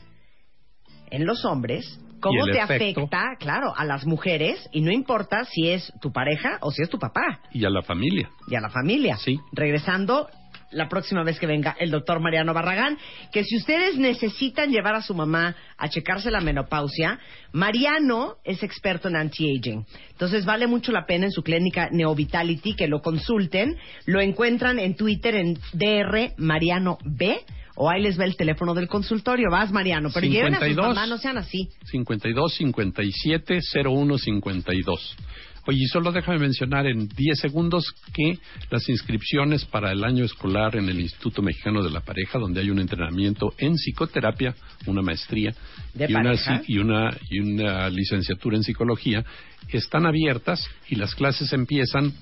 en los hombres, cómo te efecto. afecta, claro, a las mujeres, y no importa si es tu pareja o si es tu papá, Y a la familia. y a la familia. Sí. Regresando la próxima vez que venga el doctor Mariano Barragán, que si ustedes necesitan llevar a su mamá a checarse la menopausia, Mariano es experto en anti-aging. Entonces vale mucho la pena en su clínica Neovitality que lo consulten. Lo encuentran en Twitter en DR Mariano B. O ahí les va el teléfono del consultorio. Vas, Mariano. Pero lleven a sus 52. mamás, no sean así. 52 57 01 52. Oye, y solo déjame mencionar en 10 segundos que las inscripciones para el año escolar en el Instituto Mexicano de la Pareja, donde hay un entrenamiento en psicoterapia, una maestría ¿De y, una, y, una, y una licenciatura en psicología, están abiertas y las clases empiezan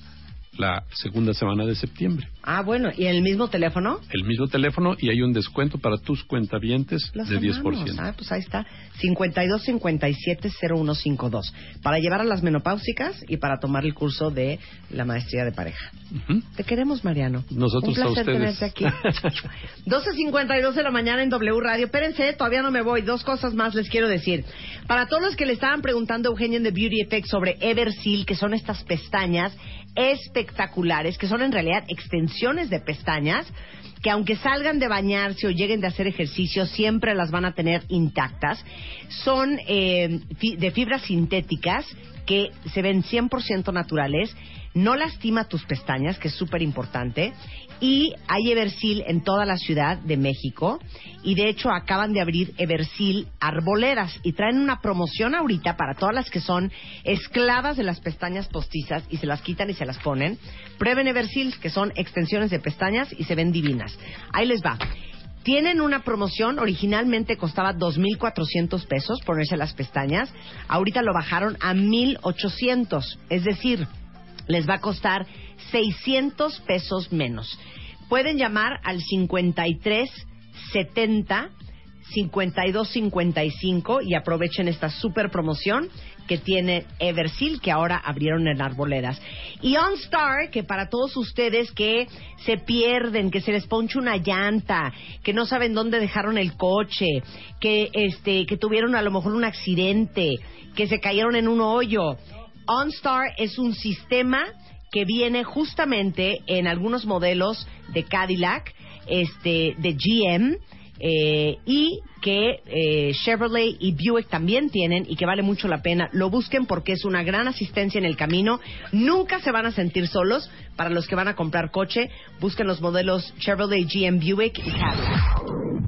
la segunda semana de septiembre. Ah, bueno. ¿Y en el mismo teléfono? El mismo teléfono y hay un descuento para tus cuentavientes Los de amamos. 10%. Ah, pues ahí está. 52 57 0152. Para llevar a las menopáusicas y para tomar el curso de la maestría de pareja. Te queremos, Mariano. Nosotros Un a placer ustedes. tenerte aquí. [LAUGHS] 12.52 de la mañana en W Radio. Espérense, todavía no me voy. Dos cosas más les quiero decir. Para todos los que le estaban preguntando a Eugenia en The Beauty Effect sobre Everseal, que son estas pestañas espectaculares, que son en realidad extensiones de pestañas, que aunque salgan de bañarse o lleguen de hacer ejercicio, siempre las van a tener intactas. Son eh, de fibras sintéticas que se ven 100% naturales, no lastima tus pestañas, que es súper importante, y hay Eversil en toda la ciudad de México, y de hecho acaban de abrir Eversil Arboledas, y traen una promoción ahorita para todas las que son esclavas de las pestañas postizas, y se las quitan y se las ponen. Prueben Eversil, que son extensiones de pestañas y se ven divinas. Ahí les va. Tienen una promoción, originalmente costaba 2.400 pesos ponerse las pestañas, ahorita lo bajaron a 1.800, es decir, les va a costar 600 pesos menos. pueden llamar al 53 70 52 55 y aprovechen esta super promoción que tiene Eversil que ahora abrieron en Arboledas. Y OnStar, que para todos ustedes que se pierden, que se les ponche una llanta, que no saben dónde dejaron el coche, que este que tuvieron a lo mejor un accidente, que se cayeron en un hoyo. OnStar es un sistema que viene justamente en algunos modelos de Cadillac, este, de GM, eh, y que eh, Chevrolet y Buick también tienen y que vale mucho la pena. Lo busquen porque es una gran asistencia en el camino. Nunca se van a sentir solos. Para los que van a comprar coche, busquen los modelos Chevrolet, GM, Buick y Cadillac.